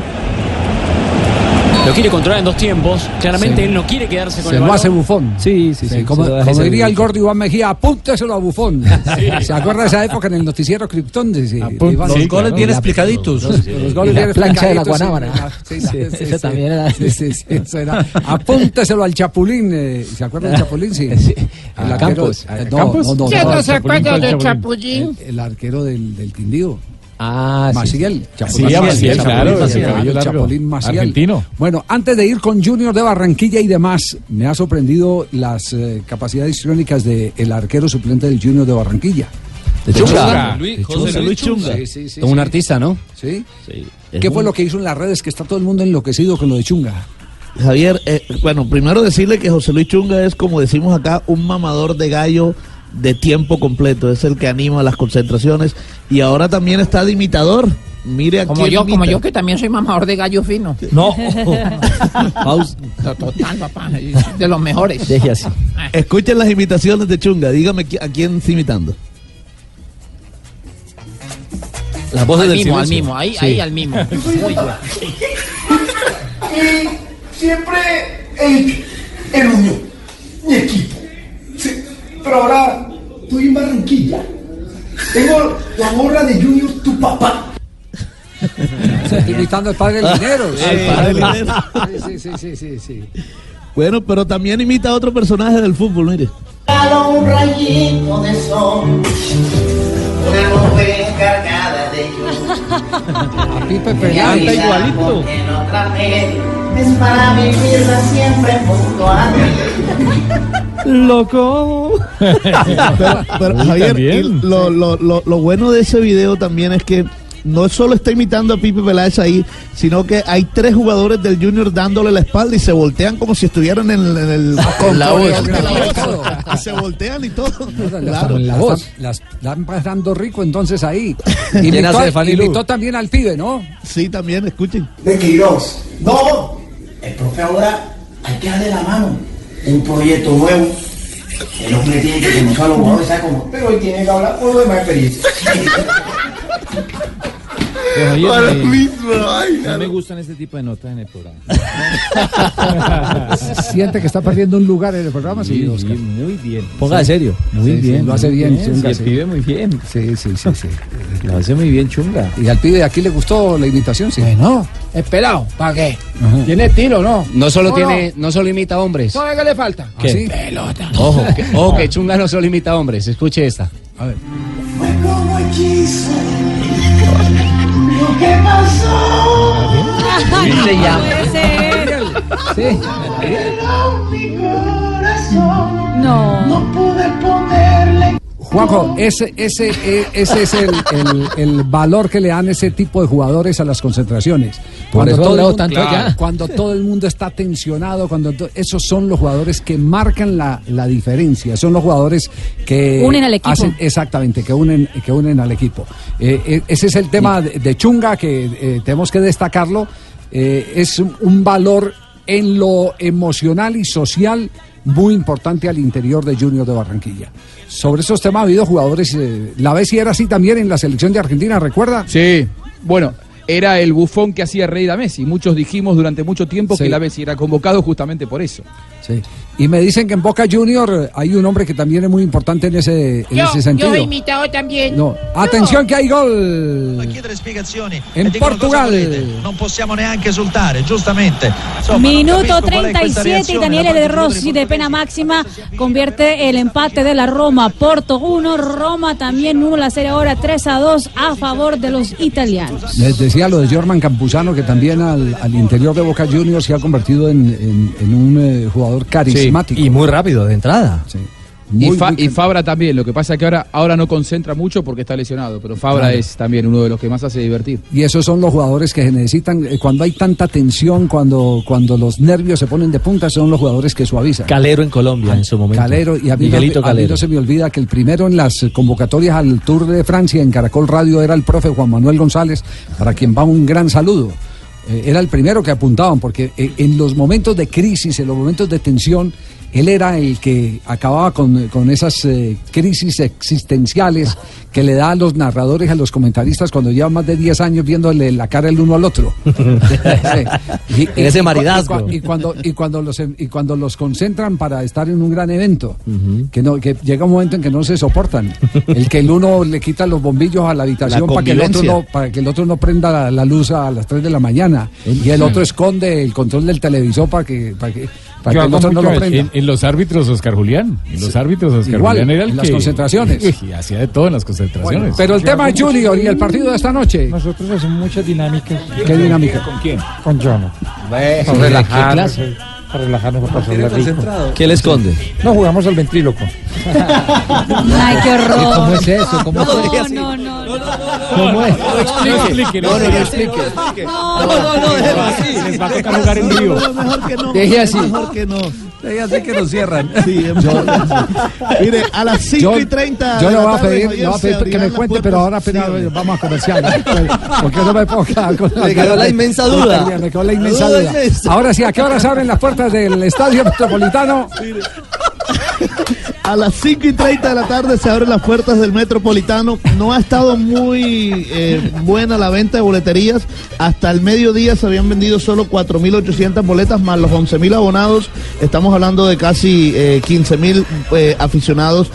Speaker 46: lo quiere controlar en dos tiempos. Claramente
Speaker 14: Sí.
Speaker 46: él no quiere quedarse con
Speaker 14: Se
Speaker 46: el
Speaker 14: lo
Speaker 46: balón.
Speaker 14: hace Bufón.
Speaker 5: Sí, sí,
Speaker 14: Sí, como, como diría el gordo Iván Mejía, apúnteselo a Bufón. ¿Se acuerda de esa época en el noticiero Krypton? Sí, sí, Iván?
Speaker 28: Los goles bien explicaditos.
Speaker 14: Los, los goles bien
Speaker 28: plancha de la
Speaker 14: explicaditos, sí,
Speaker 28: guanábana.
Speaker 14: sí,
Speaker 28: Sí,
Speaker 14: sí, sí,
Speaker 28: también era-
Speaker 14: sí, sí, sí, eso era. Apúnteselo al Chapulín. eh, ¿Se acuerda del Chapulín? Sí. El arquero-
Speaker 5: Campos.
Speaker 14: eh,
Speaker 5: ¿A
Speaker 14: No,
Speaker 5: Campos?
Speaker 14: no, no.
Speaker 5: ¿Quién no
Speaker 14: el
Speaker 5: se acuerda del
Speaker 14: Chapulín? El, el arquero del, del Quindío.
Speaker 5: Ah, sí.
Speaker 14: Maciel.
Speaker 5: Sí,
Speaker 14: Chapulín
Speaker 5: a Maciel,
Speaker 14: Maciel,
Speaker 5: claro,
Speaker 14: Maciel. Chapulín Maciel.
Speaker 8: Argentino.
Speaker 14: Bueno, antes de ir con Junior de Barranquilla y demás, me ha sorprendido las eh, capacidades histriónicas del arquero suplente del Junior de Barranquilla.
Speaker 5: De Chunga. Luis- José Luis Chunga.
Speaker 14: Sí, sí, sí,
Speaker 5: Un
Speaker 14: sí.
Speaker 5: artista, ¿no?
Speaker 14: Sí. ¿Qué fue lo que hizo en las redes que está todo el mundo enloquecido con lo de Chunga?
Speaker 47: Javier, eh, bueno, primero decirle que José Luis Chunga es, como decimos acá, un mamador de gallo de tiempo completo. Es el que anima las concentraciones y ahora también está de imitador. Mire a
Speaker 6: Como yo, como yo que también soy mamador de gallo fino.
Speaker 47: No.
Speaker 6: Total, papá. De los mejores.
Speaker 47: Deje así. Escuchen las imitaciones de Chunga. Dígame a quién está imitando.
Speaker 5: Las
Speaker 6: al mismo, al mismo, ahí, ahí al mismo.
Speaker 45: Y siempre el, el unión, mi equipo. Sí, pero ahora estoy en Barranquilla. Tengo la gorra de Junior, tu papá.
Speaker 14: Imitando al padre Lineros.
Speaker 47: sí, el padre Lineros.
Speaker 14: Sí, sí, sí, sí, sí.
Speaker 47: Bueno, pero también imita a otro personaje del fútbol, mire.
Speaker 45: Un rayito de sol, una nube cargada de lluvia.
Speaker 14: A Pipe. Canta igualito.
Speaker 45: No traje, es para vivirla siempre junto a ti.
Speaker 47: Loco. pero, pero, Javier, lo, lo, lo, lo bueno de ese video también es que no solo está imitando a Pipe Peláez ahí, sino que hay tres jugadores del Junior dándole la espalda y se voltean como si estuvieran en, el- en el
Speaker 14: Con la voz.
Speaker 47: la voz. Y se voltean y todo. Claro.
Speaker 14: Las, están- las están pasando rico entonces ahí.
Speaker 47: ¿Quién
Speaker 14: Imitó,
Speaker 47: hace de Fanny Lu?
Speaker 14: imitó también al pibe, ¿no?
Speaker 47: Sí, también, escuchen.
Speaker 45: De Queiroz. No, el profe ahora hay que darle la mano. Un proyecto nuevo. El hombre tiene que conocer a los jugadores, ¿sabe cómo? Pero hoy tiene que hablar por lo de más experiencia.
Speaker 8: Para el
Speaker 45: mismo, ay,
Speaker 8: no me gustan este tipo de notas en el programa.
Speaker 14: Siente que está perdiendo un lugar en el programa, sí,
Speaker 8: Sí,
Speaker 14: Oscar.
Speaker 8: muy bien.
Speaker 5: Ponga de serio.
Speaker 14: Muy
Speaker 8: Sí, sí,
Speaker 14: bien, lo hace bien.
Speaker 8: Sí,
Speaker 14: Chunga,
Speaker 8: pibe muy bien.
Speaker 14: Sí, sí, sí, sí.
Speaker 5: Lo hace muy bien, chunga.
Speaker 14: ¿Y al pibe de aquí le gustó la imitación? Sí.
Speaker 48: No, es pelado. ¿Para qué?
Speaker 14: Ajá.
Speaker 48: Tiene estilo, ¿no?
Speaker 43: No solo
Speaker 48: ¿O
Speaker 43: tiene, no solo imita hombres.
Speaker 48: ¿Sabe qué le falta?
Speaker 43: ¿Qué?
Speaker 48: ¿Sí? Pelota.
Speaker 43: Ojo, que, ojo que Chunga no solo imita hombres. Escuche esta.
Speaker 14: A ver.
Speaker 45: Que pasó.
Speaker 14: Sí.
Speaker 45: Mi corazón.
Speaker 10: No.
Speaker 45: No pude ponerle.
Speaker 14: Juanjo, ese, ese, eh, ese es el, el- el valor que le dan ese tipo de jugadores a las concentraciones. Todo el mundo-
Speaker 25: tanto
Speaker 14: cuando todo el mundo está tensionado, cuando to- esos son los jugadores que marcan la, la diferencia, son los jugadores que
Speaker 10: Unen al equipo.
Speaker 14: hacen- exactamente, que unen, que unen al equipo. Eh, eh, ese es el tema de, de Chunga que eh, tenemos que destacarlo. Eh, es un valor en lo emocional y social muy importante al interior de Junior de Barranquilla. Sobre esos temas ha habido jugadores, eh, la vez si era así también en la selección de Argentina, ¿recuerda?
Speaker 49: Sí, bueno, era el bufón que hacía reír a Messi. Muchos dijimos durante mucho tiempo
Speaker 14: Sí.
Speaker 49: que la Messi era convocado justamente por eso.
Speaker 14: Sí. Y me dicen que en Boca Junior hay un hombre que también es muy importante en ese, en
Speaker 48: Yo,
Speaker 14: ese sentido.
Speaker 48: yo he imitado también.
Speaker 14: No, atención que hay gol.
Speaker 44: e cosa
Speaker 14: Portugal.
Speaker 44: Non possiamo neanche esultare, giustamente. Non
Speaker 10: Minuto
Speaker 44: capisco qual è questa
Speaker 10: 37 y Daniele De Rossi de pena máxima convierte el empate de la Roma. Porto 1, Roma también 1, la serie ahora 3 a 2 a favor de los italianos.
Speaker 14: Les decía lo de Jorman Campuzano, que también al, al interior de Boca Juniors se ha convertido en, en- en un eh, jugador carismático.
Speaker 5: y muy rápido de entrada.
Speaker 49: Y,
Speaker 14: Muy,
Speaker 49: Fa-
Speaker 14: muy
Speaker 49: y Fabra también, lo que pasa es que ahora, ahora no concentra mucho porque está lesionado, pero Fabra
Speaker 14: Claro.
Speaker 49: es también uno de los que más hace divertir.
Speaker 14: Y esos son los jugadores que se necesitan, eh, cuando hay tanta tensión, cuando, cuando los nervios se ponen de punta, son los jugadores que suavizan.
Speaker 5: Calero en Colombia en su momento.
Speaker 14: Calero, y a mí, no,
Speaker 5: Miguelito
Speaker 14: a mí
Speaker 5: Calero.
Speaker 14: no se me olvida que el primero en las convocatorias al Tour de Francia en Caracol Radio era el profe Juan Manuel González, para quien va un gran saludo. Eh, era el primero que apuntaban, porque eh, en los momentos de crisis, en los momentos de tensión, él era el que acababa con, con esas eh, crisis existenciales que le da a los narradores, a los comentaristas cuando llevan más de 10 años viéndole la cara el uno al otro. Sí.
Speaker 5: En ese maridazgo.
Speaker 14: Y, cua- y cuando, y, cuando los, y cuando los concentran para estar en un gran evento, que, no, que llega un momento en que no se soportan. El que el uno le quita los bombillos a la habitación
Speaker 5: La
Speaker 14: para que, el otro no, para que el otro no prenda la, la luz a las 3 de la mañana. Y el otro esconde el control del televisor para que, para que,
Speaker 8: Yo hago
Speaker 14: otro no
Speaker 8: mucho
Speaker 14: lo
Speaker 8: en, en los árbitros Oscar Julián. En los árbitros Oscar
Speaker 14: Igual,
Speaker 8: Julián era el
Speaker 14: en las
Speaker 8: que-
Speaker 14: concentraciones.
Speaker 8: Y hacía de todo en las concentraciones.
Speaker 14: Bueno, pero el tema es Junior y el partido de esta noche.
Speaker 50: Nosotros hacemos muchas dinámicas.
Speaker 14: ¿Qué dinámica?
Speaker 8: ¿Con quién?
Speaker 50: Con Jono.
Speaker 5: Ve,
Speaker 50: Para
Speaker 5: ¿qué
Speaker 50: relajarnos, eh, para pasarla rico.
Speaker 5: ¿Qué le esconde?
Speaker 50: No, jugamos al ventríloco.
Speaker 10: Ay, qué horror.
Speaker 25: ¿Y cómo es eso? ¿Cómo
Speaker 10: no,
Speaker 25: es?
Speaker 10: no, no, no.
Speaker 25: ¿Cómo es?
Speaker 49: No explique, no, no, no explique.
Speaker 10: No, no, no,
Speaker 49: déjelo así. Les va a tocar jugar en vivo.
Speaker 47: Mejor que no.
Speaker 14: Deje así.
Speaker 47: Mejor que no.
Speaker 14: Deje así que nos cierran.
Speaker 47: Sí. Mire, a las 5 y 30.
Speaker 14: Yo le voy a pedir, le voy a pedir que me cuente, pero ahora apenas
Speaker 47: Sí,
Speaker 14: vamos a comercial. Porque no me con
Speaker 5: Le quedó la inmensa duda.
Speaker 14: Me quedó la inmensa
Speaker 47: duda.
Speaker 14: Ahora sí, ¿a qué hora se abren las puertas del Estadio Metropolitano?
Speaker 47: A las 5 y 30 de la tarde se abren las puertas del Metropolitano. No ha estado muy eh, buena la venta de boleterías. Hasta el mediodía se habían vendido solo 4.800 boletas más los 11.000 abonados. Estamos hablando de casi eh, 15.000 eh, aficionados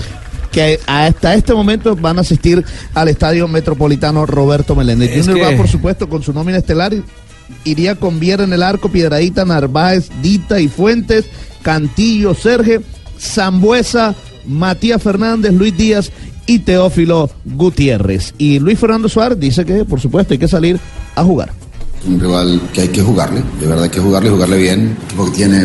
Speaker 47: que hasta este momento van a asistir al Estadio Metropolitano Roberto Meléndez.
Speaker 5: Es
Speaker 47: Junior
Speaker 5: que-
Speaker 47: va, por supuesto, con su nómina estelar. y Iría con Viera en el arco, Piedradita, Narváez, Dita y Fuentes, Cantillo, Serge, Zambuesa, Matías Fernández, Luis Díaz y Teófilo Gutiérrez. Y Luis Fernando Suárez dice que, por supuesto, hay que salir a jugar.
Speaker 51: un rival que hay que jugarle, de verdad hay que jugarle, jugarle bien, un equipo que tiene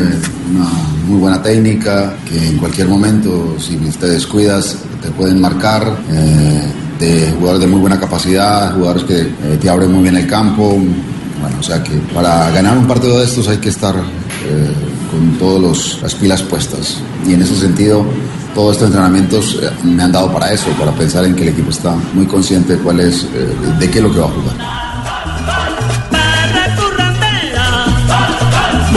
Speaker 51: una muy buena técnica, que en cualquier momento, si te descuidas, te pueden marcar, eh, de jugadores de muy buena capacidad, jugadores que eh, te abren muy bien el campo, bueno, o sea que para ganar un partido de estos hay que estar eh, con todas las pilas puestas y en ese sentido todos estos entrenamientos eh, me han dado para eso, para pensar en que el equipo está muy consciente de cuál es, eh, de qué es lo que va a jugar.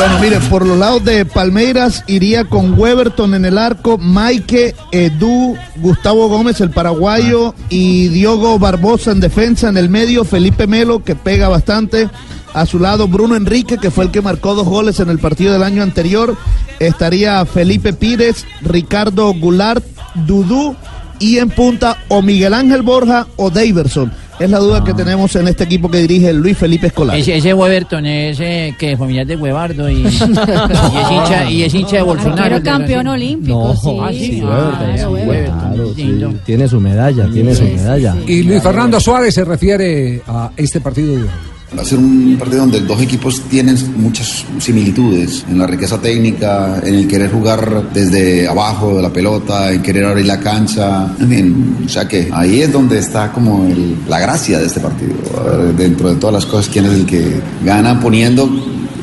Speaker 47: Bueno, mire, por los lados de Palmeiras iría con Weberton en el arco, Maike, Edu, Gustavo Gómez, el paraguayo, y Diogo Barbosa en defensa, en el medio, Felipe Melo, que pega bastante. A su lado, Bruno Enrique, que fue el que marcó dos goles en el partido del año anterior. Estaría Felipe Pírez, Ricardo Goulart, Dudú, y en punta o Miguel Ángel Borja o Daverson. Es la duda que tenemos en este equipo que dirige Luis Felipe Escolar.
Speaker 6: Ese, ese Weberton es eh, que es familiar de Huevardo y, y es hincha, y es hincha de Bolsonaro. De
Speaker 10: campeón olímpico, sí.
Speaker 6: Ah, sí,
Speaker 5: Sí,
Speaker 6: ah,
Speaker 5: Weberton,
Speaker 6: claro,
Speaker 5: sí,
Speaker 6: Weberton,
Speaker 5: claro, sí,
Speaker 6: lindo.
Speaker 5: tiene su medalla, tiene su medalla.
Speaker 14: Y Luis Fernando Suárez se refiere a este partido de hoy.
Speaker 51: Va a ser un partido donde dos equipos tienen muchas similitudes en la riqueza técnica, en el querer jugar desde abajo de la pelota, en querer abrir la cancha. En fin, o sea que ahí es donde está como el- la gracia de este partido. Ver, dentro de todas las cosas, quién es el que gana poniendo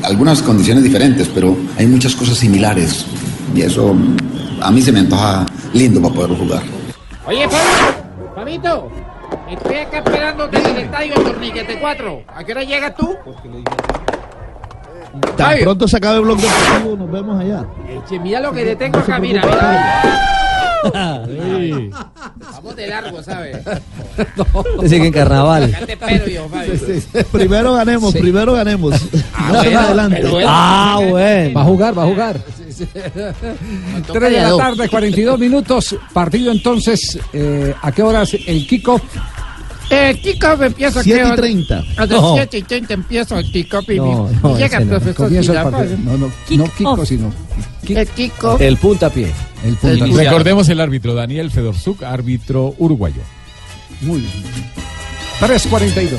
Speaker 51: algunas condiciones diferentes, pero hay muchas cosas similares. Y eso a mí se me antoja lindo para poderlo jugar.
Speaker 11: Oye, Fabio, Fabito, estoy acá esperando desde el estadio de Torniquete 4. ¿A qué hora llegas tú?
Speaker 47: Tan pronto se acabe el blog deportivo, nos vemos allá.
Speaker 11: Mira lo que te tengo acá, mira. Vamos de largo, ¿sabes?
Speaker 5: Dice que en carnaval.
Speaker 11: Acá te espero yo, Fabio.
Speaker 47: Primero ganemos, primero ganemos. No más
Speaker 11: bueno,
Speaker 47: adelante.
Speaker 11: bueno.
Speaker 5: Ah, bueno.
Speaker 14: Va a jugar, va a jugar.
Speaker 11: Toca
Speaker 14: 3 de la
Speaker 11: dos.
Speaker 14: tarde, 42 minutos. Partido entonces, eh, ¿a qué horas el kickoff?
Speaker 11: El kickoff empieza
Speaker 47: Siete y
Speaker 11: ¿qué hora?
Speaker 47: treinta.
Speaker 11: A las
Speaker 14: No.
Speaker 11: 7 y 30 empieza el kickoff y,
Speaker 14: No,
Speaker 11: y
Speaker 14: no,
Speaker 11: llega
Speaker 14: ese
Speaker 11: el
Speaker 14: no.
Speaker 11: profesor
Speaker 14: Comienza el
Speaker 11: Silva,
Speaker 14: partido. No, no, no kickoff, sino
Speaker 11: El kickoff.
Speaker 5: El puntapié.
Speaker 14: el punto.
Speaker 8: Recordemos el árbitro, Daniel Fedorzuk, árbitro uruguayo.
Speaker 14: Muy bien. 3.42.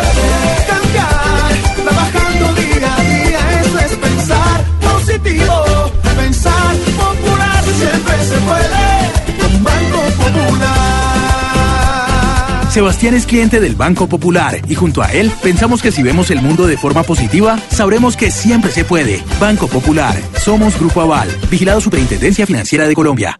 Speaker 52: Sebastián es cliente del Banco Popular y junto a él pensamos que si vemos el mundo de forma positiva, sabremos que siempre se puede. Banco Popular. Somos Grupo Aval. Vigilado Superintendencia Financiera de Colombia.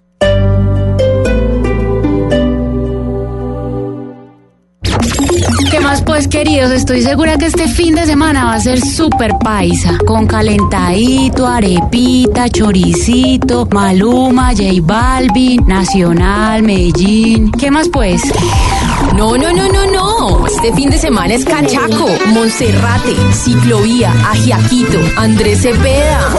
Speaker 41: ¿Qué más pues queridos? Estoy segura que este fin de semana va a ser súper paisa, con calentadito, arepita, choricito, Maluma, J Balvin, Nacional, Medellín. ¿Qué más pues?
Speaker 53: No, no, no, no, no. Este fin de semana es Cachaco, Monserrate, Ciclovía, Ajiaquito, Andrés Cepeda.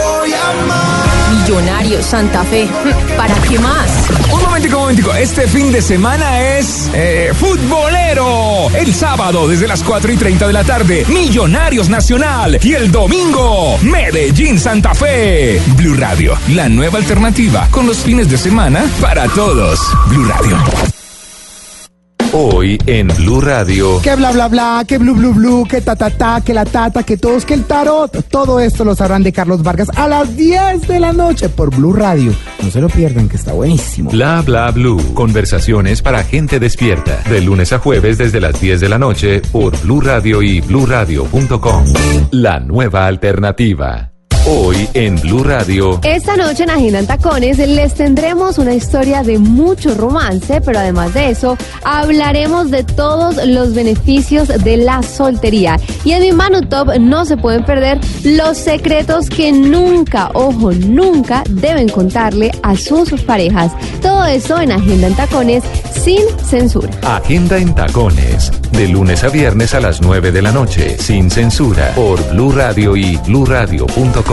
Speaker 53: Millonarios, Santa Fe. ¿Para qué más?
Speaker 15: Un momentico, un momentico. Este fin de semana es eh, futbolero. El sábado desde las 4 y 30 de la tarde, Millonarios Nacional. Y el domingo, Medellín Santa Fe. Blue Radio, la nueva alternativa con los fines de semana para todos. Blue Radio.
Speaker 1: Hoy en Blue Radio.
Speaker 54: Que bla bla bla, que blu blu blu, que ta ta ta, que la tata, que todos, que el tarot. Todo esto lo sabrán de Carlos Vargas a las 10 de la noche por Blue Radio. No se lo pierdan, que está buenísimo.
Speaker 1: Bla bla blue. Conversaciones para gente despierta. De lunes a jueves desde las 10 de la noche por Blue Radio y bluradio.com. La nueva alternativa. Hoy en Blue Radio.
Speaker 55: Esta noche en Agenda en Tacones les tendremos una historia de mucho romance, pero además de eso, hablaremos de todos los beneficios de la soltería. Y en mi Manu Top no se pueden perder los secretos que nunca, ojo, nunca deben contarle a sus parejas. Todo eso en Agenda en Tacones sin censura.
Speaker 1: Agenda en Tacones. De lunes a viernes a las 9 de la noche. Sin censura. Por Blue Radio y bluradio.com.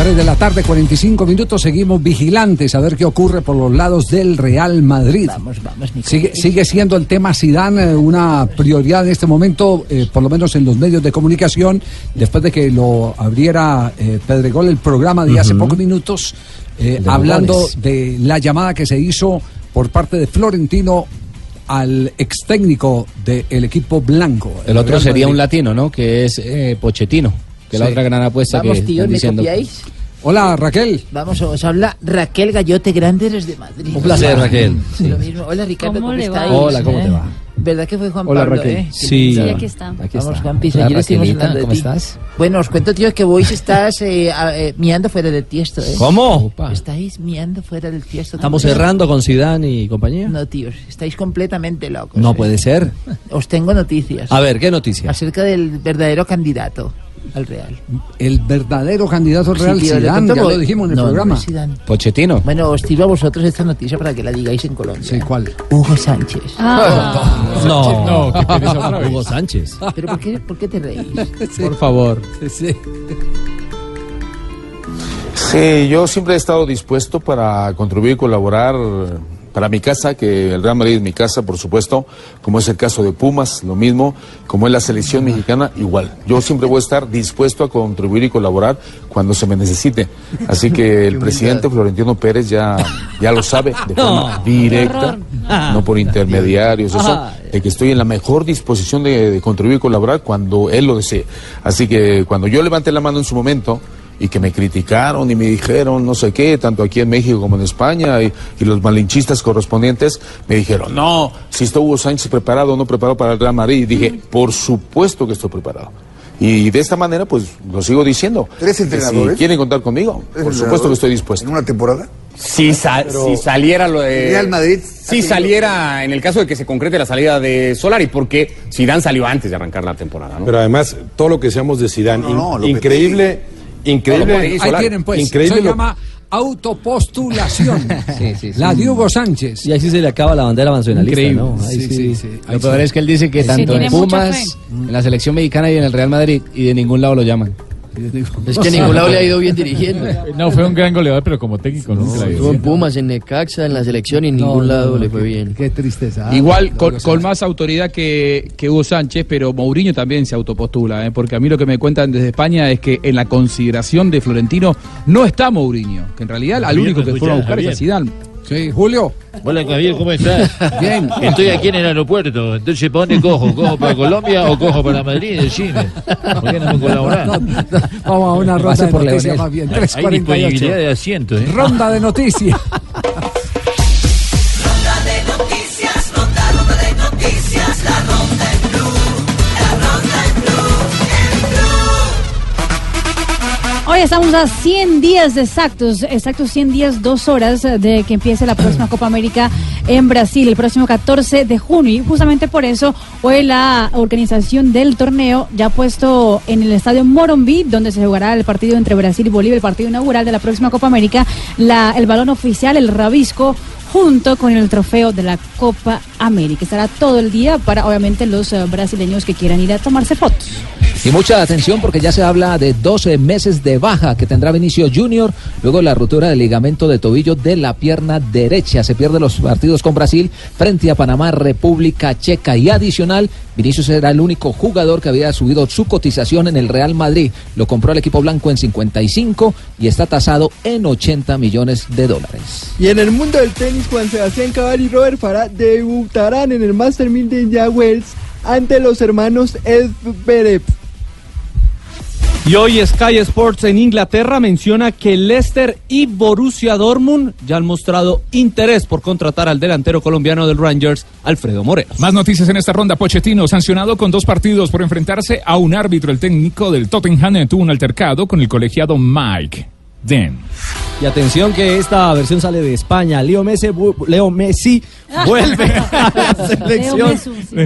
Speaker 14: Tres de la tarde, 45 minutos, seguimos vigilantes a ver qué ocurre por los lados del Real Madrid.
Speaker 6: Vamos, vamos.
Speaker 14: Sigue, sigue siendo el tema Zidane eh, una prioridad en este momento, eh, por lo menos en los medios de comunicación, después de que lo abriera eh, Pedregol el programa de hace pocos minutos, eh,
Speaker 5: De
Speaker 14: hablando de la llamada que se hizo por parte de Florentino al ex técnico del equipo blanco.
Speaker 56: El otro
Speaker 14: Real
Speaker 56: sería
Speaker 14: Madrid.
Speaker 56: un latino, ¿no? Que es eh, Pochettino, que es la
Speaker 14: Sí.
Speaker 56: otra gran apuesta
Speaker 6: Vamos,
Speaker 56: que
Speaker 6: tío,
Speaker 56: están
Speaker 6: ¿me
Speaker 56: diciendo.
Speaker 6: copiáis?
Speaker 14: Hola, Raquel.
Speaker 6: Vamos, os habla Raquel Gallote Grande desde Madrid.
Speaker 5: Un placer, Raquel.
Speaker 6: Sí, lo mismo. Hola, Ricardo,
Speaker 10: ¿Cómo
Speaker 6: ¿cómo,
Speaker 10: le va?
Speaker 6: estáis?
Speaker 5: Hola, ¿cómo
Speaker 6: eh?
Speaker 5: te va?
Speaker 6: ¿Verdad que fue Juan
Speaker 56: Hola,
Speaker 6: Pablo,
Speaker 56: Raquel.
Speaker 6: eh?
Speaker 5: Sí.
Speaker 10: Sí, aquí está.
Speaker 56: Aquí
Speaker 6: Vamos,
Speaker 56: está.
Speaker 6: Campis,
Speaker 56: Hola,
Speaker 6: ayer estuvimos hablando de
Speaker 56: ¿cómo
Speaker 6: ti.
Speaker 56: estás?
Speaker 6: Bueno, os cuento, tío, que vos estás eh, a- eh, miando fuera del tiesto, ¿eh?
Speaker 5: ¿Cómo?
Speaker 6: Estáis miando fuera del tiesto.
Speaker 5: Estamos cerrando con Zidane y compañía.
Speaker 6: No, tíos, estáis completamente locos.
Speaker 5: No
Speaker 6: eh.
Speaker 5: puede ser.
Speaker 6: Os tengo noticias.
Speaker 5: A ver, ¿qué noticia?
Speaker 6: Acerca del verdadero candidato al Real.
Speaker 14: El verdadero candidato al Real
Speaker 6: Sí, tío,
Speaker 14: Zidane,
Speaker 6: cuento
Speaker 14: ya lo dijimos en el
Speaker 6: No, no,
Speaker 14: programa.
Speaker 6: no Zidane.
Speaker 56: Pochettino.
Speaker 6: Bueno, os tiro a vosotros esta noticia para que la digáis en Colombia.
Speaker 14: Sí, ¿cuál?
Speaker 6: Hugo Sánchez.
Speaker 10: Ah,
Speaker 5: No,
Speaker 56: No, ¿qué tienes otra vez?
Speaker 5: Hugo Sánchez.
Speaker 6: ¿Pero por qué, por qué te reís?
Speaker 56: Por favor.
Speaker 14: Sí.
Speaker 57: Sí, yo siempre he estado dispuesto para contribuir y colaborar para mi casa, que el Real Madrid es mi casa, por supuesto, como es el caso de Pumas, lo mismo, como es la selección mexicana, igual. Yo siempre voy a estar dispuesto a contribuir y colaborar cuando se me necesite. Así que el presidente Florentino Pérez ya, ya lo sabe de forma
Speaker 5: No.
Speaker 57: directa, no por intermediarios, eso, de que estoy en la mejor disposición de, de contribuir y colaborar cuando él lo desee. Así que cuando yo levanté la mano en su momento, y que me criticaron y me dijeron no sé qué, tanto aquí en México como en España, y, y los malinchistas correspondientes me dijeron, no, si está Hugo Sánchez preparado o no preparado para el Real Madrid. Y dije, por supuesto que estoy preparado. Y de esta manera, pues lo sigo diciendo.
Speaker 11: ¿Eres
Speaker 57: Que
Speaker 11: entrenador,
Speaker 57: Si quieren contar conmigo,
Speaker 11: ¿Eres
Speaker 57: por supuesto que estoy dispuesto.
Speaker 11: ¿En una temporada?
Speaker 58: Si, sa-
Speaker 11: Pero-
Speaker 58: si saliera lo de.
Speaker 11: Real Madrid
Speaker 58: Si saliera en el caso de que se concrete la salida de Solari, porque Zidane salió antes de arrancar la temporada, ¿no?
Speaker 59: Pero además, todo lo que seamos de Zidane,
Speaker 11: No, no,
Speaker 59: in-
Speaker 11: lo que
Speaker 59: increíble.
Speaker 58: Ahí
Speaker 14: Ahí tienen pues,
Speaker 59: Increíble
Speaker 14: se
Speaker 59: lo-
Speaker 14: llama autopostulación. La de Hugo Sánchez.
Speaker 5: Y así se le acaba la bandera nacionalista,
Speaker 56: Increíble.
Speaker 5: ¿no? Ahí
Speaker 14: Sí,
Speaker 5: sí.
Speaker 14: sí, sí. Ahí
Speaker 56: Lo peor
Speaker 14: sí.
Speaker 56: es que él dice que
Speaker 10: Sí,
Speaker 56: tanto en Pumas, en la selección mexicana y en el Real Madrid, y de ningún lado lo llaman.
Speaker 6: Es que a ningún lado le ha ido bien dirigiendo.
Speaker 8: No, fue un gran goleador, pero como técnico nunca la
Speaker 6: Estuvo en Pumas, en Necaxa, en la selección y en
Speaker 14: No,
Speaker 6: ningún
Speaker 14: no,
Speaker 6: lado
Speaker 14: no,
Speaker 6: le fue
Speaker 14: qué-
Speaker 6: bien.
Speaker 14: Qué tristeza. ¿ah?
Speaker 49: Igual, con, más autoridad que, que Hugo Sánchez, pero Mourinho también se autopostula, ¿eh? porque a mí lo que me cuentan desde España es que en la consideración de Florentino no está Mourinho, que en realidad al único
Speaker 48: ¿me
Speaker 49: que fueron a buscar es a Zidane.
Speaker 14: Sí, Julio.
Speaker 48: Hola Javier, ¿cómo estás?
Speaker 14: Bien.
Speaker 48: Estoy aquí en el aeropuerto, entonces ¿para dónde cojo? ¿Cojo para Colombia o cojo para Madrid? Decime. ¿Por qué no me colaborás?
Speaker 14: Vamos a una ronda de
Speaker 56: por
Speaker 14: noticias más bien.
Speaker 48: Hay disponibilidad
Speaker 14: 348.
Speaker 48: de asiento, ¿eh?
Speaker 14: Ronda de noticias.
Speaker 10: Hoy estamos a 100 días exactos, exactos 100 días, 2 horas de que empiece la próxima Copa América en Brasil, el próximo 14 de junio. Y justamente por eso, hoy la organización del torneo ya ha puesto en el estadio Morumbi, donde se jugará el partido entre Brasil y Bolivia, el partido inaugural de la próxima Copa América, la, el balón oficial, el rabisco junto con el trofeo de la Copa América. Estará todo el día para, obviamente, los eh, brasileños que quieran ir a tomarse fotos.
Speaker 25: Y mucha atención porque ya se habla de 12 meses de baja que tendrá Vinicio Junior luego la ruptura del ligamento de tobillo de la pierna derecha. Se pierde los partidos con Brasil frente a Panamá, República Checa y adicional. Vinicius era el único jugador que había subido su cotización en el Real Madrid. Lo compró el equipo blanco en 55 y está tasado en 80 millones de dólares.
Speaker 60: Y en el mundo del tenis, Juan Sebastián Cabal y Robert Farah debutarán en el Master 1000 de Indian Wells ante los hermanos Edverev.
Speaker 5: Y hoy Sky Sports en Inglaterra menciona que Leicester y Borussia Dortmund ya han mostrado interés por contratar al delantero colombiano del Rangers, Alfredo Morelos.
Speaker 15: Más noticias en esta ronda. Pochettino, sancionado con dos partidos por enfrentarse a un árbitro. El técnico del Tottenham tuvo un altercado con el colegiado Mike Den.
Speaker 5: Y atención que esta versión sale de España. Leo Messi, vu- Leo Messi vuelve a la selección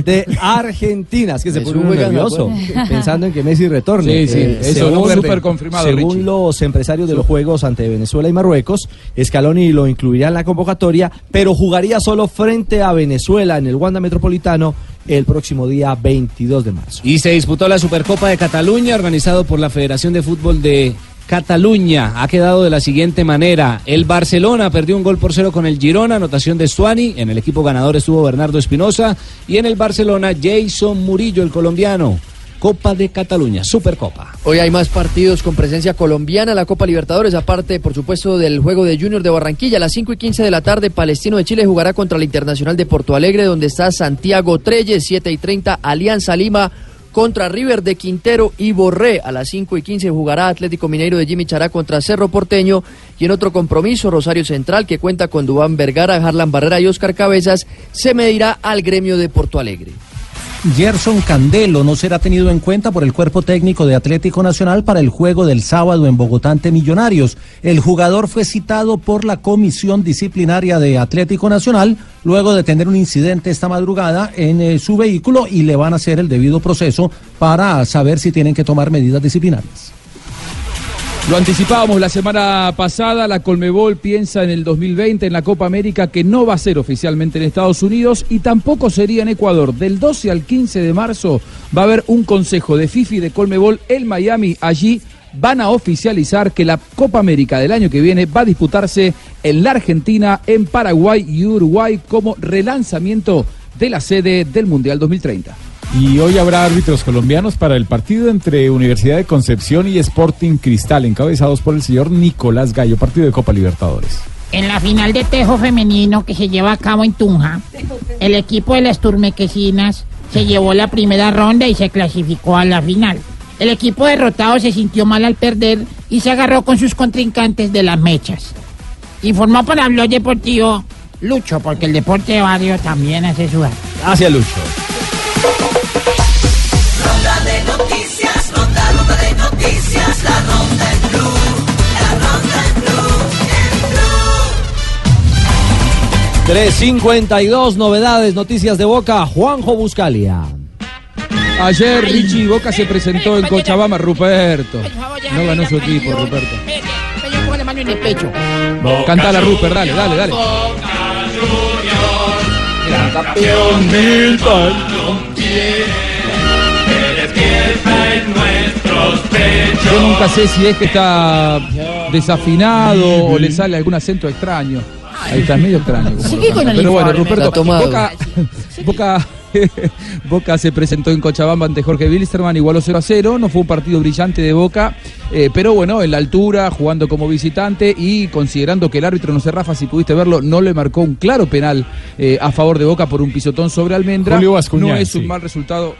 Speaker 5: de Argentina. Es que se
Speaker 18: Es
Speaker 5: pone muy nervioso pensando en que Messi retorne.
Speaker 18: Sí, sí, eso
Speaker 5: según-
Speaker 18: súper confirmado,
Speaker 5: Según
Speaker 18: Richie.
Speaker 5: los empresarios de los Juegos ante Venezuela y Marruecos, Scaloni lo incluirá en la convocatoria, pero jugaría solo frente a Venezuela en el Wanda Metropolitano el próximo día 22 de marzo.
Speaker 9: Y se disputó la Supercopa de Cataluña, organizado por la Federación de Fútbol de Cataluña. Ha quedado de la siguiente manera. El Barcelona perdió un gol por cero con el Girona, anotación de Stuani. En el equipo ganador estuvo Bernardo Espinosa. Y en el Barcelona, Jason Murillo, el colombiano. Copa de Cataluña, Supercopa.
Speaker 7: Hoy hay más partidos con presencia colombiana, la Copa Libertadores, aparte, por supuesto, del juego de Junior de Barranquilla. A las 5 y 15 de la tarde, Palestino de Chile jugará contra el Internacional de Porto Alegre, donde está Santiago Treyes, 7 y 30, Alianza Lima contra River de Quintero y Borré. A las 5 y 15 jugará Atlético Mineiro de Jimmy Chará contra Cerro Porteño. Y en otro compromiso, Rosario Central, que cuenta con Dubán Vergara, Harlan Barrera y Oscar Cabezas, se medirá al gremio de Porto Alegre.
Speaker 28: Gerson Candelo no será tenido en cuenta por el cuerpo técnico de Atlético Nacional para el juego del sábado en Bogotá ante Millonarios. El jugador fue citado por la comisión disciplinaria de Atlético Nacional luego de tener un incidente esta madrugada en eh, su vehículo y le van a hacer el debido proceso para saber si tienen que tomar medidas disciplinarias.
Speaker 18: Lo anticipábamos la semana pasada, la Colmebol piensa en el 2020 en la Copa América que no va a ser oficialmente en Estados Unidos y tampoco sería en Ecuador. Del 12 al 15 de marzo va a haber un consejo de FIFA y de Colmebol en Miami. Allí van a oficializar que la Copa América del año que viene va a disputarse en la Argentina, en Paraguay y Uruguay como relanzamiento de la sede del Mundial 2030.
Speaker 8: Y hoy habrá árbitros colombianos para el partido entre Universidad de Concepción y Sporting Cristal, encabezados por el señor Nicolás Gallo, partido de Copa Libertadores.
Speaker 11: En la final de tejo femenino que se lleva a cabo en Tunja, el equipo de las Turmequesinas se llevó la primera ronda y se clasificó a la final. El equipo derrotado se sintió mal al perder y se agarró con sus contrincantes de las mechas. Informó para Blog Deportivo Lucho, porque el deporte de barrio también hace su arte.
Speaker 5: Hacia Lucho.
Speaker 61: Ronda de noticias, ronda, ronda de noticias, la ronda en blue, la ronda en blue, en blue.
Speaker 5: 352 novedades, noticias de Boca, Juanjo Buscalia.
Speaker 18: Ayer Richie Boca se presentó en Cochabamba, Ruperto. No ganó su equipo, Ruperto. Cantala, Rupert, dale, dale, dale.
Speaker 61: Campeón Milton que despierta en nuestros pechos.
Speaker 18: Yo nunca sé si es que está desafinado o le sale algún acento extraño. Ahí está, es medio extraño. como
Speaker 11: con el
Speaker 18: Pero bueno. Ruperto. Boca, Boca, Boca se presentó en Cochabamba ante Jorge Wilstermann, igualó 0 a 0. No fue un partido brillante de Boca, eh, pero bueno, en la altura, jugando como visitante y considerando que el árbitro, no sé, Rafa, si pudiste verlo, no le marcó un claro penal eh, a favor de Boca por un pisotón sobre Almendra.
Speaker 8: Julio Bascuñán,
Speaker 18: no es
Speaker 8: sí.
Speaker 18: un mal resultado.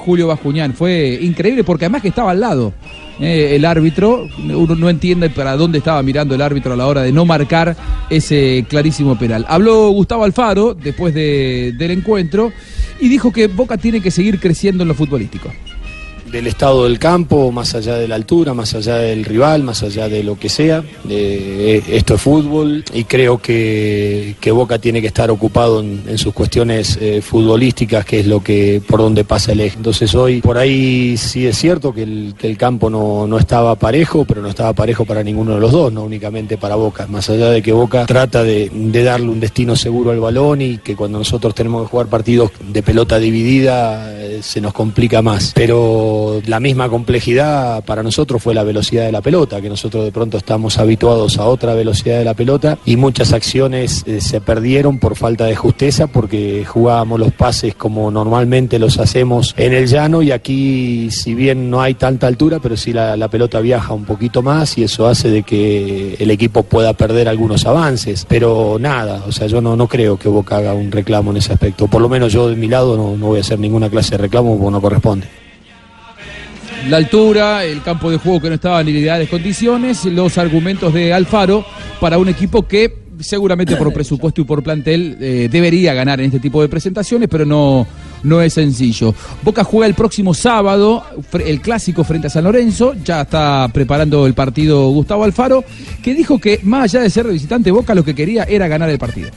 Speaker 18: Julio Bascuñán. Fue increíble porque además que estaba al lado eh, el árbitro. Uno no entiende para dónde estaba mirando el árbitro a la hora de no marcar ese clarísimo penal. Habló Gustavo Alfaro después de- del encuentro y dijo que Boca tiene que seguir creciendo en lo futbolístico.
Speaker 62: Del estado del campo, más allá de la altura, más allá del rival, más allá de lo que sea. Eh, esto es fútbol y creo que, que Boca tiene que estar ocupado en, sus cuestiones eh, futbolísticas, que es lo que por donde pasa el eje. Entonces hoy por ahí sí es cierto que el, campo no, no estaba parejo, pero no estaba parejo para ninguno de los dos, no únicamente para Boca. Más allá de que Boca trata de, darle un destino seguro al balón y que cuando nosotros tenemos que jugar partidos de pelota dividida eh, se nos complica más. Pero la misma complejidad para nosotros fue la velocidad de la pelota, que nosotros de pronto estamos habituados a otra velocidad de la pelota y muchas acciones eh, se perdieron por falta de justeza porque jugábamos los pases como normalmente los hacemos en el llano y aquí si bien no hay tanta altura, pero sí la, la pelota viaja un poquito más y eso hace de que el equipo pueda perder algunos avances. Pero nada, o sea, yo no, no creo que Boca haga un reclamo en ese aspecto. Por lo menos yo de mi lado no, no voy a hacer ninguna clase de reclamo porque no corresponde.
Speaker 18: La altura, el campo de juego que no estaba en ideales condiciones, los argumentos de Alfaro para un equipo que seguramente por presupuesto y por plantel eh, debería ganar en este tipo de presentaciones, pero no, no es sencillo. Boca juega el próximo sábado el clásico frente a San Lorenzo, ya está preparando el partido Gustavo Alfaro, que dijo que más allá de ser visitante Boca lo que quería era ganar el partido.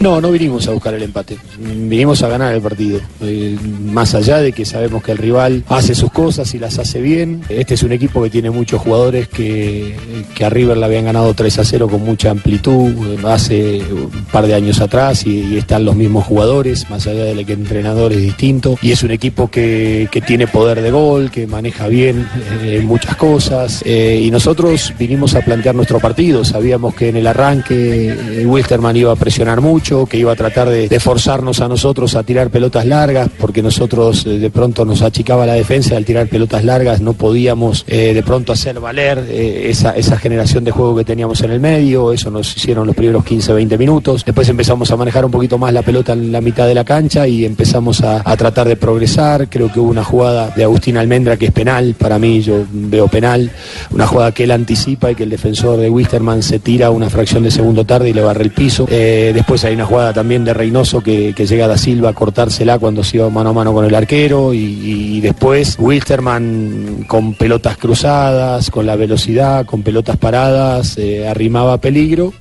Speaker 62: No, no vinimos a buscar el empate, vinimos a ganar el partido. Eh, más allá de que sabemos que el rival hace sus cosas y las hace bien, este es un equipo que tiene muchos jugadores que, a River le habían ganado 3 a 0 con mucha amplitud eh, hace un par de años atrás y, están los mismos jugadores, más allá de que el entrenador es distinto. Y es un equipo que, que tiene poder de gol, que maneja bien eh, muchas cosas. y nosotros vinimos a plantear nuestro partido, sabíamos que en el arranque Wilstermann iba a presionar mucho, que iba a tratar de, forzarnos a nosotros a tirar pelotas largas, porque nosotros eh, de pronto nos achicaba la defensa al tirar pelotas largas, no podíamos eh, de pronto hacer valer eh, esa, generación de juego que teníamos en el medio, eso nos hicieron los primeros 15, 20 minutos, después empezamos a manejar un poquito más la pelota en la mitad de la cancha y empezamos a, tratar de progresar, creo que hubo una jugada de Agustín Almendra que es penal, para mí yo veo penal, una jugada que él anticipa y que el defensor de Wisterman se tira una fracción de segundo tarde y le barre el piso, después hay una jugada también de Reynoso que, que llega da Silva a cortársela cuando se iba mano a mano con el arquero y, y después Wilsterman con pelotas cruzadas, con la velocidad, con pelotas paradas, eh, arrimaba peligro.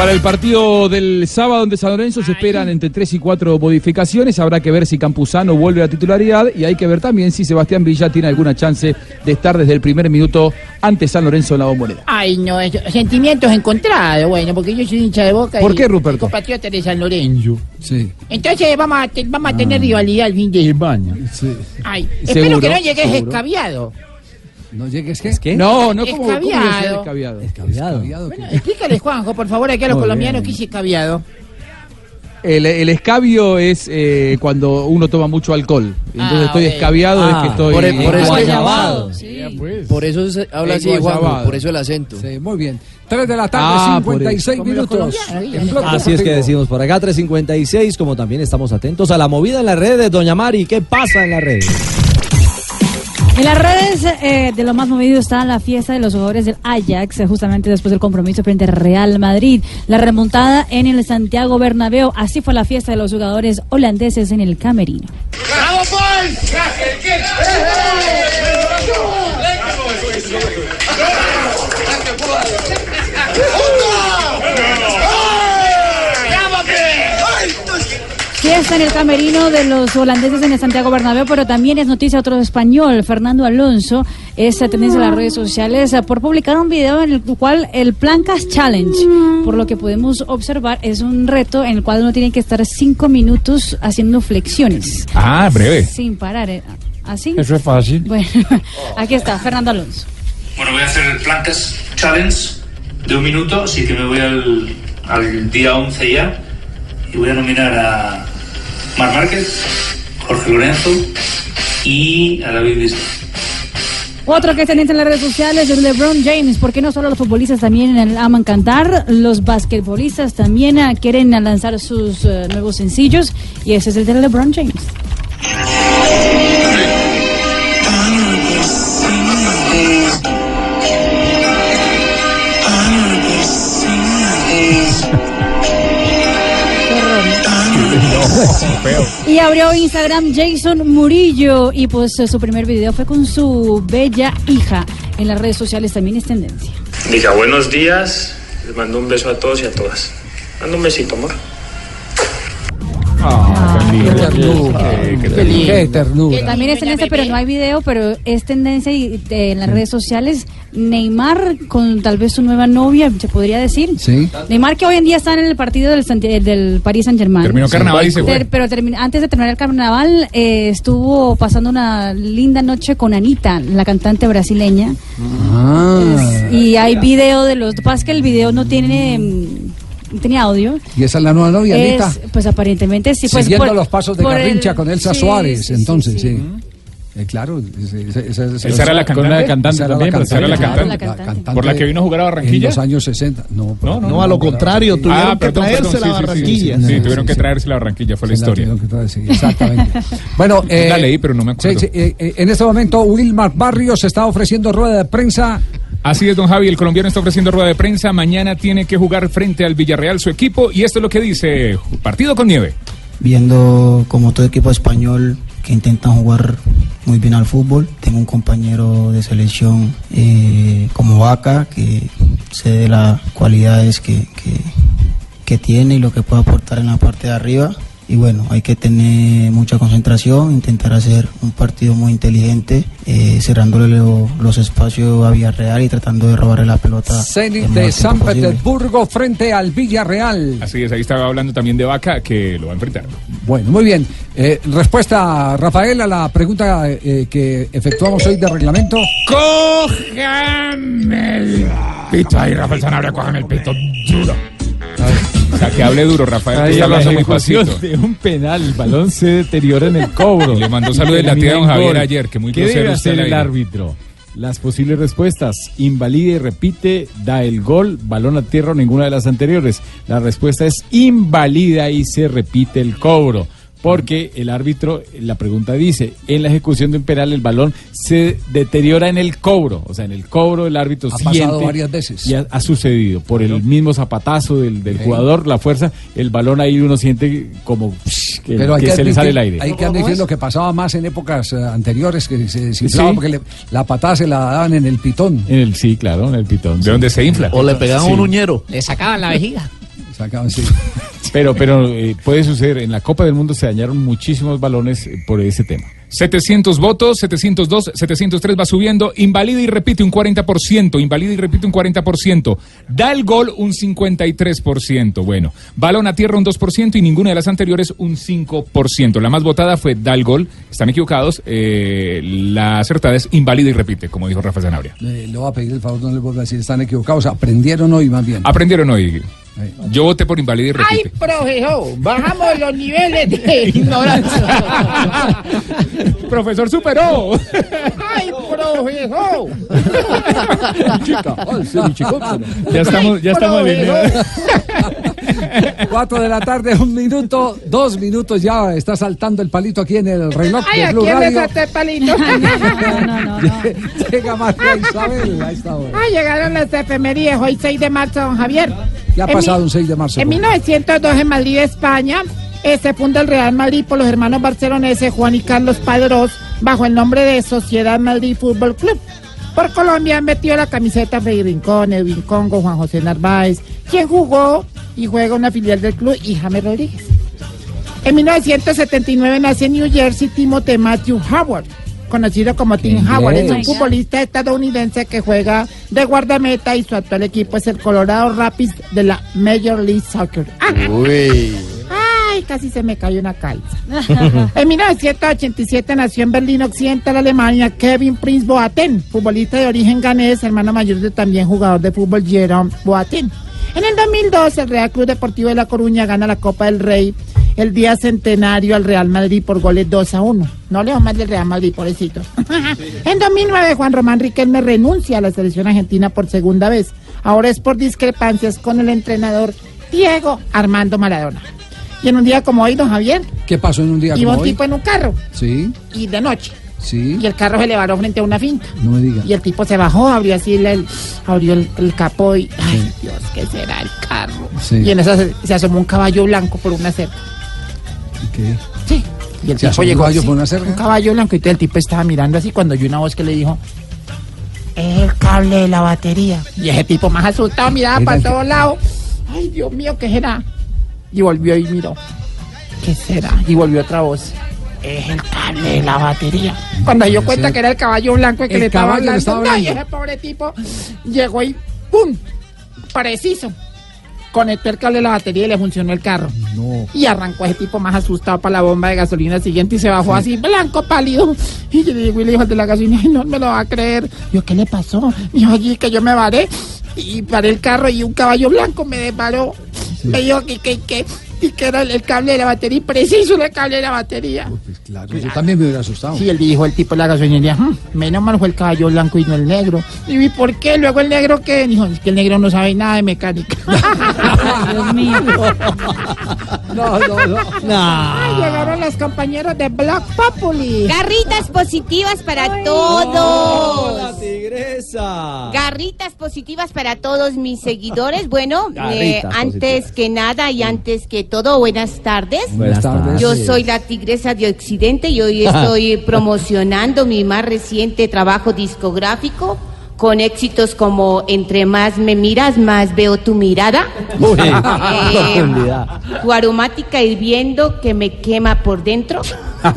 Speaker 18: Para el partido del sábado ante San Lorenzo se esperan entre 3 y 4 modificaciones. Habrá que ver si Campuzano vuelve a la titularidad y hay que ver también si Sebastián Villa tiene alguna chance de estar desde el primer minuto ante San Lorenzo en la bombonera.
Speaker 11: Ay, no, sentimientos encontrados, bueno, porque yo soy hincha de boca.
Speaker 18: ¿Por
Speaker 11: y
Speaker 18: qué, Ruperto?
Speaker 11: Compatriota de San Lorenzo.
Speaker 14: Sí.
Speaker 11: Entonces vamos a, te- vamos a tener rivalidad el fin de semana. Ay, espero
Speaker 14: Seguro,
Speaker 11: que no llegues
Speaker 14: seguro.
Speaker 11: escabiado.
Speaker 14: ¿No llegues qué?
Speaker 18: No, no, ¿cómo, cómo que sea
Speaker 11: Escabiado.
Speaker 18: escabiado?
Speaker 11: Bueno, explícale, Juanjo, por favor, aquí a los
Speaker 18: Muy
Speaker 11: colombianos
Speaker 18: bien.
Speaker 11: que es escabiado.
Speaker 18: El, el escabio es eh, cuando uno toma mucho alcohol. Entonces
Speaker 11: Ah,
Speaker 18: estoy escabiado es que
Speaker 7: Ah,
Speaker 18: estoy
Speaker 7: por, e- por eso,
Speaker 18: guayabado.
Speaker 7: por eso se habla así. Juanjo, por eso el acento.
Speaker 14: Sí, muy bien. 3 de la tarde,
Speaker 5: Ah, por
Speaker 14: 56
Speaker 5: eso.
Speaker 14: minutos.
Speaker 5: Así es que decimos por acá 356, como también estamos atentos a la movida en las redes, doña Mari, ¿qué pasa en las redes?
Speaker 10: En las redes eh, de lo más movido está la fiesta de los jugadores del Ajax, eh, justamente después del compromiso frente al Real Madrid. La remontada en el Santiago Bernabéu. Así fue la fiesta de los jugadores holandeses en el Camerino.
Speaker 63: ¡Bravo, Paul!
Speaker 10: Fiesta en el camerino de los holandeses en el Santiago Bernabéu, pero también es noticia otro español, Fernando Alonso, es tendencia en las redes sociales por publicar un video en el cual el Plancas Challenge, por lo que podemos observar, es un reto en el cual uno tiene que estar cinco minutos haciendo flexiones.
Speaker 15: Ah, breve.
Speaker 10: Sin parar. eh, ¿Así?
Speaker 15: Eso es fácil.
Speaker 10: Bueno, aquí está, Fernando Alonso.
Speaker 4: Bueno, voy a hacer el Plancas Challenge de un minuto, así que me voy al, al día 11 ya. Y voy a nominar a Mar Márquez, Jorge Lorenzo y a Bisbal.
Speaker 10: Otro que es tendencia en las redes sociales es LeBron James, porque no solo los futbolistas también aman cantar, los basquetbolistas también eh, quieren lanzar sus eh, nuevos sencillos y ese es el de LeBron James. Y abrió Instagram Jason Murillo y pues su primer video fue con su bella hija. En las redes sociales también es tendencia.
Speaker 4: Diga buenos días, les mando un beso a todos y a todas. Mando un besito, amor.
Speaker 14: Qué ternura. Qué ternura.
Speaker 10: También es tendencia, pero no hay video, pero es tendencia y, eh, en las redes sociales. Neymar con tal vez su nueva novia, se podría decir.
Speaker 14: Sí.
Speaker 10: Neymar que hoy en día está en el partido del, Santi- del Paris Saint Germain.
Speaker 15: Terminó carnaval y se fue.
Speaker 10: pero termi- antes de terminar el carnaval eh, estuvo pasando una linda noche con Anita, la cantante brasileña.
Speaker 14: Ah.
Speaker 10: Y hay video de los... Lo que pasa es que el video no tiene... tenía audio.
Speaker 14: Y esa es la nueva novia, Anita.
Speaker 10: Es, pues aparentemente sí. Pues,
Speaker 14: Siguiendo
Speaker 10: por-
Speaker 14: los pasos de
Speaker 10: por el-
Speaker 14: Garrincha con Elsa
Speaker 10: sí,
Speaker 14: Suárez,
Speaker 10: sí, sí,
Speaker 14: entonces, sí. Eh, claro,
Speaker 15: ¿Esa era la cantante?
Speaker 14: cantante
Speaker 15: Esa era la
Speaker 14: también,
Speaker 15: cantante.
Speaker 14: esa era la cantante,
Speaker 15: la
Speaker 14: la
Speaker 15: ¿Por la que vino a jugar a Barranquilla?
Speaker 14: En los años 60. No,
Speaker 15: No, no,
Speaker 47: No, a lo contrario, tuvieron que traérsela a Barranquilla.
Speaker 15: Sí, sí, tuvieron que traérsela a Barranquilla, fue la
Speaker 14: la
Speaker 15: historia.
Speaker 14: tuvieron que traer, sí, exactamente. Bueno, eh,
Speaker 15: la leí, pero no me acuerdo.
Speaker 14: sí, sí, eh, en este momento, Wilmar Barrios está ofreciendo rueda de prensa.
Speaker 15: Así es, don Javi, el colombiano está ofreciendo rueda de prensa. Mañana tiene que jugar frente al Villarreal su equipo. Y esto es lo que dice: partido con nieve.
Speaker 64: viendo como todo equipo español que intentan jugar muy bien al fútbol. Tengo un compañero de selección eh, como Vaca que sé de las cualidades que, que- que tiene y lo que puede aportar en la parte de arriba. Y bueno, hay que tener mucha concentración, intentar hacer un partido muy inteligente, eh, cerrándole lo- los espacios a Villarreal y tratando de robarle la pelota.
Speaker 14: Zenit de San. Petersburgo frente al Villarreal.
Speaker 15: Así es, ahí estaba hablando también de Vaca, que lo va a enfrentar.
Speaker 14: Bueno, muy bien. Eh, respuesta, Rafael, a la pregunta eh, que efectuamos hoy de reglamento.
Speaker 15: ¡Cójame el pito! Ay, Rafael Sanabria, cójame el pito duro. Sea, que hable duro, Rafael. que
Speaker 8: Ahí
Speaker 15: está
Speaker 8: a la
Speaker 15: muy
Speaker 8: ejecución de un penal, el balón se deteriora en el cobro.
Speaker 15: Le mandó saludos de la tía a don Javier ayer, que muy
Speaker 8: ¿Qué
Speaker 15: grosero
Speaker 8: debe hacer el árbitro? Las posibles respuestas, invalida y repite, da el gol, balón a tierra o ninguna de las anteriores. La respuesta es invalida y se repite el cobro. Porque el árbitro, la pregunta dice, en la ejecución de un penal el balón se deteriora en el cobro. O sea, en el cobro el árbitro
Speaker 14: Ha
Speaker 8: siente...
Speaker 14: pasado varias veces.
Speaker 8: Y ha, ha sucedido. Por el mismo zapatazo del, del
Speaker 14: Sí.
Speaker 8: jugador, la fuerza, el balón ahí uno siente como psh, que,
Speaker 14: Pero hay
Speaker 8: que
Speaker 14: que,
Speaker 8: se le sale el aire.
Speaker 14: hay que admitir lo que pasaba más en épocas eh, anteriores, que se desinflaba
Speaker 8: Sí.
Speaker 14: porque le- la patada se la daban en el pitón.
Speaker 8: En el, sí, claro, en el pitón.
Speaker 15: ¿De dónde se infla?
Speaker 47: O le pegaban
Speaker 8: Sí.
Speaker 47: un uñero.
Speaker 11: Le sacaban la vejiga.
Speaker 14: Sí.
Speaker 8: Pero, pero eh, puede suceder, en la Copa del Mundo se dañaron muchísimos balones eh, por ese tema.
Speaker 15: 700 votos, 702, 703 va subiendo, invalida y repite un 40%, invalida y repite un 40%, da el gol un 53%, bueno, balón a tierra un 2% y ninguna de las anteriores un 5%. La más votada fue da el gol, están equivocados, eh, la acertada es invalida y repite, como dijo Rafa Zanabria.
Speaker 14: Le voy a pedir el favor, no le vuelva a decir, están equivocados. Aprendieron hoy más bien.
Speaker 15: ¿Aprendieron hoy? Yo voté por inválido y repite.
Speaker 11: ¡Ay, profesor! Bajamos los niveles de ignorancia.
Speaker 15: ¡Profesor superó!
Speaker 11: ¡Ay, profesor!
Speaker 15: Chica, ya estamos, ya estamos en.
Speaker 14: Cuatro de la tarde, un minuto, dos minutos ya está saltando el palito aquí en el reloj
Speaker 11: Ay,
Speaker 14: de
Speaker 11: quién
Speaker 14: Radio.
Speaker 11: le salté el palito? no, no, no, no.
Speaker 14: Llega María Isabel a esta hora.
Speaker 11: Ah, llegaron las efemerías hoy 6 de marzo, don Javier.
Speaker 14: ¿Qué ha pasado un 6 de marzo?
Speaker 11: En 1902 en Madrid, España, eh, se funda el Real Madrid por los hermanos barceloneses Juan y Carlos Padrós bajo el nombre de Sociedad Madrid Fútbol Club. Por Colombia han metido la camiseta Freddy Rincón, Edwin Congo, Juan José Narváez, quien jugó y juega una filial del club y James Rodríguez. En 1979 nace en New Jersey Timothy Matthew Howard, conocido como Tim. Howard. Es un futbolista estadounidense que juega de guardameta y su actual equipo es el Colorado Rapids de la Major League Soccer. Ah, Ay, casi se me cayó una calza. en 1987 nació en Berlín Occidental, Alemania, Kevin Prince Boateng, futbolista de origen ganés, hermano mayor de también jugador de fútbol Jerome Boateng. En el 2002, el Real Club Deportivo de La Coruña gana la Copa del Rey el día centenario al Real Madrid por goles 2 a 1. No leo más del Real Madrid, pobrecito. en 2009, Juan Román Riquelme renuncia a la selección argentina por segunda vez. Ahora es por discrepancias con el entrenador Diego Armando Maradona. Y en un día como hoy, don Javier,
Speaker 14: ¿Qué pasó en un día
Speaker 11: iba
Speaker 14: como
Speaker 11: un
Speaker 14: hoy?
Speaker 11: tipo en un carro
Speaker 14: Sí,
Speaker 11: y de noche.
Speaker 14: Sí.
Speaker 11: Y el carro se le varó frente a una finca.
Speaker 14: No me diga.
Speaker 11: Y el tipo se bajó, abrió así el, abrió el, el capó y, ay Dios, ¿qué será el carro?
Speaker 14: Sí.
Speaker 11: Y en esa se, se asomó un caballo blanco por una cerca.
Speaker 14: ¿Qué?
Speaker 11: Sí. Y el
Speaker 14: ¿Se
Speaker 11: tipo
Speaker 14: asomó un
Speaker 11: llegó
Speaker 14: caballo
Speaker 11: así,
Speaker 14: por una cerca?
Speaker 11: Un caballo blanco y todo el tipo estaba mirando así cuando oyó una voz que le dijo, es el cable de la batería. Y ese tipo más asustado miraba para
Speaker 14: que-
Speaker 11: todos lados. Ay, Dios mío, ¿qué será? Y volvió y miró. ¿Qué será? Y volvió otra voz. Es el cable de la batería. Cuando se dio cuenta que era el caballo blanco el que
Speaker 14: El
Speaker 11: le estaba hablando.
Speaker 14: estaba
Speaker 11: no, y
Speaker 14: hablando.
Speaker 11: ese pobre tipo llegó y ¡pum! Preciso. Conectó el cable de la batería y le funcionó el carro.
Speaker 14: No.
Speaker 11: Y arrancó ese tipo más asustado para la bomba de gasolina siguiente y se bajó así, blanco, pálido. Y yo le digo, y le dijo al de la gasolina, ay, no me lo va a creer. Yo, ¿qué le pasó? Dijo, allí que yo me varé y paré el carro y un caballo blanco me desparó. Me dijo que, que, que, sentí que era el, el cable de la batería y preciso era el cable de la batería.
Speaker 14: Claro, yo también me hubiera asustado.
Speaker 11: Sí, él dijo el tipo de la gasolinería, "Hmm, menos mal fue el caballo blanco y no el negro. Y ¿por qué? Luego el negro qué? Dijo, es que el negro no sabe nada de mecánica.
Speaker 10: Dios mío.
Speaker 14: No, no, no.
Speaker 11: Ay, llegaron los compañeros de Black Populi.
Speaker 65: Garritas positivas para
Speaker 5: ¡Hola,
Speaker 65: todos.
Speaker 5: tigresa!
Speaker 65: Garritas positivas para todos mis seguidores. Bueno, eh,
Speaker 5: Garritas
Speaker 65: antes que nada y antes que todo, buenas tardes.
Speaker 14: Buenas tardes.
Speaker 65: Yo soy la tigresa de Occidente y hoy estoy promocionando mi más reciente trabajo discográfico con éxitos como Entre más me miras, más veo tu mirada.
Speaker 5: Uy,
Speaker 65: Eh,
Speaker 5: profundidad.
Speaker 65: tu aromática hirviendo que me quema por dentro.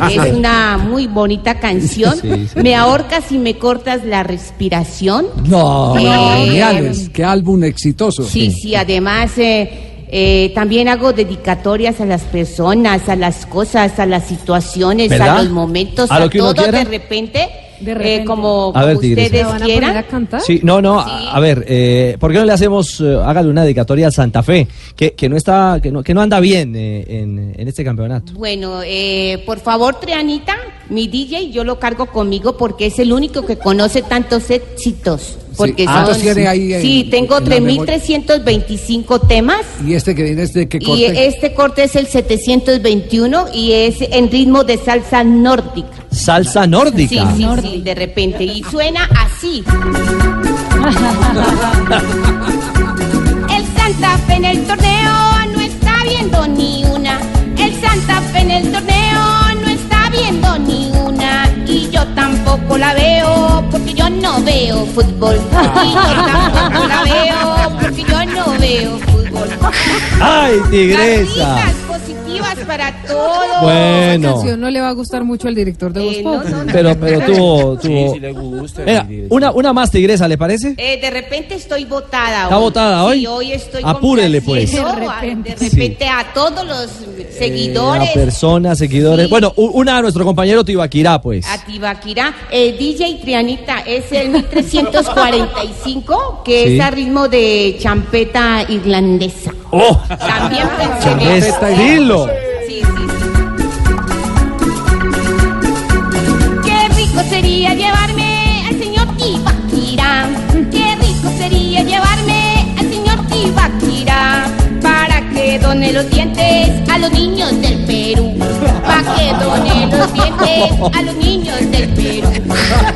Speaker 65: Es una muy bonita canción.
Speaker 14: Sí, sí.
Speaker 65: Me ahorcas y me cortas la respiración.
Speaker 14: No,
Speaker 65: Eh,
Speaker 14: geniales. Qué álbum exitoso.
Speaker 65: Sí, sí, además eh, eh, también hago dedicatorias a las personas, a las cosas, a las situaciones,
Speaker 5: ¿Verdad?
Speaker 65: a los momentos,
Speaker 5: A
Speaker 65: a,
Speaker 5: lo que uno
Speaker 65: todo de repente, eh, como,
Speaker 5: A ver,
Speaker 65: como ustedes
Speaker 10: ¿Me van a
Speaker 65: quieran.
Speaker 10: poner a cantar?
Speaker 5: Sí, no, no, a, a ver, eh, ¿por qué no le hacemos, eh, hágale una dedicatoria a Santa Fe, que, que no está, que no, que no anda bien eh, en, en este campeonato?
Speaker 65: Bueno, eh, por favor, Trianita, mi DJ, yo lo cargo conmigo porque es el único que conoce tantos éxitos. Porque
Speaker 14: Ah,
Speaker 65: son-
Speaker 14: entonces tiene ahí en-
Speaker 65: sí, tengo
Speaker 14: en la memoria.
Speaker 65: 3.325 temas.
Speaker 14: Y este que viene es de qué
Speaker 65: Y
Speaker 14: corte.
Speaker 65: este corte es el 721 y es en ritmo de salsa nórdica.
Speaker 5: Salsa
Speaker 65: Sí,
Speaker 5: nórdica.
Speaker 65: sí, sí, de repente. Y suena así. El Santa Fe en el torneo no está viendo ni una. El Santa Fe en el torneo no está viendo ni una. Y yo tampoco la veo porque yo no veo fútbol. Y yo tampoco la veo porque yo no veo fútbol.
Speaker 5: ¡Ay, tigresa!
Speaker 65: Positivas para todos.
Speaker 5: Bueno.
Speaker 66: Esa canción no le va a gustar mucho al director de Voz
Speaker 65: Eh, no,
Speaker 66: Populi.
Speaker 65: no, no.
Speaker 5: Pero, pero tuvo,
Speaker 65: Sí,
Speaker 5: tuvo.
Speaker 65: sí le gusta, sí, sí.
Speaker 5: una, una más, tigresa, ¿le parece?
Speaker 65: Eh, de repente estoy botada
Speaker 5: ¿Está botada hoy?
Speaker 65: Sí, hoy estoy
Speaker 5: Apúrele, pues.
Speaker 65: De repente, a todos los seguidores.
Speaker 5: Eh, a personas, seguidores. Bueno, una a nuestro compañero Tibaquirá, pues.
Speaker 65: A Tibaquirá, eh, DJ Trianita, es el 1345, que
Speaker 5: Sí.
Speaker 65: es a ritmo de champeta irlandesa.
Speaker 5: ¡Oh!
Speaker 65: También pensé en
Speaker 5: ¡Qué
Speaker 65: eso. Sí, sí, sí. Qué rico sería llevarme al señor Tibaquirá. Qué rico sería llevarme al señor Tibaquirá. Para que done los dientes a los niños del. Para que done los dientes a los niños del Perú.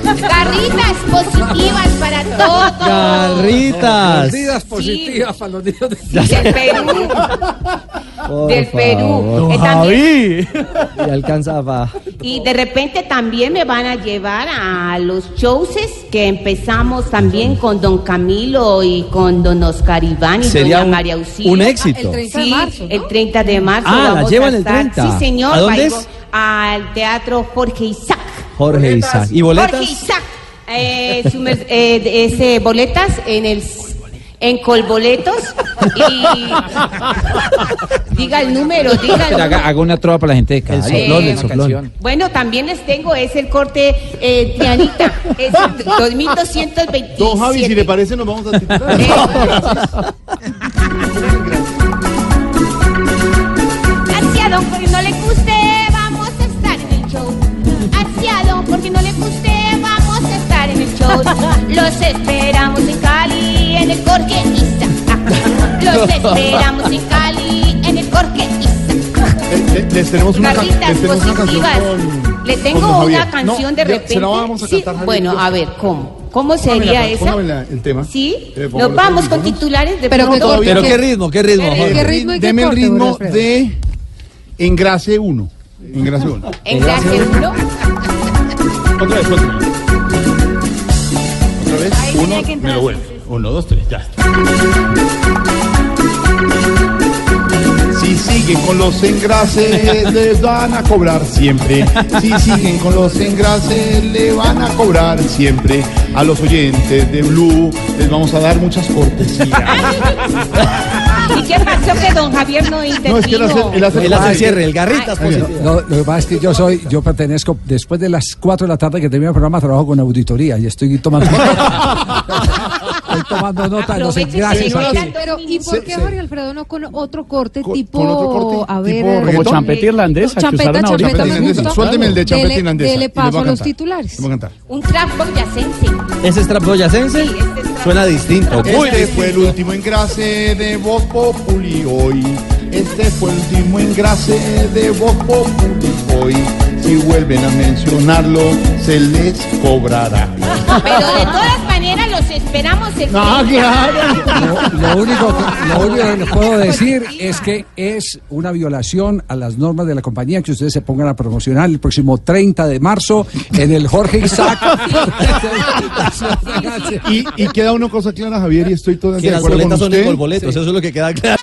Speaker 65: Garritas positivas para todos.
Speaker 5: Garritas.
Speaker 14: Medidas positivas para los niños de...
Speaker 65: Del Perú.
Speaker 5: Por
Speaker 65: Del Perú. Eh, también-
Speaker 5: Y alcanza pa-
Speaker 65: Y de repente también me van a llevar a los shows que empezamos también con Don Camilo y con Don Oscar Iván y
Speaker 5: Sería
Speaker 65: Doña María Auxilio.
Speaker 5: un éxito.
Speaker 65: El 30 de marzo. El 30 de marzo.
Speaker 5: Ah, la
Speaker 65: vamos
Speaker 5: llevan
Speaker 65: a
Speaker 5: el
Speaker 65: estar.
Speaker 5: 30.
Speaker 65: Sí, señor.
Speaker 5: ¿A dónde es?
Speaker 65: Al Teatro Jorge Isaac.
Speaker 5: Jorge Isaac. ¿Y boletas?
Speaker 65: Jorge Isaac. Eh, su mer- eh, ese, boletas en el en Colboletos y diga el número, diga el
Speaker 49: Haga,
Speaker 65: número.
Speaker 49: haga una trova para la gente de Cali.
Speaker 65: soplón, el
Speaker 49: Una
Speaker 65: soplón.
Speaker 49: canción.
Speaker 65: Bueno, también les tengo, es el corte eh, Trianita, es el 2227.
Speaker 67: Don Javi, si le parece, nos vamos a titular.
Speaker 65: Hacia don porque no le guste, vamos a estar en el show. Hacia don porque no le guste, vamos a estar en el show. Los esperamos en Cali, en el Jorge Isa. Los esperamos en Cali, en el Jorge Isa.
Speaker 67: Eh, Les tenemos una, can- les tenemos una canción con...
Speaker 65: Le tengo una canción
Speaker 67: No,
Speaker 65: de repente.
Speaker 67: Se la vamos a
Speaker 65: Sí,
Speaker 67: cantar, Javier.
Speaker 65: bueno, a ver, ¿cómo? ¿Cómo sería esa?
Speaker 67: el tema.
Speaker 65: Sí,
Speaker 67: Eh,
Speaker 65: nos vamos con titulares de
Speaker 67: Pero
Speaker 65: pronto.
Speaker 5: Pero
Speaker 67: ¿Qué
Speaker 5: qué ritmo, qué ritmo.
Speaker 65: ¿Qué
Speaker 5: Jorge.
Speaker 65: ritmo y qué
Speaker 67: Deme el ritmo de Engrase 1. Engrase 1.
Speaker 65: Engrase uno.
Speaker 67: Otra vez, otra vez. Otra vez.
Speaker 65: Ahí
Speaker 67: Uno,
Speaker 65: tenía que
Speaker 67: me
Speaker 65: entrar
Speaker 67: lo vuelvo. Uno, dos, tres, ya. Si siguen con los engrases, les van a cobrar siempre. Si siguen con los engrases, le van a cobrar siempre. A los oyentes de Blue les vamos a dar muchas cortesías.
Speaker 68: ¿Y qué pasó que don Javier no intervino?
Speaker 14: No, es que él hace- él hace-
Speaker 5: Él hace el cierre, el garritas
Speaker 14: Ah,
Speaker 5: positivo.
Speaker 14: no, lo que pasa es que yo soy, yo pertenezco, después de las 4 de la tarde que termino el programa, trabajo con auditoría y estoy tomando estoy tomando nota de los
Speaker 68: Aproveche
Speaker 14: engrases
Speaker 68: que
Speaker 14: aquí.
Speaker 68: no
Speaker 66: Pero, ¿y por
Speaker 14: Sí,
Speaker 66: qué
Speaker 14: sí.
Speaker 66: Jorge Alfredo no con otro corte tipo,
Speaker 67: con otro corte,
Speaker 66: a ver,
Speaker 67: reggaetón?
Speaker 66: eh,
Speaker 67: champeta
Speaker 69: irlandesa que
Speaker 66: champeta,
Speaker 69: usaron ahorita.
Speaker 66: champeta me gusta.
Speaker 67: irlandesa. Suélteme el de champeta
Speaker 66: Dele-
Speaker 67: irlandesa,
Speaker 66: Dele paso
Speaker 67: a
Speaker 66: a los titulares.
Speaker 67: Vamos a cantar.
Speaker 68: Un trap boyacense.
Speaker 5: ¿Ese es trap boyacense? Suena distinto. Muy
Speaker 67: Este fue el último engrase de Voz Populi hoy. Este fue el último engrase de Voz Populi hoy. Si vuelven a mencionarlo, se les cobrará.
Speaker 68: Pero de todas maneras esperamos el
Speaker 67: No,
Speaker 68: 30.
Speaker 14: Lo, lo único que, lo único que les puedo decir es que es una violación a las normas de la compañía que ustedes se pongan a promocionar el próximo 30 de marzo en el Jorge Isaac.
Speaker 67: Y, y queda una cosa clara, Javier, y estoy todo de
Speaker 5: las
Speaker 67: acuerdo con
Speaker 5: boletas son
Speaker 67: usted.
Speaker 5: de boletos, eso es lo que queda claro.